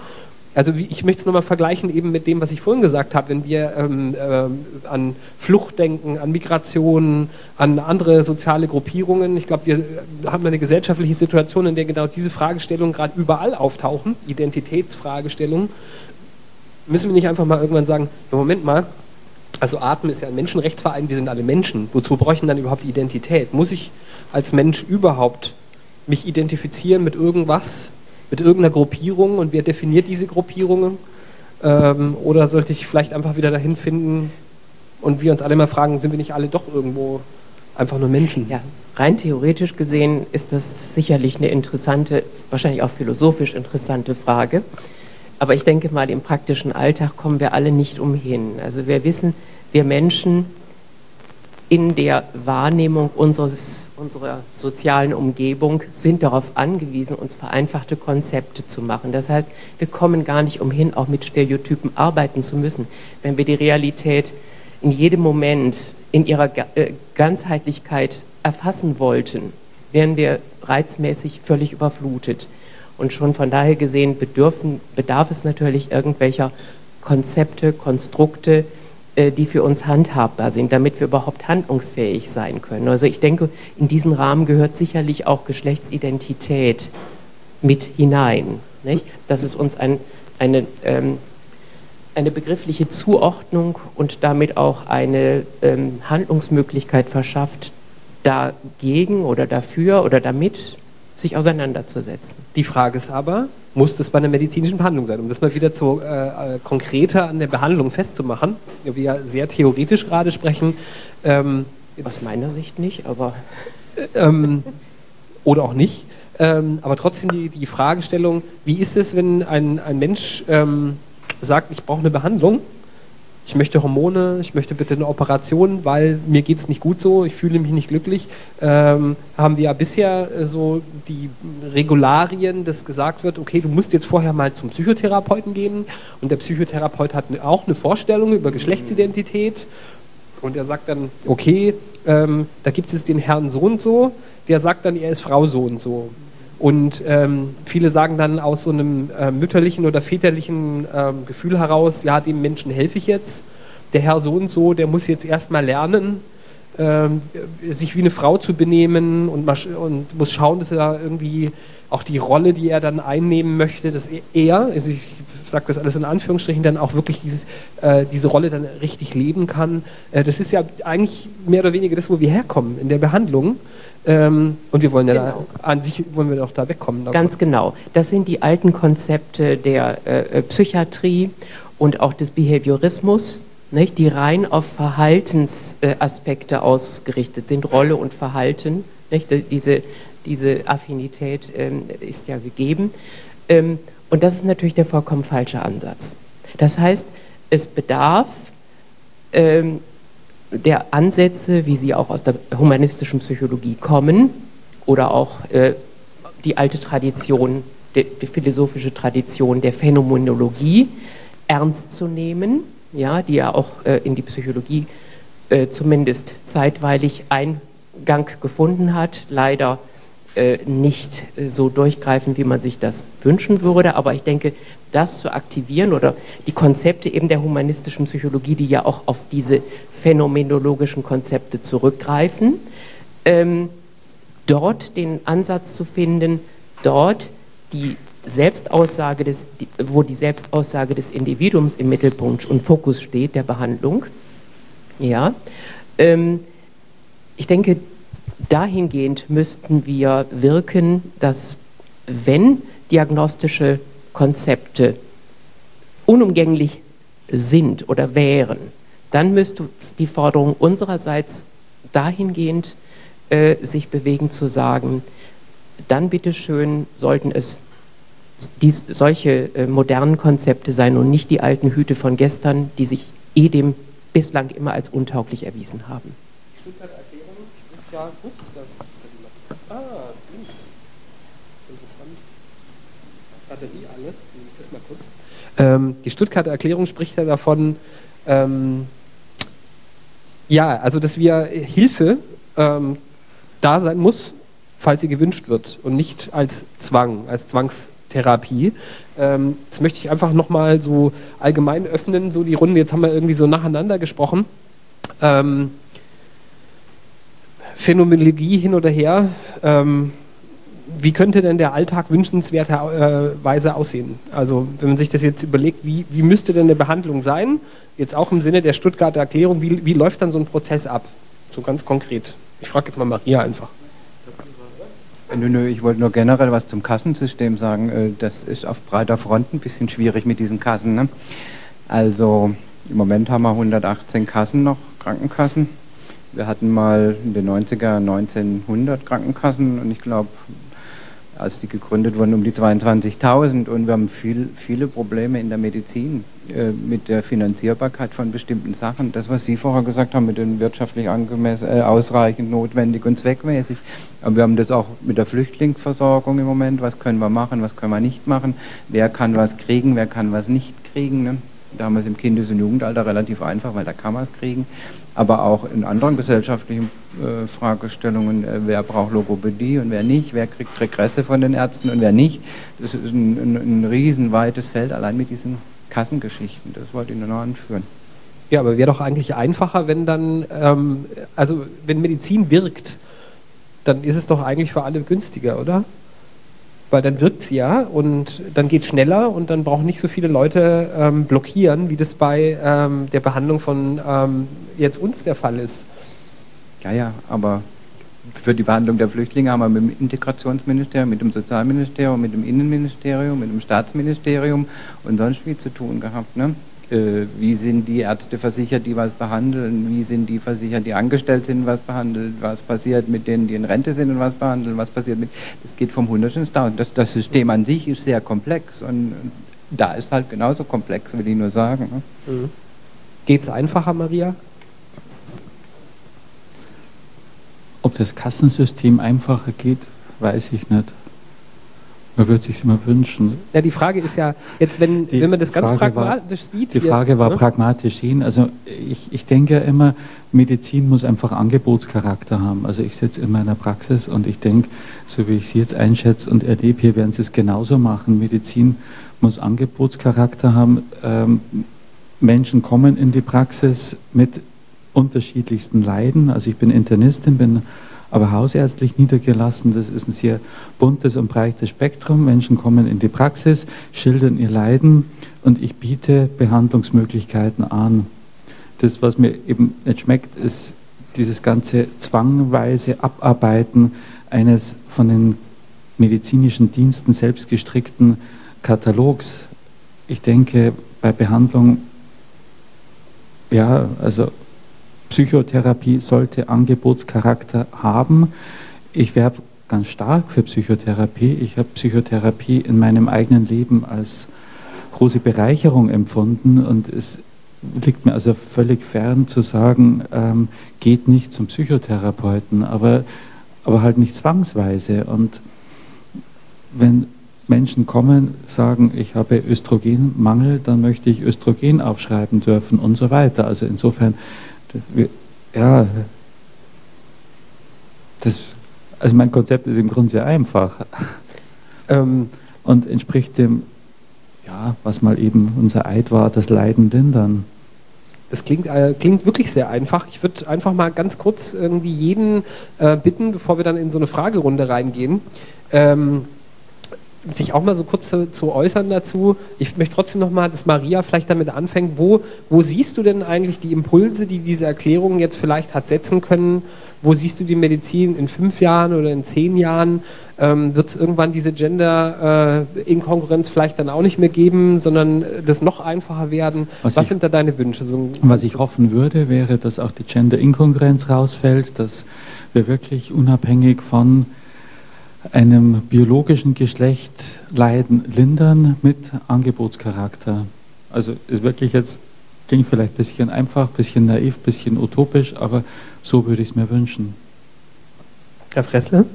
A: Also ich möchte es nochmal vergleichen eben mit dem, was ich vorhin gesagt habe, wenn wir ähm, äh, an Flucht denken, an Migration, an andere soziale Gruppierungen. Ich glaube, wir äh, haben eine gesellschaftliche Situation, in der genau diese Fragestellungen gerade überall auftauchen, Identitätsfragestellungen. Müssen wir nicht einfach mal irgendwann sagen, Moment mal, also Atmen ist ja ein Menschenrechtsverein, wir sind alle Menschen. Wozu bräuchten dann überhaupt Identität? Muss ich als Mensch überhaupt mich identifizieren mit irgendwas, mit irgendeiner Gruppierung und wer definiert diese Gruppierungen? Ähm, oder sollte ich vielleicht einfach wieder dahin finden und wir uns alle mal fragen, sind wir nicht alle doch irgendwo einfach nur Menschen?
F: Ja, rein theoretisch gesehen ist das sicherlich eine interessante, wahrscheinlich auch philosophisch interessante Frage. Aber ich denke mal, im praktischen Alltag kommen wir alle nicht umhin. Also wir wissen, wir Menschen in der Wahrnehmung unseres, unserer sozialen Umgebung sind darauf angewiesen, uns vereinfachte Konzepte zu machen. Das heißt, wir kommen gar nicht umhin, auch mit Stereotypen arbeiten zu müssen. Wenn wir die Realität in jedem Moment in ihrer äh, Ganzheitlichkeit erfassen wollten, wären wir reizmäßig völlig überflutet. Und schon von daher gesehen bedürfen, bedarf es natürlich irgendwelcher Konzepte, Konstrukte, äh, die für uns handhabbar sind, damit wir überhaupt handlungsfähig sein können. Also ich denke, in diesen Rahmen gehört sicherlich auch Geschlechtsidentität mit hinein. Nicht? Dass es uns ein, eine, ähm, eine begriffliche Zuordnung und damit auch eine ähm, Handlungsmöglichkeit verschafft, dagegen oder dafür oder damit sich auseinanderzusetzen.
A: Die Frage ist aber, muss das bei einer medizinischen Behandlung sein? Um das mal wieder zu äh, äh konkreter an der Behandlung festzumachen, wir ja sehr theoretisch gerade sprechen.
F: Ähm, Aus meiner Sicht nicht, aber.
A: Ähm, oder auch nicht. Ähm, aber trotzdem die, die Fragestellung, wie ist es, wenn ein, ein Mensch ähm, sagt, ich brauche eine Behandlung ich möchte Hormone, ich möchte bitte eine Operation, weil mir geht es nicht gut so, ich fühle mich nicht glücklich, ähm, haben wir ja bisher äh, so die Regularien, dass gesagt wird, okay, du musst jetzt vorher mal zum Psychotherapeuten gehen. Und der Psychotherapeut hat auch eine Vorstellung über Geschlechtsidentität. Und er sagt dann, okay, ähm, da gibt es den Herrn so und so, der sagt dann, er ist Frau so und so. Und ähm, viele sagen dann aus so einem äh, mütterlichen oder väterlichen ähm, Gefühl heraus, ja, dem Menschen helfe ich jetzt. Der Herr so und so, der muss jetzt erstmal lernen, ähm, sich wie eine Frau zu benehmen und, und, muss schauen, dass er irgendwie auch die Rolle, die er dann einnehmen möchte, dass er, also ich sage das alles in Anführungsstrichen, dann auch wirklich dieses, äh, diese Rolle dann richtig leben kann. Äh, das ist ja eigentlich mehr oder weniger das, wo wir herkommen in der Behandlung. Ähm, und wir wollen ja genau. da, an sich wollen wir doch da wegkommen.
F: Davon. Ganz genau. Das sind die alten Konzepte der äh, äh, Psychiatrie und auch des Behaviorismus, nicht, die rein auf Verhaltensaspekte äh, ausgerichtet sind, Rolle und Verhalten. Nicht? Diese, diese Affinität ähm, ist ja gegeben. Ähm, und das ist natürlich der vollkommen falsche Ansatz. Das heißt, es bedarf ähm, der Ansätze, wie sie auch aus der humanistischen Psychologie kommen oder auch äh, die alte Tradition die, die philosophische Tradition der Phänomenologie ernst zu nehmen, ja, die ja auch äh, in die Psychologie äh, zumindest zeitweilig Eingang gefunden hat, leider nicht äh, so durchgreifen, wie man sich das wünschen würde. Aber ich denke, das zu aktivieren oder die Konzepte eben der humanistischen Psychologie, die ja auch auf diese phänomenologischen Konzepte zurückgreifen, ähm, dort den Ansatz zu finden, dort die Selbstaussage des, wo die Selbstaussage des Individuums im Mittelpunkt und Fokus steht, der Behandlung. Ja, ähm, ich denke, dahingehend müssten wir wirken, dass wenn diagnostische Konzepte unumgänglich sind oder wären, dann müsste die Forderung unsererseits dahingehend äh, sich bewegen zu sagen, dann bitteschön sollten es dies, solche äh, modernen Konzepte sein und nicht die alten Hüte von gestern, die sich eh dem bislang immer als untauglich erwiesen haben. Spricht ja, ups, das, ah, es blinkt.
A: Interessant. Batterie alle, nehme ich das mal kurz. Ähm, die Stuttgarter Erklärung spricht ja davon, ähm, ja, also dass wir Hilfe ähm, da sein muss, falls sie gewünscht wird und nicht als Zwang, als Zwangstherapie. Ähm, jetzt möchte ich einfach nochmal so allgemein öffnen, so die Runde. Jetzt haben wir irgendwie so nacheinander gesprochen. Ähm, Phänomenologie hin oder her. Ähm, wie könnte denn der Alltag wünschenswerterweise aussehen? Also wenn man sich das jetzt überlegt, wie, wie müsste denn eine Behandlung sein? Jetzt auch im Sinne der Stuttgarter Erklärung, wie, wie läuft dann so ein Prozess ab? So ganz konkret. Ich frage jetzt mal Maria einfach.
D: Nö, nö, ich wollte nur generell was zum Kassensystem sagen. Äh, das ist auf breiter Front ein bisschen schwierig mit diesen Kassen. Ne? Also im Moment haben wir 118 Kassen noch, Krankenkassen. Wir hatten mal in den 90er 1900 Krankenkassen und ich glaube, als die gegründet wurden, um die 22.000 und wir haben viel, viele Probleme in der Medizin äh, mit der Finanzierbarkeit von bestimmten Sachen. Das, was Sie vorher gesagt haben, mit den wirtschaftlich angemessen, äh, ausreichend, notwendig und zweckmäßig. Aber wir haben das auch mit der Flüchtlingsversorgung im Moment. Was können wir machen, was können wir nicht machen? Wer kann was kriegen, wer kann was nicht kriegen? Ne? Da haben wir es im Kindes- und Jugendalter relativ einfach, weil da kann man es kriegen. Aber auch in anderen gesellschaftlichen äh, Fragestellungen, äh, wer braucht Logopädie und wer nicht, wer kriegt Regresse von den Ärzten und wer nicht. Das ist ein, ein, ein riesenweites Feld, allein mit diesen Kassengeschichten. Das wollte ich nur noch anführen.
A: Ja, aber wäre doch eigentlich einfacher, wenn dann, ähm, also wenn Medizin wirkt, dann ist es doch eigentlich für alle günstiger, oder? Weil dann wirkt es ja und dann geht es schneller und dann brauchen nicht so viele Leute ähm, blockieren, wie das bei ähm, der Behandlung von ähm, jetzt uns der Fall ist.
D: Ja, ja, aber für die Behandlung der Flüchtlinge haben wir mit dem Integrationsministerium, mit dem Sozialministerium, mit dem Innenministerium, mit dem Staatsministerium und sonst wie zu tun gehabt. Ne? Äh, wie sind die Ärzte versichert, die was behandeln, wie sind die versichert, die angestellt sind, was behandelt, was passiert mit denen, die in Rente sind und was behandeln, was passiert mit, das geht vom Hundertsten ins Tausend. Das, das System an sich ist sehr komplex und da ist halt genauso komplex, will ich nur sagen. Ne? Mhm.
A: Geht es einfacher, Maria?
B: Ob das Kassensystem einfacher geht, weiß ich nicht. Man würde sich immer wünschen.
A: Ja, die Frage ist ja, jetzt, wenn,
B: die
A: wenn man das ganz
B: Frage
A: pragmatisch
B: war,
A: sieht.
B: Die Frage hier, war ne? pragmatisch sehen. Also ich, ich denke ja immer, Medizin muss einfach Angebotscharakter haben. Also ich sitze in meiner Praxis und ich denke, so wie ich Sie jetzt einschätze und erlebe, hier werden Sie es genauso machen. Medizin muss Angebotscharakter haben. Ähm, Menschen kommen in die Praxis mit unterschiedlichsten Leiden. Also ich bin Internistin, bin aber hausärztlich niedergelassen. Das ist ein sehr buntes und breites Spektrum. Menschen kommen in die Praxis, schildern ihr Leiden und ich biete Behandlungsmöglichkeiten an. Das, was mir eben nicht schmeckt, ist dieses ganze zwangweise Abarbeiten eines von den medizinischen Diensten selbst gestrickten Katalogs. Ich denke, bei Behandlung, ja, also Psychotherapie sollte Angebotscharakter haben. Ich werbe ganz stark für Psychotherapie. Ich habe Psychotherapie in meinem eigenen Leben als große Bereicherung empfunden und es liegt mir also völlig fern zu sagen, ähm, geht nicht zum Psychotherapeuten, aber, aber halt nicht zwangsweise. Und wenn Menschen kommen, sagen, ich habe Östrogenmangel, dann möchte ich Östrogen aufschreiben dürfen und so weiter. Also insofern, ja, das, also mein Konzept ist im Grunde sehr einfach. Ähm, und entspricht dem, ja, was mal eben unser Eid war, das Leiden lindern.
A: Das klingt, äh, klingt wirklich sehr einfach. Ich würde einfach mal ganz kurz irgendwie jeden äh, bitten, bevor wir dann in so eine Fragerunde reingehen, ähm, sich auch mal so kurz zu, zu, äußern dazu. Ich möchte trotzdem noch mal, dass Maria vielleicht damit anfängt. Wo, wo siehst du denn eigentlich die Impulse, die diese Erklärung jetzt vielleicht hat setzen können? Wo siehst du die Medizin in fünf Jahren oder in zehn Jahren? Ähm, Wird es irgendwann diese Gender-Inkongruenz äh, vielleicht dann auch nicht mehr geben, sondern das noch einfacher werden? Was, Was ich, sind da deine Wünsche? So
B: was ich hoffen würde, wäre, dass auch die Gender-Inkongruenz rausfällt, dass wir wirklich unabhängig von einem biologischen Geschlecht Leiden lindern mit Angebotscharakter. Also ist wirklich jetzt, klingt vielleicht ein bisschen einfach, ein bisschen naiv, ein bisschen utopisch, aber so würde ich es mir wünschen.
A: Herr Fressle?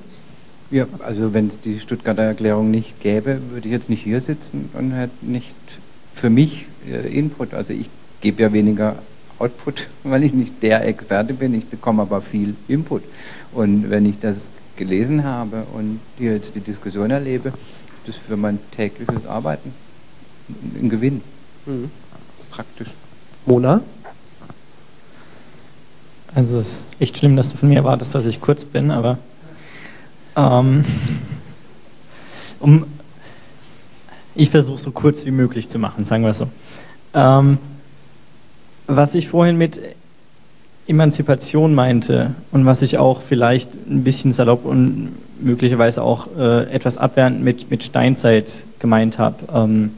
D: Ja, also wenn es die Stuttgarter Erklärung nicht gäbe, würde ich jetzt nicht hier sitzen und hätte nicht für mich äh, Input. Also ich gebe ja weniger Output, (laughs) weil ich nicht der Experte bin. Ich bekomme aber viel Input. Und wenn ich das gelesen habe und hier jetzt die Diskussion erlebe, das für mein tägliches Arbeiten ein Gewinn. Mhm. Praktisch.
A: Mona?
E: Also es ist echt schlimm, dass du von mir erwartest, dass ich kurz bin, aber ähm, (laughs) um, ich versuche so kurz wie möglich zu machen, sagen wir es so. Ähm, was ich vorhin mit Emanzipation meinte und was ich auch vielleicht ein bisschen salopp und möglicherweise auch äh, etwas abwertend mit, mit Steinzeit gemeint habe. Ähm,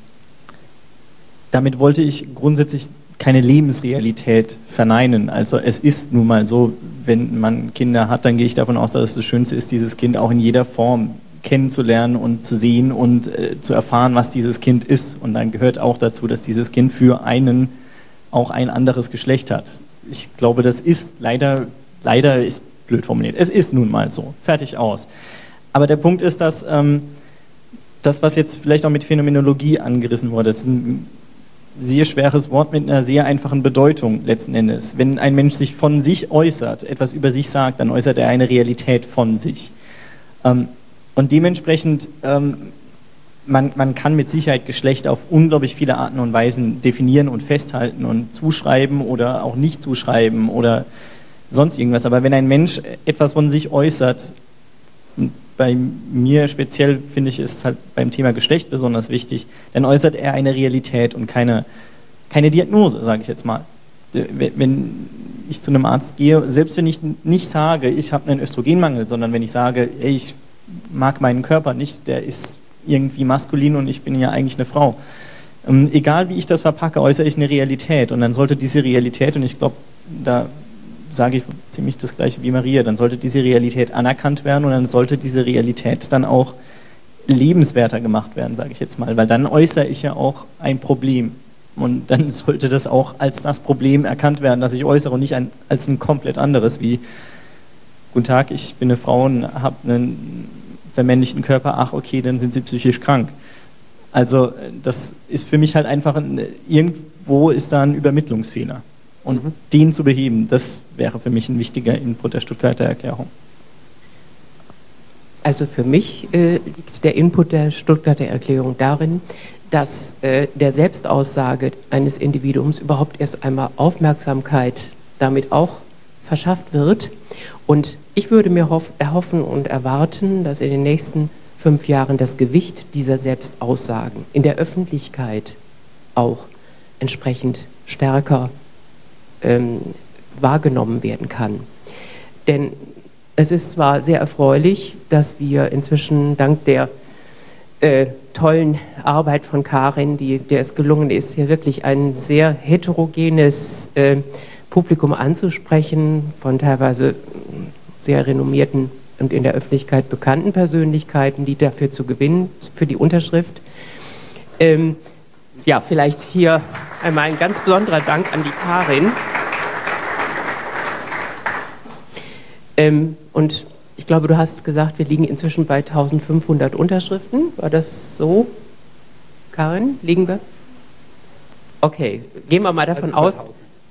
E: damit wollte ich grundsätzlich keine Lebensrealität verneinen. Also es ist nun mal so, wenn man Kinder hat, dann gehe ich davon aus, dass es das Schönste ist, dieses Kind auch in jeder Form kennenzulernen und zu sehen und äh, zu erfahren, was dieses Kind ist. Und dann gehört auch dazu, dass dieses Kind für einen auch ein anderes Geschlecht hat ich glaube, das ist leider, leider ist blöd formuliert. Es ist nun mal so. Fertig aus. Aber der Punkt ist, dass ähm, das, was jetzt vielleicht auch mit Phänomenologie angerissen wurde, ist ein sehr schweres Wort mit einer sehr einfachen Bedeutung letzten Endes. Wenn ein Mensch sich von sich äußert, etwas über sich sagt, dann äußert er eine Realität von sich. Ähm, und dementsprechend ähm, man, man kann mit Sicherheit Geschlecht auf unglaublich viele Arten und Weisen definieren und festhalten und zuschreiben oder auch nicht zuschreiben oder sonst irgendwas. Aber wenn ein Mensch etwas von sich äußert, bei mir speziell finde ich, ist es halt beim Thema Geschlecht besonders wichtig, dann äußert er eine Realität und keine, keine Diagnose, sage ich jetzt mal. Wenn ich zu einem Arzt gehe, selbst wenn ich nicht sage, ich habe einen Östrogenmangel, sondern wenn ich sage, ich mag meinen Körper nicht, der ist irgendwie maskulin und ich bin ja eigentlich eine Frau. Ähm, egal wie ich das verpacke, äußere ich eine Realität und dann sollte diese Realität, und ich glaube, da sage ich ziemlich das gleiche wie Maria, dann sollte diese Realität anerkannt werden und dann sollte diese Realität dann auch lebenswerter gemacht werden, sage ich jetzt mal, weil dann äußere ich ja auch ein Problem. Und dann (laughs) sollte das auch als das Problem erkannt werden, das ich äußere und nicht ein, als ein komplett anderes, wie Guten Tag, ich bin eine Frau und habe einen vermännlichten Körper, ach okay, dann sind sie psychisch krank. Also das ist für mich halt einfach, ein, irgendwo ist da ein Übermittlungsfehler. Und mhm. den zu beheben, das wäre für mich ein wichtiger Input der Stuttgarter Erklärung.
F: Also für mich äh, liegt der Input der Stuttgarter Erklärung darin, dass äh, der Selbstaussage eines Individuums überhaupt erst einmal Aufmerksamkeit damit auch verschafft wird und ich würde mir erhoffen und erwarten, dass in den nächsten fünf Jahren das Gewicht dieser Selbstaussagen in der Öffentlichkeit auch entsprechend stärker ähm, wahrgenommen werden kann. Denn es ist zwar sehr erfreulich, dass wir inzwischen dank der äh, tollen Arbeit von Karin, die, der es gelungen ist, hier wirklich ein sehr heterogenes äh, Publikum anzusprechen, von teilweise sehr renommierten und in der Öffentlichkeit bekannten Persönlichkeiten, die dafür zu gewinnen, für die Unterschrift. Ähm, ja, vielleicht hier einmal ein ganz besonderer Dank an die Karin. Ähm, und ich glaube, du hast gesagt, wir liegen inzwischen bei 1500 Unterschriften. War das so? Karin, liegen wir? Okay, gehen wir mal davon also aus.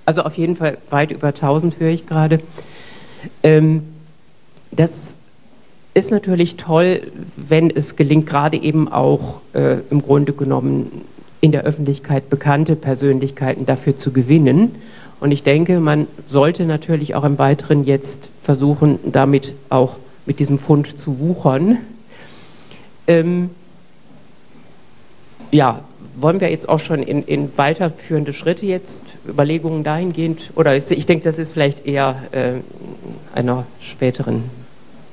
F: Also auf jeden Fall weit über 1000 höre ich gerade. Ähm, das ist natürlich toll, wenn es gelingt, gerade eben auch äh, im Grunde genommen in der Öffentlichkeit bekannte Persönlichkeiten dafür zu gewinnen. Und ich denke, man sollte natürlich auch im Weiteren jetzt versuchen, damit auch mit diesem Fund zu wuchern. Ähm, ja, wollen wir jetzt auch schon in, in, weiterführende Schritte jetzt, Überlegungen dahingehend, oder ist, ich denke, das ist vielleicht eher äh, einer späteren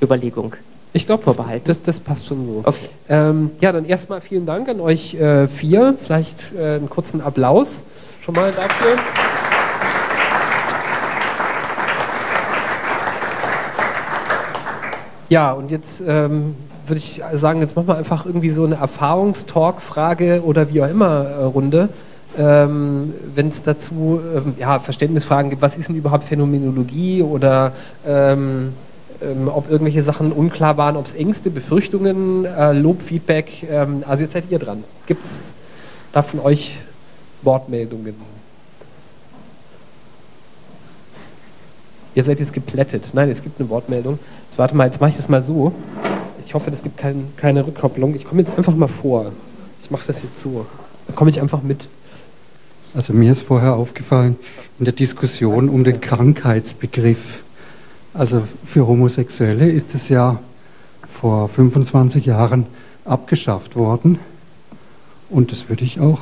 F: Überlegung.
A: Ich glaube, vorbehalten. Das, das, passt schon so. Okay. Ähm, ja, dann erstmal vielen Dank an euch äh, vier. Vielleicht äh, einen kurzen Applaus schon mal dafür. Ja, und jetzt ähm, würde ich sagen, jetzt machen wir einfach irgendwie so eine Erfahrungstalk-Frage oder wie auch immer äh, Runde. Ähm, Wenn es dazu ähm, ja, Verständnisfragen gibt, was ist denn überhaupt Phänomenologie oder ähm, ähm ob irgendwelche Sachen unklar waren, ob es Ängste, Befürchtungen, äh, Lob, Feedback, ähm, also jetzt seid ihr dran. Gibt es da von euch Wortmeldungen? Ihr seid jetzt geplättet. Nein, es gibt eine Wortmeldung. Jetzt warte mal, jetzt mache ich das mal so. Ich hoffe, es gibt kein, keine Rückkopplung. Ich komme jetzt einfach mal vor. Ich mache das jetzt so. Dann komme ich einfach mit.
G: Also mir ist vorher aufgefallen, in der Diskussion um den Krankheitsbegriff. Also für Homosexuelle ist es ja vor 25 Jahren abgeschafft worden. Und das würde ich auch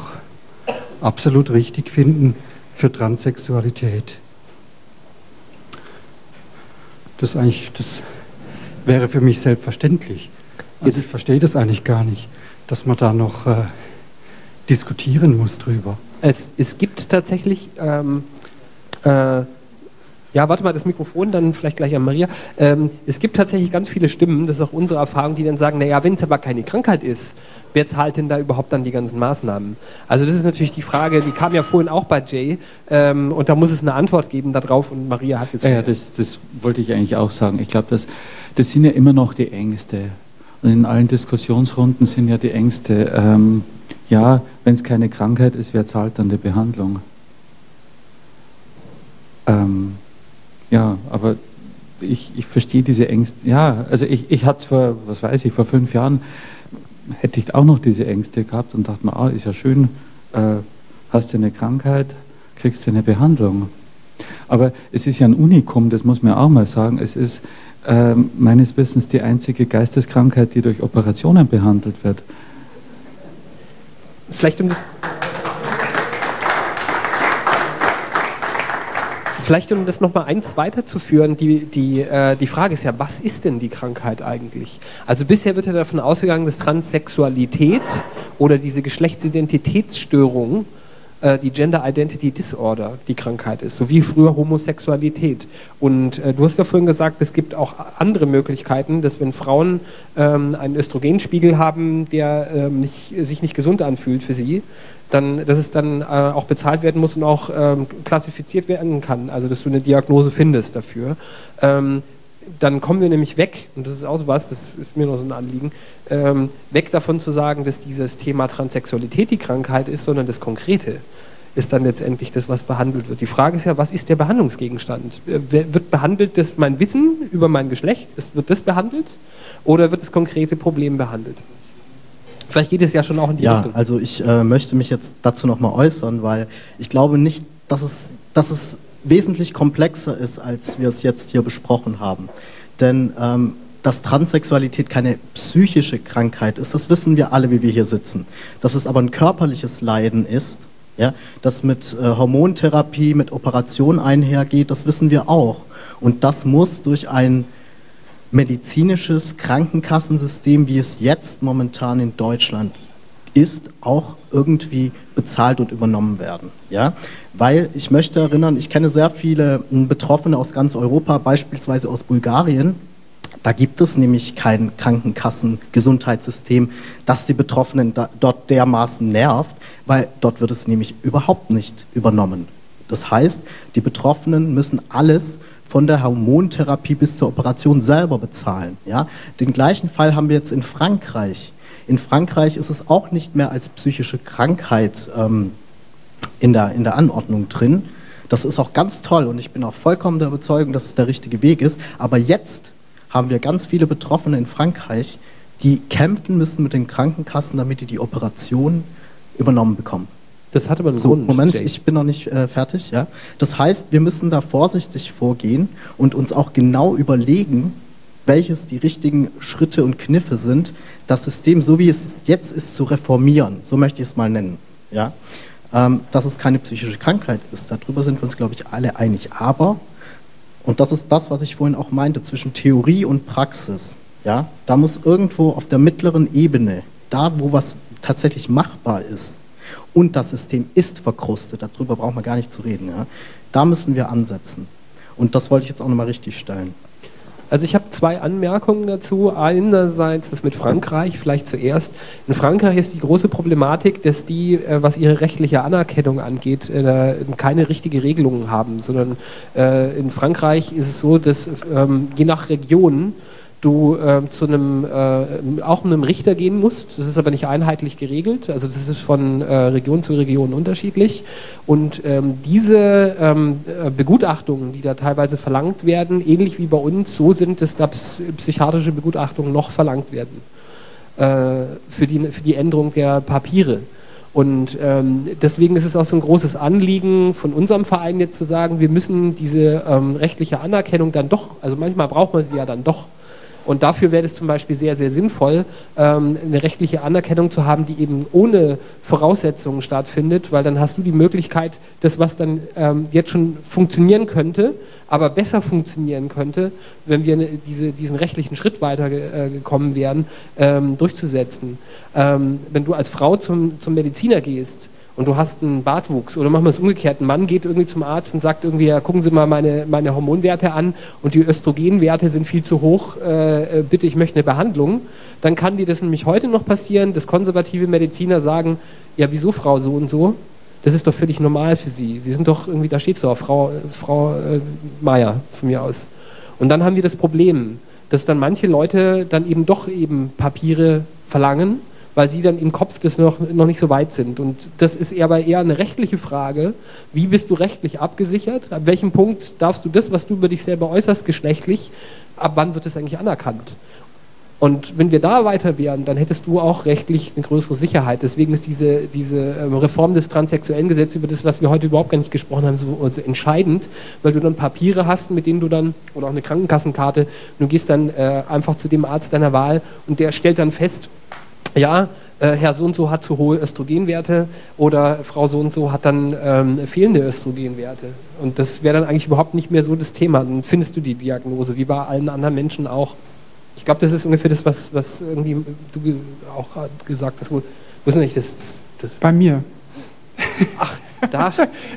G: absolut richtig finden für Transsexualität. Das eigentlich, das wäre für mich selbstverständlich. Also ich verstehe das eigentlich gar nicht, dass man da noch äh, diskutieren muss drüber.
A: Es, es gibt tatsächlich ähm, äh, ja, warte mal, das Mikrofon dann vielleicht gleich an Maria. Ähm, es gibt tatsächlich ganz viele Stimmen, das ist auch unsere Erfahrung, die dann sagen, naja, wenn es aber keine Krankheit ist, wer zahlt denn da überhaupt dann die ganzen Maßnahmen? Also das ist natürlich die Frage, die kam ja vorhin auch bei Jay ähm, und da muss es eine Antwort geben darauf und Maria hat jetzt...
B: Ja, ja das, das wollte ich eigentlich auch sagen. Ich glaube, das, das sind ja immer noch die Ängste. Und in allen Diskussionsrunden sind ja die Ängste, ähm, ja, wenn es keine Krankheit ist, wer zahlt dann die Behandlung? Ähm, ja, aber ich, ich verstehe diese Ängste. Ja, also ich, ich hatte es vor, was weiß ich, vor fünf Jahren hätte ich auch noch diese Ängste gehabt und dachte mir, ah, ist ja schön, äh, hast du eine Krankheit, kriegst du eine Behandlung. Aber es ist ja ein Unikum, das muss man auch mal sagen. Es ist äh, meines Wissens die einzige Geisteskrankheit, die durch Operationen behandelt wird.
A: Vielleicht um das Vielleicht, um das nochmal eins weiterzuführen, die, die, äh, die Frage ist ja, was ist denn die Krankheit eigentlich? Also bisher wird ja davon ausgegangen, dass Transsexualität oder diese Geschlechtsidentitätsstörung äh, die Gender Identity Disorder die Krankheit ist, so wie früher Homosexualität. Und äh, du hast ja vorhin gesagt, es gibt auch andere Möglichkeiten, dass wenn Frauen ähm, einen Östrogenspiegel haben, der ähm, nicht, sich nicht gesund anfühlt für sie, dann, dass es dann äh, auch bezahlt werden muss und auch ähm, klassifiziert werden kann, also dass du eine Diagnose findest dafür. Ähm, dann kommen wir nämlich weg, und das ist auch so was, das ist mir noch so ein Anliegen, ähm, weg davon zu sagen, dass dieses Thema Transsexualität die Krankheit ist, sondern das Konkrete ist dann letztendlich das, was behandelt wird. Die Frage ist ja, was ist der Behandlungsgegenstand? Äh, wird behandelt das mein Wissen über mein Geschlecht? Wird das behandelt? Oder wird das konkrete Problem behandelt? Vielleicht geht es ja schon auch in die
C: ja,
A: Richtung.
C: Ja, also ich äh, möchte mich jetzt dazu nochmal äußern, weil ich glaube nicht, dass es, dass es wesentlich komplexer ist, als wir es jetzt hier besprochen haben. Denn ähm, dass Transsexualität keine psychische Krankheit ist, das wissen wir alle, wie wir hier sitzen. Dass es aber ein körperliches Leiden ist, ja, das mit äh, Hormontherapie, mit Operation einhergeht, das wissen wir auch. Und das muss durch ein medizinisches Krankenkassensystem, wie es jetzt momentan in Deutschland ist, auch irgendwie bezahlt und übernommen werden. Ja? Weil ich möchte erinnern, ich kenne sehr viele hm, Betroffene aus ganz Europa, beispielsweise aus Bulgarien. Da gibt es nämlich kein Krankenkassen-Gesundheitssystem, das die Betroffenen da, dort dermaßen nervt, weil dort wird es nämlich überhaupt nicht übernommen. Das heißt, die Betroffenen müssen alles von der Hormontherapie bis zur Operation selber bezahlen. Ja? Den gleichen Fall haben wir jetzt in Frankreich. In Frankreich ist es auch nicht mehr als psychische Krankheit ähm, in, der, in der Anordnung drin. Das ist auch ganz toll und ich bin auch vollkommen der Überzeugung, dass es der richtige Weg ist. Aber jetzt haben wir ganz viele Betroffene in Frankreich, die kämpfen müssen mit den Krankenkassen, damit die die Operation übernommen bekommen.
A: Das hat aber einen
C: So,
A: Grund.
C: Moment,
A: Jake.
C: ich bin noch nicht äh, fertig. Ja? Das heißt, wir müssen da vorsichtig vorgehen und uns auch genau überlegen, welches die richtigen Schritte und Kniffe sind, das System, so wie es jetzt ist, zu reformieren. So möchte ich es mal nennen. Ja? Ähm, dass es keine psychische Krankheit ist. Darüber sind wir uns, glaube ich, alle einig. Aber, und das ist das, was ich vorhin auch meinte, zwischen Theorie und Praxis. Ja? Da muss irgendwo auf der mittleren Ebene, da wo was tatsächlich machbar ist, und das System ist verkrustet, darüber brauchen wir gar nicht zu reden. Ja? Da müssen wir ansetzen. Und das wollte ich jetzt auch nochmal richtig stellen.
A: Also ich habe zwei Anmerkungen dazu. Einerseits das mit Frankreich, vielleicht zuerst. In Frankreich ist die große Problematik, dass die, äh, was ihre rechtliche Anerkennung angeht, äh, keine richtige Regelung haben, sondern äh, in Frankreich ist es so, dass ähm, je nach Region du äh, zu einem äh, auch einem Richter gehen musst. Das ist aber nicht einheitlich geregelt. Also das ist von äh, Region zu Region unterschiedlich. Und ähm, diese ähm, äh, Begutachtungen, die da teilweise verlangt werden, ähnlich wie bei uns, so sind, dass da ps- psychiatrische Begutachtungen noch verlangt werden äh, für, die, für die Änderung der Papiere. Und ähm, deswegen ist es auch so ein großes Anliegen von unserem Verein jetzt zu sagen, wir müssen diese ähm, rechtliche Anerkennung dann doch, also manchmal braucht man sie ja dann doch. Und dafür wäre es zum Beispiel sehr, sehr sinnvoll, ähm, eine rechtliche Anerkennung zu haben, die eben ohne Voraussetzungen stattfindet, weil dann hast du die Möglichkeit, das, was dann ähm, jetzt schon funktionieren könnte, aber besser funktionieren könnte, wenn wir diese, diesen rechtlichen Schritt weiter äh, wären, ähm, durchzusetzen. Wenn du als Frau zum, zum Mediziner gehst, und du hast einen Bartwuchs oder machen wir es umgekehrt, ein Mann geht irgendwie zum Arzt und sagt irgendwie, ja, gucken Sie mal meine, meine Hormonwerte an und die Östrogenwerte sind viel zu hoch, äh, äh, bitte, ich möchte eine Behandlung, dann kann dir das nämlich heute noch passieren, dass konservative Mediziner sagen, ja, wieso Frau so und so? Das ist doch völlig normal für Sie. Sie sind doch irgendwie, da steht so, Frau, Frau äh, Meier von mir aus. Und dann haben wir das Problem, dass dann manche Leute dann eben doch eben Papiere verlangen, weil sie dann im Kopf das noch, noch nicht so weit sind. Und das ist aber eher eine rechtliche Frage. Wie bist du rechtlich abgesichert? Ab welchem Punkt darfst du das, was du über dich selber äußerst, geschlechtlich, ab wann wird es eigentlich anerkannt? Und wenn wir da weiter wären, dann hättest du auch rechtlich eine größere Sicherheit. Deswegen ist diese, diese ähm, Reform des transsexuellen Gesetzes, über das, was wir heute überhaupt gar nicht gesprochen haben, so, so entscheidend, weil du dann Papiere hast, mit denen du dann, oder auch eine Krankenkassenkarte, du gehst dann äh, einfach zu dem Arzt deiner Wahl und der stellt dann fest, ja, äh, Herr so und so hat zu hohe Östrogenwerte oder Frau so und so hat dann ähm, fehlende Östrogenwerte. Und das wäre dann eigentlich überhaupt nicht mehr so das Thema. Dann findest du die Diagnose, wie bei allen anderen Menschen auch. Ich glaube, das ist ungefähr das, was, was irgendwie du auch gesagt hast. Wo, wo ist denn eigentlich das, das, das?
H: Bei mir.
A: Ach, da.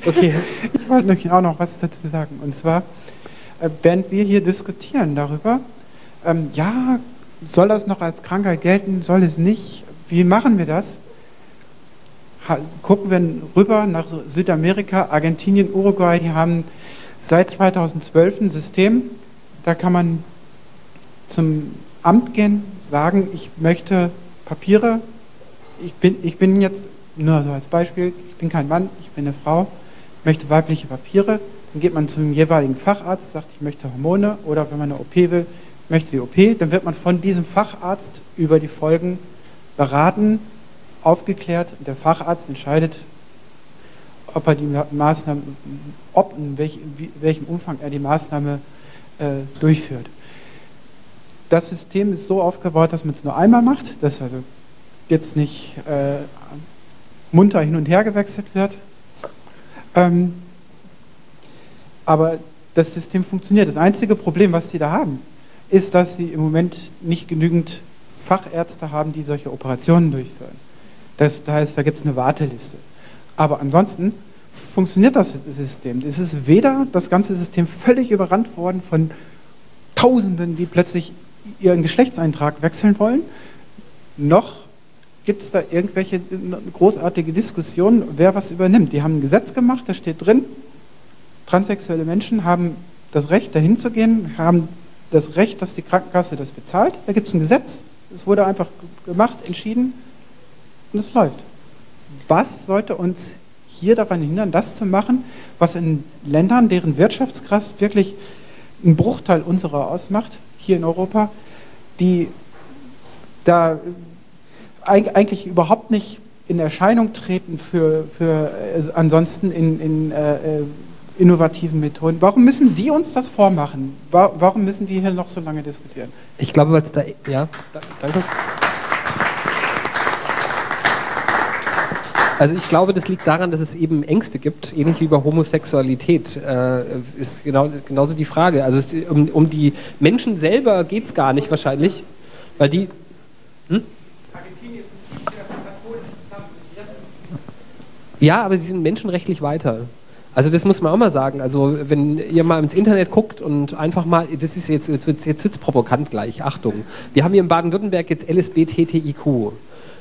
A: Okay.
H: Ich wollte nämlich auch noch was dazu sagen. Und zwar, äh, während wir hier diskutieren darüber, ähm, ja, soll das noch als Krankheit gelten, soll es nicht? Wie machen wir das? Gucken wir rüber nach Südamerika, Argentinien, Uruguay, die haben seit 2012 ein System, da kann man zum Amt gehen, sagen, ich möchte Papiere, ich bin, ich bin jetzt, nur so als Beispiel, ich bin kein Mann, ich bin eine Frau, möchte weibliche Papiere, dann geht man zum jeweiligen Facharzt, sagt, ich möchte Hormone oder wenn man eine OP will, möchte die OP, dann wird man von diesem Facharzt über die Folgen beraten, aufgeklärt und der Facharzt entscheidet, ob er die Maßnahme, ob in welch, welchem Umfang er die Maßnahme äh, durchführt. Das System ist so aufgebaut, dass man es nur einmal macht, dass also jetzt nicht äh, munter hin und her gewechselt wird. Ähm, aber das System funktioniert. Das einzige Problem, was Sie da haben, ist, dass Sie im Moment nicht genügend Fachärzte haben, die solche Operationen durchführen. Das, heißt, da gibt es eine Warteliste. Aber ansonsten funktioniert das System. Es ist weder das ganze System völlig überrannt worden von Tausenden, die plötzlich ihren Geschlechtseintrag wechseln wollen, noch gibt es da irgendwelche großartige Diskussionen, wer was übernimmt. Die haben ein Gesetz gemacht, da steht drin, transsexuelle Menschen haben das Recht, dahin zu gehen, haben das Recht, dass die Krankenkasse das bezahlt. Da gibt es ein Gesetz. Es wurde einfach gemacht, entschieden und es läuft. Was sollte uns hier daran hindern, das zu machen, was in Ländern, deren Wirtschaftskraft wirklich einen Bruchteil unserer ausmacht, hier in Europa, die da eigentlich überhaupt nicht in Erscheinung treten für, für äh, ansonsten in, in äh, äh innovativen Methoden. Warum müssen die uns das vormachen? Warum müssen wir hier noch so lange diskutieren?
A: Ich glaube, weil es da. Ja, danke. Also ich glaube, das liegt daran, dass es eben Ängste gibt, ähnlich wie bei Homosexualität. Äh, ist genau, genauso die Frage. Also es, um, um, die Menschen selber geht es gar nicht wahrscheinlich, weil die. Hm? Ja, aber sie sind menschenrechtlich weiter. Also das muss man auch mal sagen. Also wenn ihr mal ins Internet guckt und einfach mal, das ist jetzt, jetzt wird es provokant gleich, Achtung. Wir haben hier in Baden-Württemberg jetzt LSBTTIQ.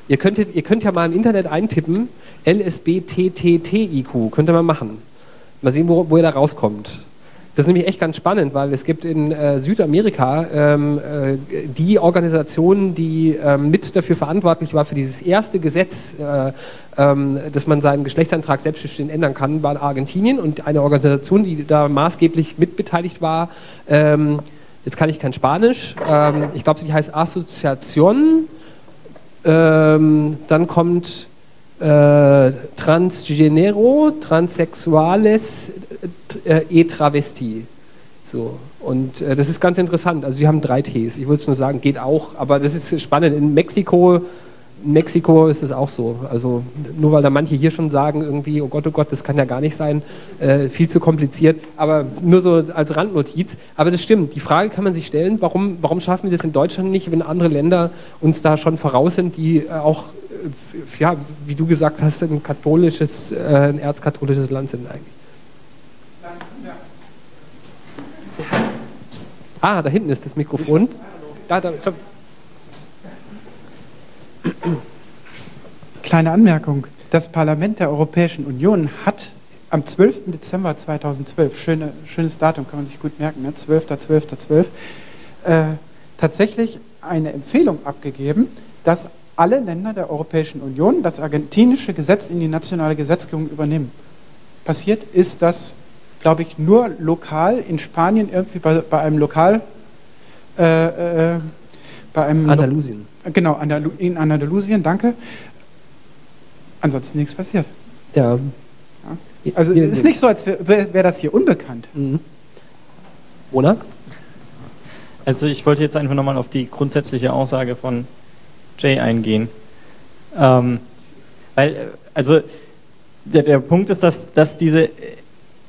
A: Ihr, könntet, ihr könnt ja mal im Internet eintippen, LSBTTTIQ, könnt ihr mal machen. Mal sehen, wo, wo ihr da rauskommt. Das ist nämlich echt ganz spannend, weil es gibt in äh, Südamerika ähm, äh, die Organisation, die ähm, mit dafür verantwortlich war für dieses erste Gesetz, äh, ähm, dass man seinen Geschlechtsantrag selbstbestimmt ändern kann, war in Argentinien und eine Organisation, die da maßgeblich mitbeteiligt war. Ähm, jetzt kann ich kein Spanisch. Ähm, ich glaube, sie heißt Asociación. Ähm, dann kommt äh, Transgenero, Transsexuales äh, e Travesti. So. Und äh, das ist ganz interessant. Also sie haben drei Ts. Ich würde es nur sagen, geht auch, aber das ist spannend. In Mexiko, in Mexiko ist es auch so. Also nur weil da manche hier schon sagen, irgendwie, oh Gott, oh Gott, das kann ja gar nicht sein, äh, viel zu kompliziert. Aber nur so als Randnotiz. Aber das stimmt. Die Frage kann man sich stellen, warum, warum schaffen wir das in Deutschland nicht, wenn andere Länder uns da schon voraus sind, die äh, auch ja, wie du gesagt hast, ein katholisches, äh, ein erzkatholisches Land sind eigentlich. Ah, da hinten ist das Mikrofon. Da, da,
H: Kleine Anmerkung. Das Parlament der Europäischen Union hat am 12. Dezember 2012, schöne, schönes Datum, kann man sich gut merken, ne? 12.12.12, 12, äh, tatsächlich eine Empfehlung abgegeben, dass alle Länder der Europäischen Union das argentinische Gesetz in die nationale Gesetzgebung übernehmen. Passiert ist das, glaube ich, nur lokal in Spanien irgendwie bei, bei einem Lokal. Äh, äh, bei einem
A: Andalusien.
H: Lo genau, Andalu in Andalusien, danke. Ansonsten nichts passiert.
A: Ja.
H: ja. Also es ist nicht so, als wäre wär das hier unbekannt. Mhm.
A: Oder?
E: Also ich wollte jetzt einfach nochmal auf die grundsätzliche Aussage von Jay eingehen. Ähm, weil, also, der, der Punkt ist, dass, dass diese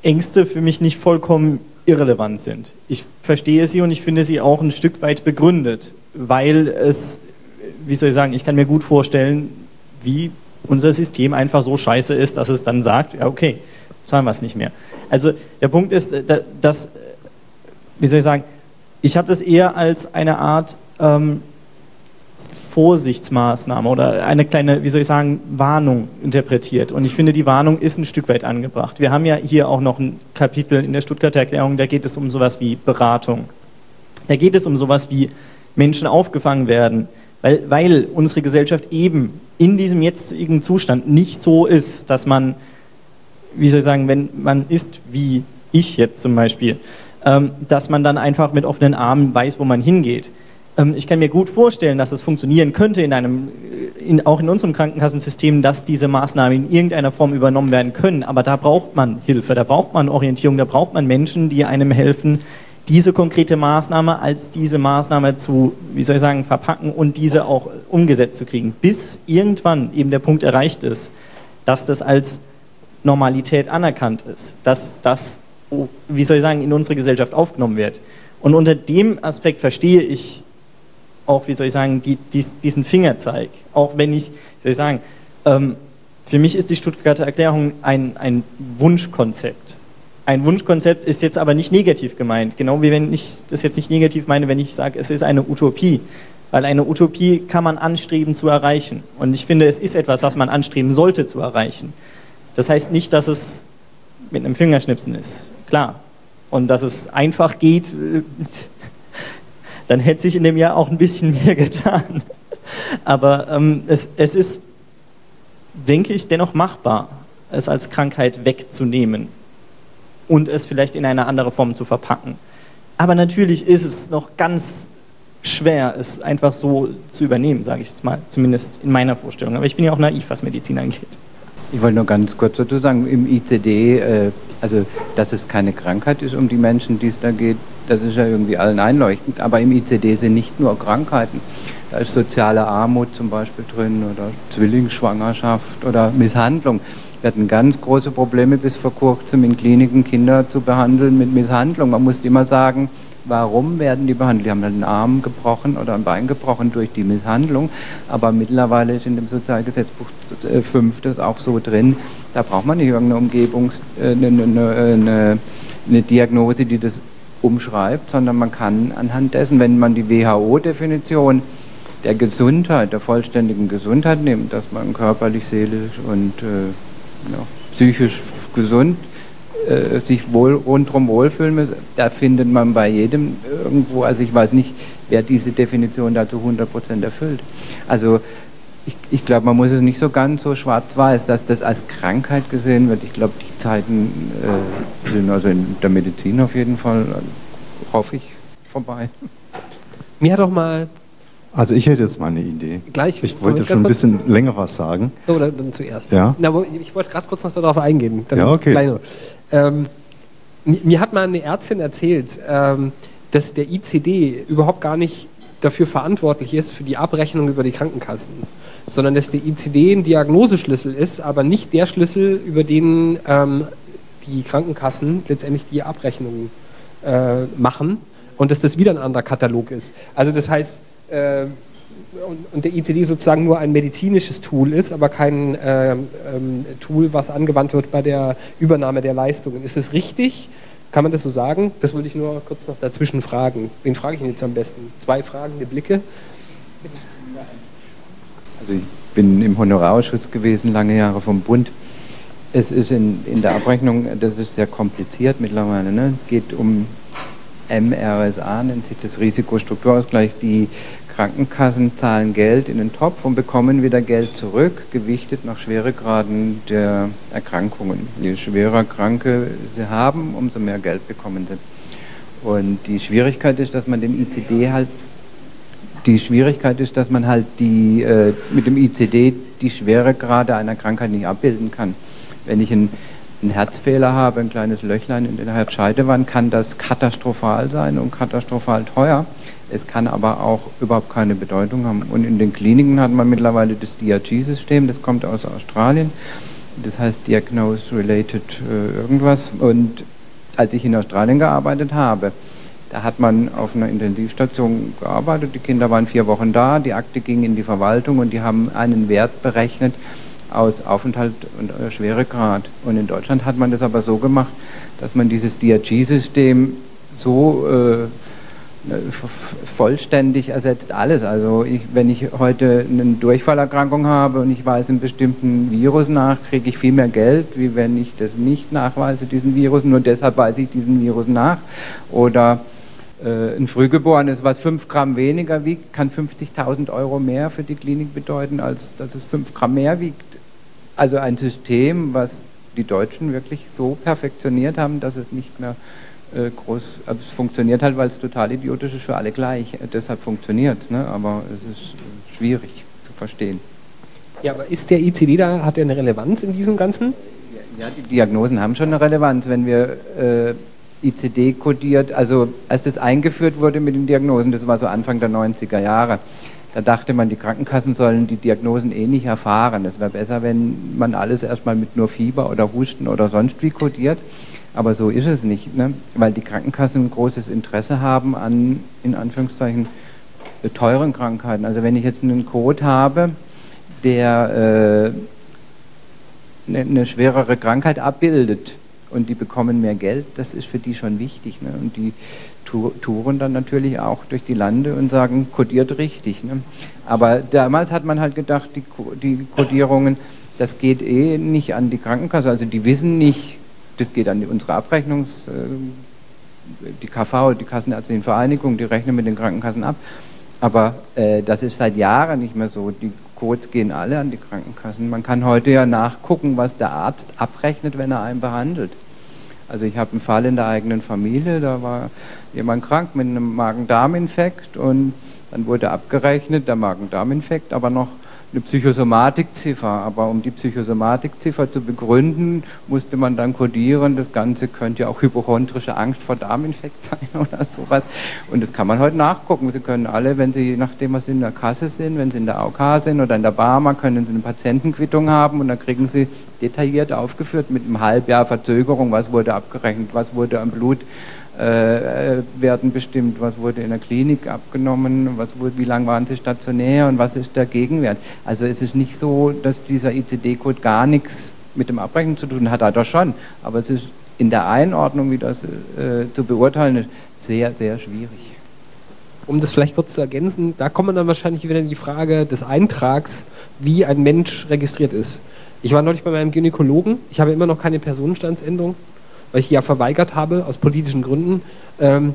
E: Ängste für mich nicht vollkommen irrelevant sind. Ich verstehe sie und ich finde sie auch ein Stück weit begründet, weil es, wie soll ich sagen, ich kann mir gut vorstellen, wie unser System einfach so scheiße ist, dass es dann sagt, ja okay, zahlen wir es nicht mehr. Also der Punkt ist, dass, wie soll ich sagen, ich habe das eher als eine Art ähm, Vorsichtsmaßnahme oder eine kleine, wie soll ich sagen, Warnung interpretiert. Und ich finde, die Warnung ist ein Stück weit angebracht. Wir haben ja hier auch noch ein Kapitel in der Stuttgarter Erklärung, da geht es um sowas wie Beratung. Da geht es um sowas wie Menschen aufgefangen werden, weil, weil unsere Gesellschaft eben in diesem jetzigen Zustand nicht so ist, dass man, wie soll ich sagen, wenn man ist wie ich jetzt zum Beispiel, ähm, dass man dann einfach mit offenen Armen weiß, wo man hingeht. Ähm, ich kann mir gut vorstellen, dass es funktionieren könnte in einem, in, auch in unserem Krankenkassensystem, dass diese Maßnahmen in irgendeiner Form übernommen werden können. Aber da braucht man Hilfe, da braucht man Orientierung, da braucht man Menschen, die einem helfen, diese konkrete Maßnahme als diese Maßnahme zu, wie soll ich sagen, verpacken und diese auch umgesetzt zu kriegen, bis irgendwann eben der Punkt erreicht ist, dass das als Normalität anerkannt ist, dass das, wie soll ich sagen, in unsere Gesellschaft aufgenommen wird. Und unter dem Aspekt verstehe ich auch, wie soll ich sagen, die, dies, diesen Fingerzeig. Auch wenn ich, wie soll ich sagen, ähm, für mich ist die Stuttgarter Erklärung ein, ein Wunschkonzept. Ein Wunschkonzept ist jetzt aber nicht negativ gemeint, genau wie wenn ich das jetzt nicht negativ meine, wenn ich sage, es ist eine Utopie. Weil eine Utopie kann man anstreben zu erreichen. Und ich finde, es ist etwas, was man anstreben sollte zu erreichen. Das heißt nicht, dass es mit einem Fingerschnipsen ist. Klar, und dass es einfach geht, äh, dann hätte sich in dem Jahr auch ein bisschen mehr (laughs) getan. Aber ähm, es, es ist, denke ich, dennoch machbar, es als Krankheit wegzunehmen und es vielleicht in eine andere Form zu verpacken. Aber natürlich ist es noch ganz schwer, es einfach so zu übernehmen, sage ich jetzt mal, zumindest in meiner Vorstellung. Aber ich bin ja auch naiv, was Medizin angeht.
D: Ich wollte nur ganz kurz dazu sagen, im ICD, äh, also dass es keine Krankheit ist um die Menschen, die es da geht, das ist ja irgendwie allen einleuchtend. Aber im ICD sind nicht nur Krankheiten. Da ist soziale Armut zum Beispiel drin oder Zwillingsschwangerschaft oder Misshandlung. Wir hatten ganz große Probleme bis vor kurzem in Kliniken Kinder zu behandeln mit Misshandlung. Man musste immer sagen, warum werden die behandelt? Die haben einen Arm gebrochen oder ein Bein gebrochen durch die Misshandlung. Aber mittlerweile ist in dem Sozialgesetzbuch 5 das auch so drin. Da braucht man nicht irgendeine Umgebungs-, äh, eine, eine, eine, eine Diagnose, die das umschreibt, sondern man kann anhand dessen, wenn man die WHO-Definition der Gesundheit, der vollständigen Gesundheit nimmt, dass man körperlich, seelisch und äh, ja, psychisch gesund äh, sich wohl, rundherum wohlfühlen muss, da findet man bei jedem irgendwo, also ich weiß nicht, wer diese Definition da zu 100 Prozent erfüllt. Also ich, ich glaube, man muss es nicht so ganz so schwarz-weiß, dass das als Krankheit gesehen wird. Ich glaube, die Zeiten äh, sind also in der Medizin auf jeden Fall, äh, hoffe ich, vorbei.
A: Mir hat auch mal
I: also ich hätte jetzt mal eine Idee.
A: Gleich.
I: Ich wollte schon ein bisschen länger was sagen.
A: So, dann, dann zuerst.
I: Ja.
A: Na, ich wollte gerade kurz noch darauf eingehen.
I: ja, okay.
A: Ähm, mir hat mal eine Ärztin erzählt, ähm, dass der ICD überhaupt gar nicht dafür verantwortlich ist für die Abrechnung über die Krankenkassen, sondern dass der ICD ein Diagnoseschlüssel ist, aber nicht der Schlüssel, über den ähm, die Krankenkassen letztendlich die Abrechnungen äh, machen und dass das wieder ein anderer Katalog ist. Also das heißt, äh, und, und, der ICD sozusagen nur ein medizinisches Tool ist, aber kein äh, ähm, Tool, was angewandt wird bei der Übernahme der Leistungen. Ist es richtig? Kann man das so sagen? Das würde ich nur kurz noch dazwischen fragen. Wen frage ich denn jetzt am besten? Zwei fragende Blicke.
D: Also ich bin im Honorarausschuss gewesen, lange Jahre vom Bund. Es ist in, in der Abrechnung, das ist sehr kompliziert mittlerweile. Ne? Es geht um MRSA, nennt sich das Risikostrukturausgleich. Die Krankenkassen zahlen Geld in den Topf und bekommen wieder Geld zurück, gewichtet nach Schweregraden der Erkrankungen. Je schwerer Kranke sie haben, umso mehr Geld bekommen sie. Und die Schwierigkeit ist, dass man den ICD halt die Schwierigkeit ist, dass man halt die, äh, mit dem ICD die Schweregrade einer Krankheit nicht abbilden kann. Wenn ich einen, einen Herzfehler habe, ein kleines Löchlein in der Herzscheidewand, kann das katastrophal sein und katastrophal teuer. Es kann aber auch überhaupt keine Bedeutung haben. Und in den Kliniken hat man mittlerweile das DRG-System, das kommt aus Australien. Das heißt Diagnose Related äh, irgendwas. Und als ich in Australien gearbeitet habe, da hat man auf einer Intensivstation gearbeitet, die Kinder waren vier Wochen da, die Akte ging in die Verwaltung und die haben einen Wert berechnet aus Aufenthalt und äh, Schweregrad. Und in Deutschland hat man das aber so gemacht, dass man dieses DRG-System so äh, vollständig ersetzt alles. Also ich, wenn ich heute eine Durchfallerkrankung habe und ich weise einen bestimmten Virus nach, kriege ich viel mehr Geld, wie wenn ich das nicht nachweise, diesen Virus. Nur deshalb weise ich diesen Virus nach. Oder äh, ein Frühgeborenes, was 5 Gramm weniger wiegt, kann 50.000 Euro mehr für die Klinik bedeuten, als dass es 5 Gramm mehr wiegt. Also ein System, was die Deutschen wirklich so perfektioniert haben, dass es nicht mehr äh, groß, also es funktioniert halt, weil es total idiotisch ist für alle gleich. Äh, deshalb funktioniert es, ne? aber es ist äh, schwierig zu verstehen.
A: Ja, aber ist der ICD da, hat er eine Relevanz in diesem Ganzen?
D: Ja, die Diagnosen haben schon eine Relevanz. Wenn wir ICD kodiert, also als das eingeführt wurde mit den Diagnosen, das war so Anfang der 90er Jahre, da dachte man, die Krankenkassen sollen die Diagnosen eh nicht erfahren. Es wäre besser, wenn man alles erstmal mit nur Fieber oder Husten oder sonst wie kodiert. Aber so ist es nicht, ne? weil die Krankenkassen ein großes Interesse haben an, in Anführungszeichen, teuren Krankheiten. Also wenn ich jetzt einen Code habe, der äh, eine, eine schwerere Krankheit abbildet und die bekommen mehr Geld, das ist für die schon wichtig. Ne? Und die touren dann natürlich auch durch die Lande und sagen, kodiert richtig. Ne? Aber damals hat man halt gedacht, die, die Kodierungen, das geht eh nicht an die Krankenkasse. Also die wissen nicht, das geht an unsere Abrechnungsgesellschaft die KV, die Kassenärztlichen Vereinigung, die rechnen mit den Krankenkassen ab. Aber äh, das ist seit Jahren nicht mehr so. Die Codes gehen alle an die Krankenkassen. Man kann heute ja nachgucken, was der Arzt abrechnet, wenn er einen behandelt. Also ich habe einen Fall in der eigenen Familie, da war jemand krank mit einem Magen-Darm-Infekt und dann wurde abgerechnet, der Magen-Darm-Infekt, aber noch eine Psychosomatikziffer. Aber um die Psychosomatikziffer zu begründen, musste man dann kodieren, das Ganze könnte ja auch hypochondrische Angst vor Darminfekt (laughs) sein oder sowas. Und das kann man heute nachgucken. Sie können alle, wenn Sie, nachdem was Sie in der Kasse sind, wenn Sie in der AOK sind oder in der Barmer, können Sie eine Patientenquittung haben und dann kriegen Sie detailliert aufgeführt mit einem Halbjahr Verzögerung, was wurde abgerechnet, was wurde am Blut äh, werden bestimmt, was wurde in der Klinik abgenommen, was wurde, wie lange waren sie stationär und was ist der Gegenwert. Also es ist nicht so, dass dieser ICD-Code gar nichts mit dem Abbrechen zu tun hat, hat er schon, aber es ist in der Einordnung, wie das äh, zu beurteilen sehr, sehr schwierig.
A: Um das vielleicht kurz zu ergänzen, da kommt man dann wahrscheinlich wieder in die Frage des Eintrags, wie ein Mensch registriert ist. Ich war neulich bei meinem Gynäkologen, ich habe immer noch keine Personenstandsänderung weil ich ja verweigert habe aus politischen Gründen. Ähm,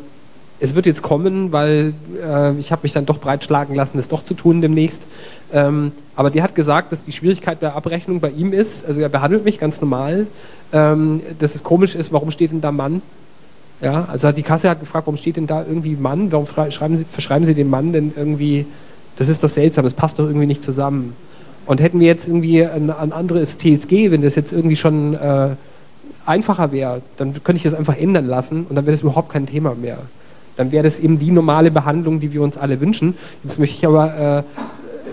A: es wird jetzt kommen, weil äh, ich habe mich dann doch breitschlagen lassen, das doch zu tun demnächst. Ähm, aber der hat gesagt, dass die Schwierigkeit der Abrechnung bei ihm ist, also er behandelt mich ganz normal, ähm, dass es komisch ist, warum steht denn da Mann? Ja, also die Kasse hat gefragt, warum steht denn da irgendwie Mann? Warum schreiben Sie, verschreiben Sie den Mann denn irgendwie? Das ist doch seltsam, das passt doch irgendwie nicht zusammen. Und hätten wir jetzt irgendwie ein, ein anderes TSG, wenn das jetzt irgendwie schon äh, einfacher wäre, dann könnte ich das einfach ändern lassen und dann wäre das überhaupt kein Thema mehr. Dann wäre das eben die normale Behandlung, die wir uns alle wünschen. Jetzt möchte ich aber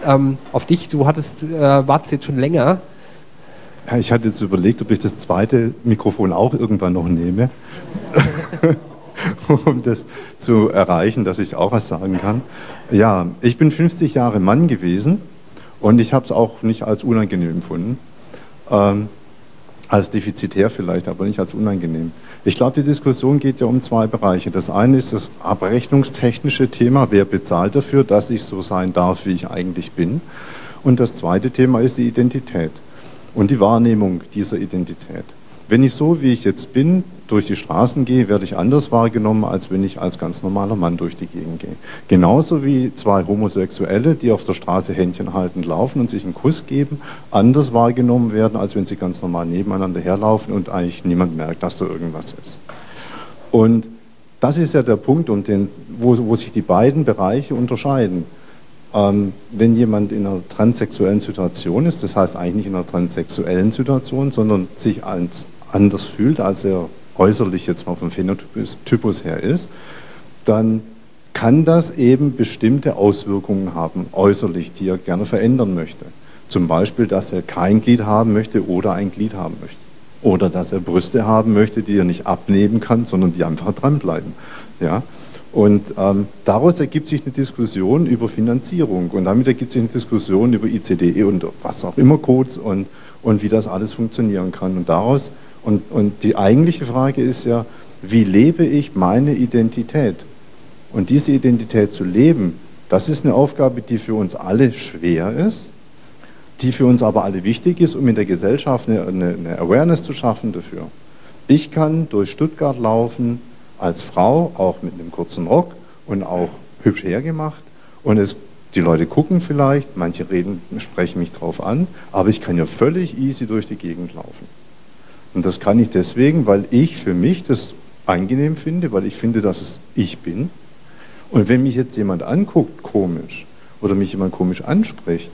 A: äh, ähm, auf dich, du hattest, äh, wartest jetzt schon länger.
I: Ja, ich hatte jetzt überlegt, ob ich das zweite Mikrofon auch irgendwann noch nehme, (laughs) um das zu erreichen, dass ich auch was sagen kann. Ja, ich bin 50 Jahre Mann gewesen und ich habe es auch nicht als unangenehm empfunden. Ähm, als defizitär vielleicht, aber nicht als unangenehm. Ich glaube, die Diskussion geht ja um zwei Bereiche. Das eine ist das abrechnungstechnische Thema, wer bezahlt dafür, dass ich so sein darf, wie ich eigentlich bin. Und das zweite Thema ist die Identität und die Wahrnehmung dieser Identität. Wenn ich so, wie ich jetzt bin, durch die Straßen gehe, werde ich anders wahrgenommen, als wenn ich als ganz normaler Mann durch die Gegend gehe. Genauso wie zwei Homosexuelle, die auf der Straße Händchen haltend laufen und sich einen Kuss geben, anders wahrgenommen werden, als wenn sie ganz normal nebeneinander herlaufen und eigentlich niemand merkt, dass da irgendwas ist. Und das ist ja der Punkt, um den, wo, wo sich die beiden Bereiche unterscheiden. Ähm, wenn jemand in einer transsexuellen Situation ist, das heißt eigentlich nicht in einer transsexuellen Situation, sondern sich als anders fühlt, als er äußerlich jetzt mal vom Phänotypus her ist, dann kann das eben bestimmte Auswirkungen haben, äußerlich, die er gerne verändern möchte. Zum Beispiel, dass er kein Glied haben möchte oder ein Glied haben möchte. Oder dass er Brüste haben möchte, die er nicht abnehmen kann, sondern die einfach dranbleiben. Ja? Und ähm, daraus ergibt sich eine Diskussion über Finanzierung und damit ergibt sich eine Diskussion über ICDE und was auch immer Codes und, und wie das alles funktionieren kann. Und daraus und, und die eigentliche Frage ist ja, wie lebe ich meine Identität? Und diese Identität zu leben, das ist eine Aufgabe, die für uns alle schwer ist, die für uns aber alle wichtig ist, um in der Gesellschaft eine, eine Awareness zu schaffen dafür. Ich kann durch Stuttgart laufen als Frau, auch mit einem kurzen Rock und auch hübsch hergemacht. Und es, die Leute gucken vielleicht, manche reden, sprechen mich drauf an, aber ich kann ja völlig easy durch die Gegend laufen. Und das kann ich deswegen, weil ich für mich das angenehm finde, weil ich finde, dass es ich bin. Und wenn mich jetzt jemand anguckt, komisch, oder mich jemand komisch anspricht,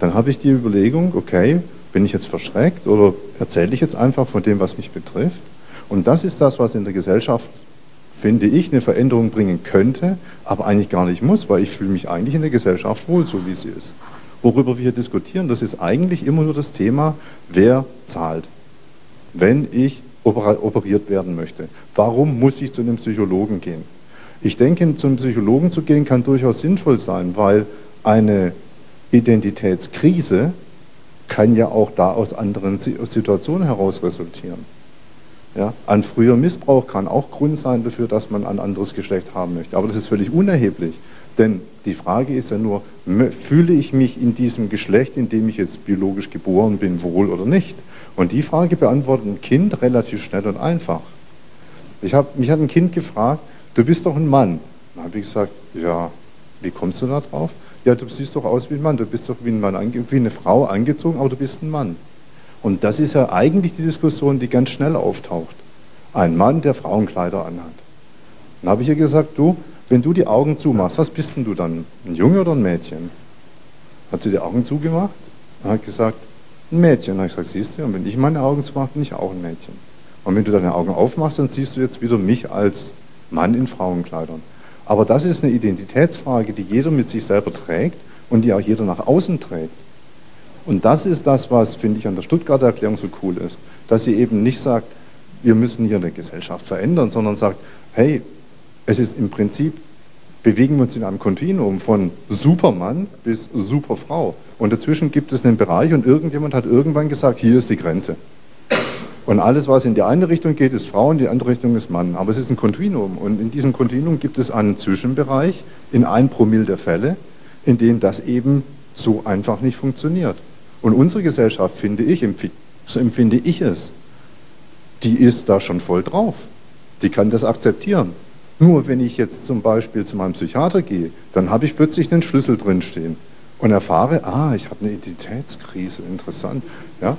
I: dann habe ich die Überlegung, okay, bin ich jetzt verschreckt oder erzähle ich jetzt einfach von dem, was mich betrifft? Und das ist das, was in der Gesellschaft, finde ich, eine Veränderung bringen könnte, aber eigentlich gar nicht muss, weil ich fühle mich eigentlich in der Gesellschaft wohl, so wie sie ist. Worüber wir hier diskutieren, das ist eigentlich immer nur das Thema, wer zahlt wenn ich operiert werden möchte. Warum muss ich zu einem Psychologen gehen? Ich denke, zu einem Psychologen zu gehen kann durchaus sinnvoll sein, weil eine Identitätskrise kann ja auch da aus anderen Situationen heraus resultieren. Ja, ein früher Missbrauch kann auch Grund sein dafür, dass man ein anderes Geschlecht haben möchte. Aber das ist völlig unerheblich. Denn die Frage ist ja nur, fühle ich mich in diesem Geschlecht, in dem ich jetzt biologisch geboren bin, wohl oder nicht? Und die Frage beantwortet ein Kind relativ schnell und einfach. Ich hab, mich hat ein Kind gefragt, du bist doch ein Mann. Dann habe ich gesagt, ja, wie kommst du da drauf? Ja, du siehst doch aus wie ein Mann, du bist doch wie, ein Mann, wie eine Frau angezogen, aber du bist ein Mann. Und das ist ja eigentlich die Diskussion, die ganz schnell auftaucht. Ein Mann, der Frauenkleider anhat. Dann habe ich ihr gesagt, du, wenn du die Augen zumachst, was bist denn du dann? Ein Junge oder ein Mädchen? Hat sie die Augen zugemacht und hat gesagt, ein Mädchen. Dann habe ich gesagt, siehst du, und wenn ich meine Augen zumache, bin ich auch ein Mädchen. Und wenn du deine Augen aufmachst, dann siehst du jetzt wieder mich als Mann in Frauenkleidern. Aber das ist eine Identitätsfrage, die jeder mit sich selber trägt und die auch jeder nach außen trägt. Und das ist das, was, finde ich, an der Stuttgarter Erklärung so cool ist, dass sie eben nicht sagt, wir müssen hier eine Gesellschaft verändern, sondern sagt, hey, es ist im Prinzip, bewegen wir uns in einem Kontinuum von Supermann bis Superfrau. Und dazwischen gibt es einen Bereich und irgendjemand hat irgendwann gesagt, hier ist die Grenze. Und alles, was in die eine Richtung geht, ist Frau, in die andere Richtung ist Mann. Aber es ist ein Kontinuum. Und in diesem Kontinuum gibt es einen Zwischenbereich in ein Promille der Fälle, in denen das eben so einfach nicht funktioniert. Und unsere Gesellschaft, finde ich, so empfinde ich es, die ist da schon voll drauf. Die kann das akzeptieren. Nur wenn ich jetzt zum Beispiel zu meinem Psychiater gehe, dann habe ich plötzlich einen Schlüssel drinstehen und erfahre, ah, ich habe eine Identitätskrise, interessant. Ja?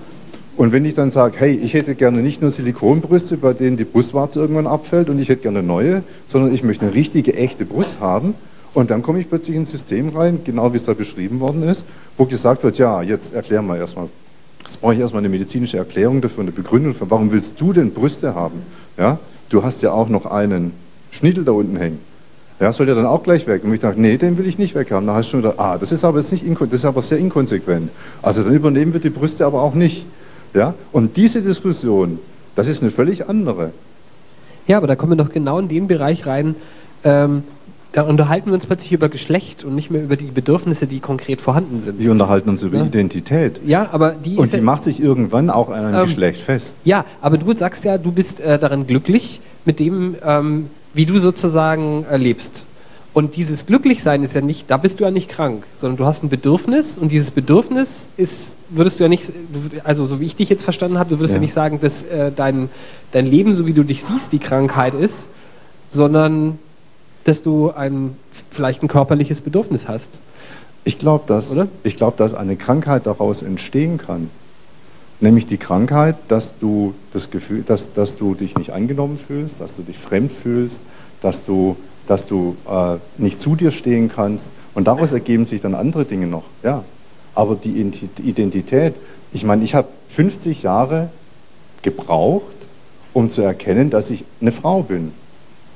I: Und wenn ich dann sage, hey, ich hätte gerne nicht nur Silikonbrüste, bei denen die Brustwarze irgendwann abfällt und ich hätte gerne neue, sondern ich möchte eine richtige, echte Brust haben, und dann komme ich plötzlich ins System rein, genau wie es da beschrieben worden ist, wo gesagt wird, ja, jetzt erklären wir erstmal. Jetzt brauche ich erstmal eine medizinische Erklärung dafür, eine Begründung für, warum willst du denn Brüste haben? Ja? Du hast ja auch noch einen Schniedel da unten hängen. Ja, soll der dann auch gleich weg? Und ich dachte, nee, den will ich nicht weghaben. Da hast du schon wieder, ah, das ist aber jetzt nicht, das ist aber sehr inkonsequent. Also dann übernehmen wir die Brüste aber auch nicht. Ja? Und diese Diskussion, das ist eine völlig andere.
A: Ja, aber da kommen wir doch genau in den Bereich rein, ähm, da unterhalten wir uns plötzlich über Geschlecht und nicht mehr über die Bedürfnisse, die konkret vorhanden sind.
I: Wir unterhalten uns über ja. Identität.
A: Ja, aber die
I: Und die ja, macht sich irgendwann auch an einem ähm, Geschlecht fest.
A: Ja, aber du sagst ja, du bist äh, darin glücklich mit dem, ähm, wie du sozusagen lebst. Und dieses Glücklichsein ist ja nicht, da bist du ja nicht krank, sondern du hast ein Bedürfnis und dieses Bedürfnis ist, würdest du ja nicht, also so wie ich dich jetzt verstanden habe, du würdest ja, ja nicht sagen, dass äh, dein, dein Leben, so wie du dich siehst, die Krankheit ist, sondern dass du ein, vielleicht ein körperliches Bedürfnis hast.
I: Ich glaube, dass, glaub, dass eine Krankheit daraus entstehen kann. Nämlich die Krankheit, dass du das Gefühl, dass, dass du dich nicht angenommen fühlst, dass du dich fremd fühlst, dass du, dass du äh, nicht zu dir stehen kannst. Und daraus ergeben sich dann andere Dinge noch. Ja. Aber die Identität, ich meine, ich habe 50 Jahre gebraucht, um zu erkennen, dass ich eine Frau bin.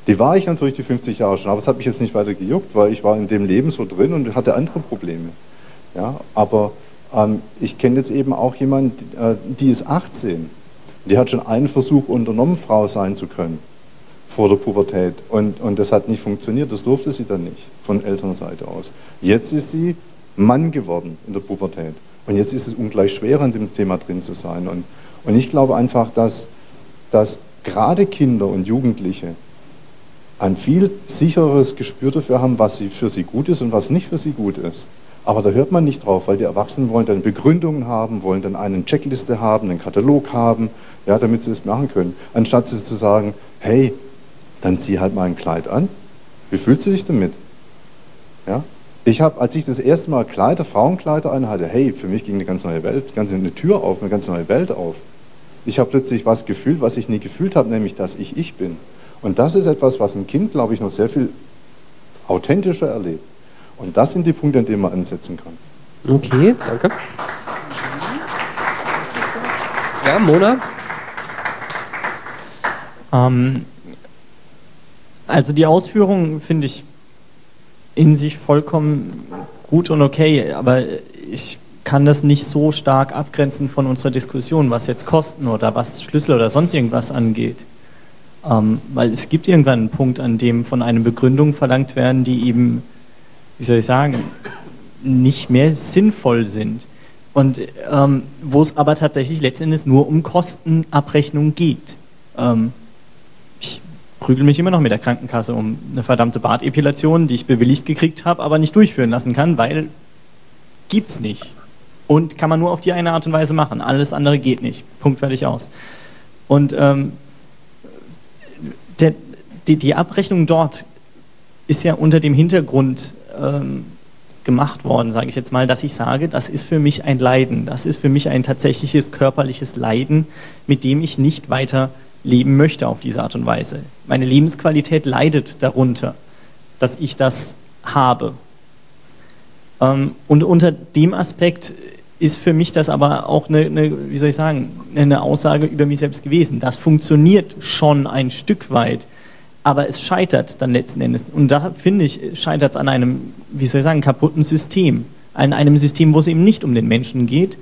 I: Die war ich natürlich die 50 Jahre schon, aber es hat mich jetzt nicht weiter gejuckt, weil ich war in dem Leben so drin und hatte andere Probleme. Ja, aber ich kenne jetzt eben auch jemanden, äh, die ist 18. Die hat schon einen Versuch unternommen, Frau sein zu können vor der Pubertät. Und, und das hat nicht funktioniert, das durfte sie dann nicht von Elternseite aus. Jetzt ist sie Mann geworden in der Pubertät. Und jetzt ist es ungleich schwerer, in dem Thema drin zu sein. Und, und ich glaube einfach, dass, dass gerade Kinder und Jugendliche ein viel sichereres Gespür dafür haben, was für sie gut ist und was nicht für sie gut ist. Aber da hört man nicht drauf, weil die Erwachsenen wollen dann Begründungen haben, wollen dann eine Checkliste haben, einen Katalog haben, ja, damit sie es machen können. Anstatt sie zu sagen, hey, dann zieh halt mal ein Kleid an. Wie fühlst du dich damit? Ja? Ich habe, als ich das erste Mal Kleider, Frauenkleider anhatte, hey, für mich ging eine ganz neue Welt, ganz eine Tür auf, eine ganz neue Welt auf. Ich habe plötzlich was gefühlt, was ich nie gefühlt habe, nämlich, dass ich ich bin. Und das ist etwas, was ein Kind, glaube ich, noch sehr viel authentischer erlebt. Und das sind die Punkte, an denen man ansetzen kann.
A: Okay, danke. Ja, Mona?
E: Ähm, also die Ausführungen finde ich in sich vollkommen gut und okay, aber ich kann das nicht so stark abgrenzen von unserer Diskussion, was jetzt Kosten oder was Schlüssel oder sonst irgendwas angeht. Ähm, weil es gibt irgendwann einen Punkt, an dem von einer Begründung verlangt werden, die eben, wie soll ich sagen, nicht mehr sinnvoll sind. Und ähm, wo es aber tatsächlich letztendlich nur um Kostenabrechnung geht. Ähm, ich prügel mich immer noch mit der Krankenkasse um eine verdammte Bartepilation, die ich bewilligt gekriegt habe, aber nicht durchführen lassen kann, weil gibt's nicht. Und kann man nur auf die eine Art und Weise machen. Alles andere geht nicht. Punkt fertig aus. Und ähm, der, die, die Abrechnung dort ist ja unter dem Hintergrund ähm, gemacht worden, sage ich jetzt mal, dass ich sage, das ist für mich ein Leiden, das ist für mich ein tatsächliches körperliches Leiden, mit dem ich nicht weiter leben möchte auf diese Art und Weise. Meine Lebensqualität leidet darunter, dass ich das habe. Ähm, und unter dem Aspekt ist für mich das aber auch eine, eine, wie soll ich sagen, eine Aussage über mich selbst gewesen. Das funktioniert schon ein Stück weit, aber es scheitert dann letzten Endes. Und da finde ich, scheitert es an einem, wie soll ich sagen, kaputten System. An einem System, wo es eben nicht um den Menschen geht,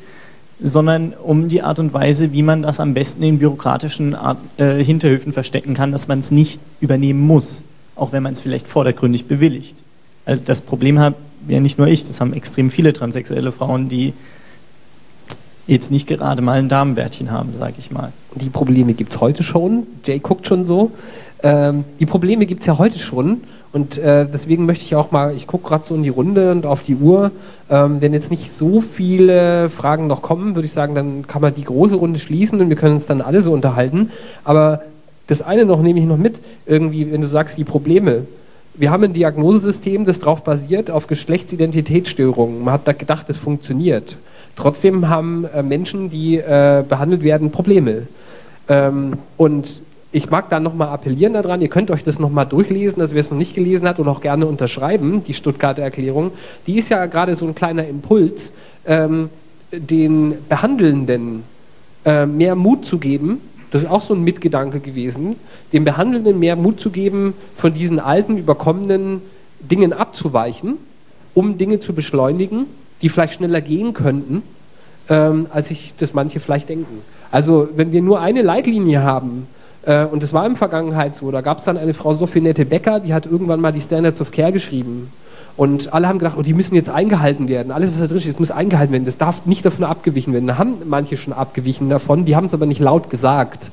E: sondern um die Art und Weise, wie man das am besten in bürokratischen Art, äh, Hinterhöfen verstecken kann, dass man es nicht übernehmen muss, auch wenn man es vielleicht vordergründig bewilligt. Also das Problem habe ja nicht nur ich, das haben extrem viele transsexuelle Frauen, die jetzt nicht gerade mal ein Damenbärtchen haben, sage ich mal.
A: Die Probleme gibt es heute schon. Jay guckt schon so. Ähm, die Probleme gibt es ja heute schon. Und äh, deswegen möchte ich auch mal, ich gucke gerade so in die Runde und auf die Uhr. Ähm, wenn jetzt nicht so viele Fragen noch kommen, würde ich sagen, dann kann man die große Runde schließen und wir können uns dann alle so unterhalten. Aber das eine noch nehme ich noch mit, irgendwie, wenn du sagst, die Probleme. Wir haben ein Diagnosesystem, das darauf basiert, auf Geschlechtsidentitätsstörungen. Man hat da gedacht, das funktioniert. Trotzdem haben äh, Menschen, die äh, behandelt werden, Probleme. Ähm, und ich mag da nochmal appellieren daran, ihr könnt euch das nochmal durchlesen, also wer es noch nicht gelesen hat und auch gerne unterschreiben, die Stuttgarter Erklärung. Die ist ja gerade so ein kleiner Impuls, ähm, den Behandelnden äh, mehr Mut zu geben. Das ist auch so ein Mitgedanke gewesen, den Behandelnden mehr Mut zu geben, von diesen alten, überkommenen Dingen abzuweichen, um Dinge zu beschleunigen, die vielleicht schneller gehen könnten, ähm, als sich das manche vielleicht denken. Also wenn wir nur eine Leitlinie haben, und das war in der Vergangenheit so. Da gab es dann eine Frau Sophinette Becker, die hat irgendwann mal die Standards of Care geschrieben. Und alle haben gedacht, oh, die müssen jetzt eingehalten werden. Alles, was da drin steht, muss eingehalten werden. Das darf nicht davon abgewichen werden. Da haben manche schon abgewichen davon, die haben es aber nicht laut gesagt.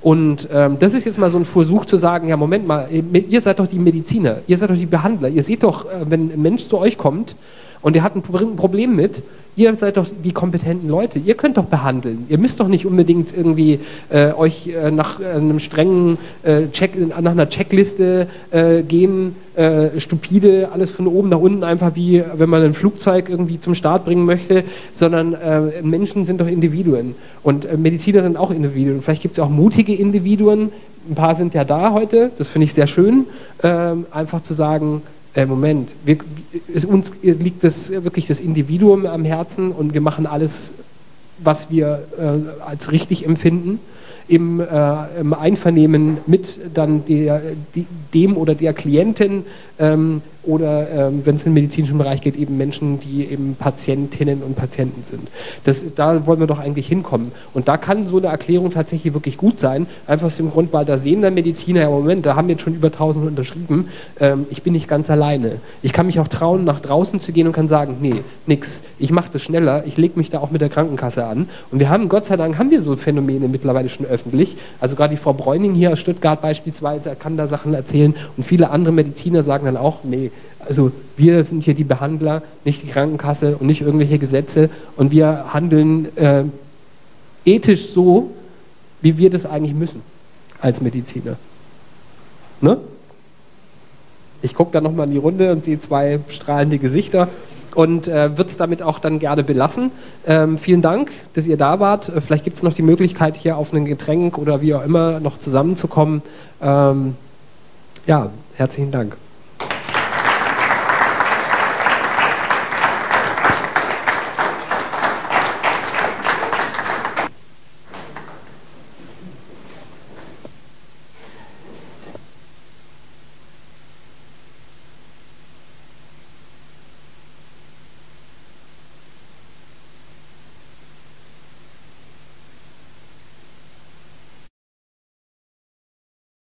A: Und ähm, das ist jetzt mal so ein Versuch zu sagen, ja, Moment mal, ihr seid doch die Mediziner, ihr seid doch die Behandler. Ihr seht doch, äh, wenn ein Mensch zu euch kommt und der hat ein Problem mit, ihr seid doch die kompetenten Leute, ihr könnt doch behandeln. Ihr müsst doch nicht unbedingt irgendwie äh, euch äh, nach äh, einem strengen äh, Check, nach einer Checkliste äh, gehen, äh, stupide, alles von oben nach unten, einfach wie wenn man ein Flugzeug irgendwie zum Start bringen möchte, sondern Menschen sind doch Individuen und Mediziner sind auch Individuen. Vielleicht gibt es auch mutige Individuen, ein paar sind ja da heute, das finde ich sehr schön, ähm, einfach zu sagen, äh, Moment, wir, es, uns liegt das, wirklich das Individuum am Herzen und wir machen alles, was wir äh, als richtig empfinden, im, äh, im Einvernehmen mit dann der, die, dem oder der Klientin ähm, oder ähm, wenn es in den medizinischen Bereich geht, eben Menschen, die eben Patientinnen und Patienten sind. Das, da wollen wir doch eigentlich hinkommen. Und da kann so eine Erklärung tatsächlich wirklich gut sein, einfach aus dem Grund, weil da sehen dann Mediziner, ja Moment, da haben jetzt schon über 1000 unterschrieben, ähm, ich bin nicht ganz alleine. Ich kann mich auch trauen, nach draußen zu gehen und kann sagen, nee, nix, ich mache das schneller, ich lege mich da auch mit der Krankenkasse an. Und wir haben, Gott sei Dank, haben wir so Phänomene mittlerweile schon öffentlich. Also gerade die Frau Bräuning hier aus Stuttgart beispielsweise kann da Sachen erzählen und viele andere Mediziner sagen dann auch, nee, also wir sind hier die Behandler, nicht die Krankenkasse und nicht irgendwelche Gesetze und wir handeln äh, ethisch so, wie wir das eigentlich müssen als Mediziner. Ne? Ich gucke da nochmal in die Runde und sehe zwei strahlende Gesichter und äh, würde es damit auch dann gerne belassen. Ähm, vielen Dank, dass ihr da wart. Äh, vielleicht gibt es noch die Möglichkeit, hier auf ein Getränk oder wie auch immer noch zusammenzukommen. Ähm, ja, herzlichen Dank.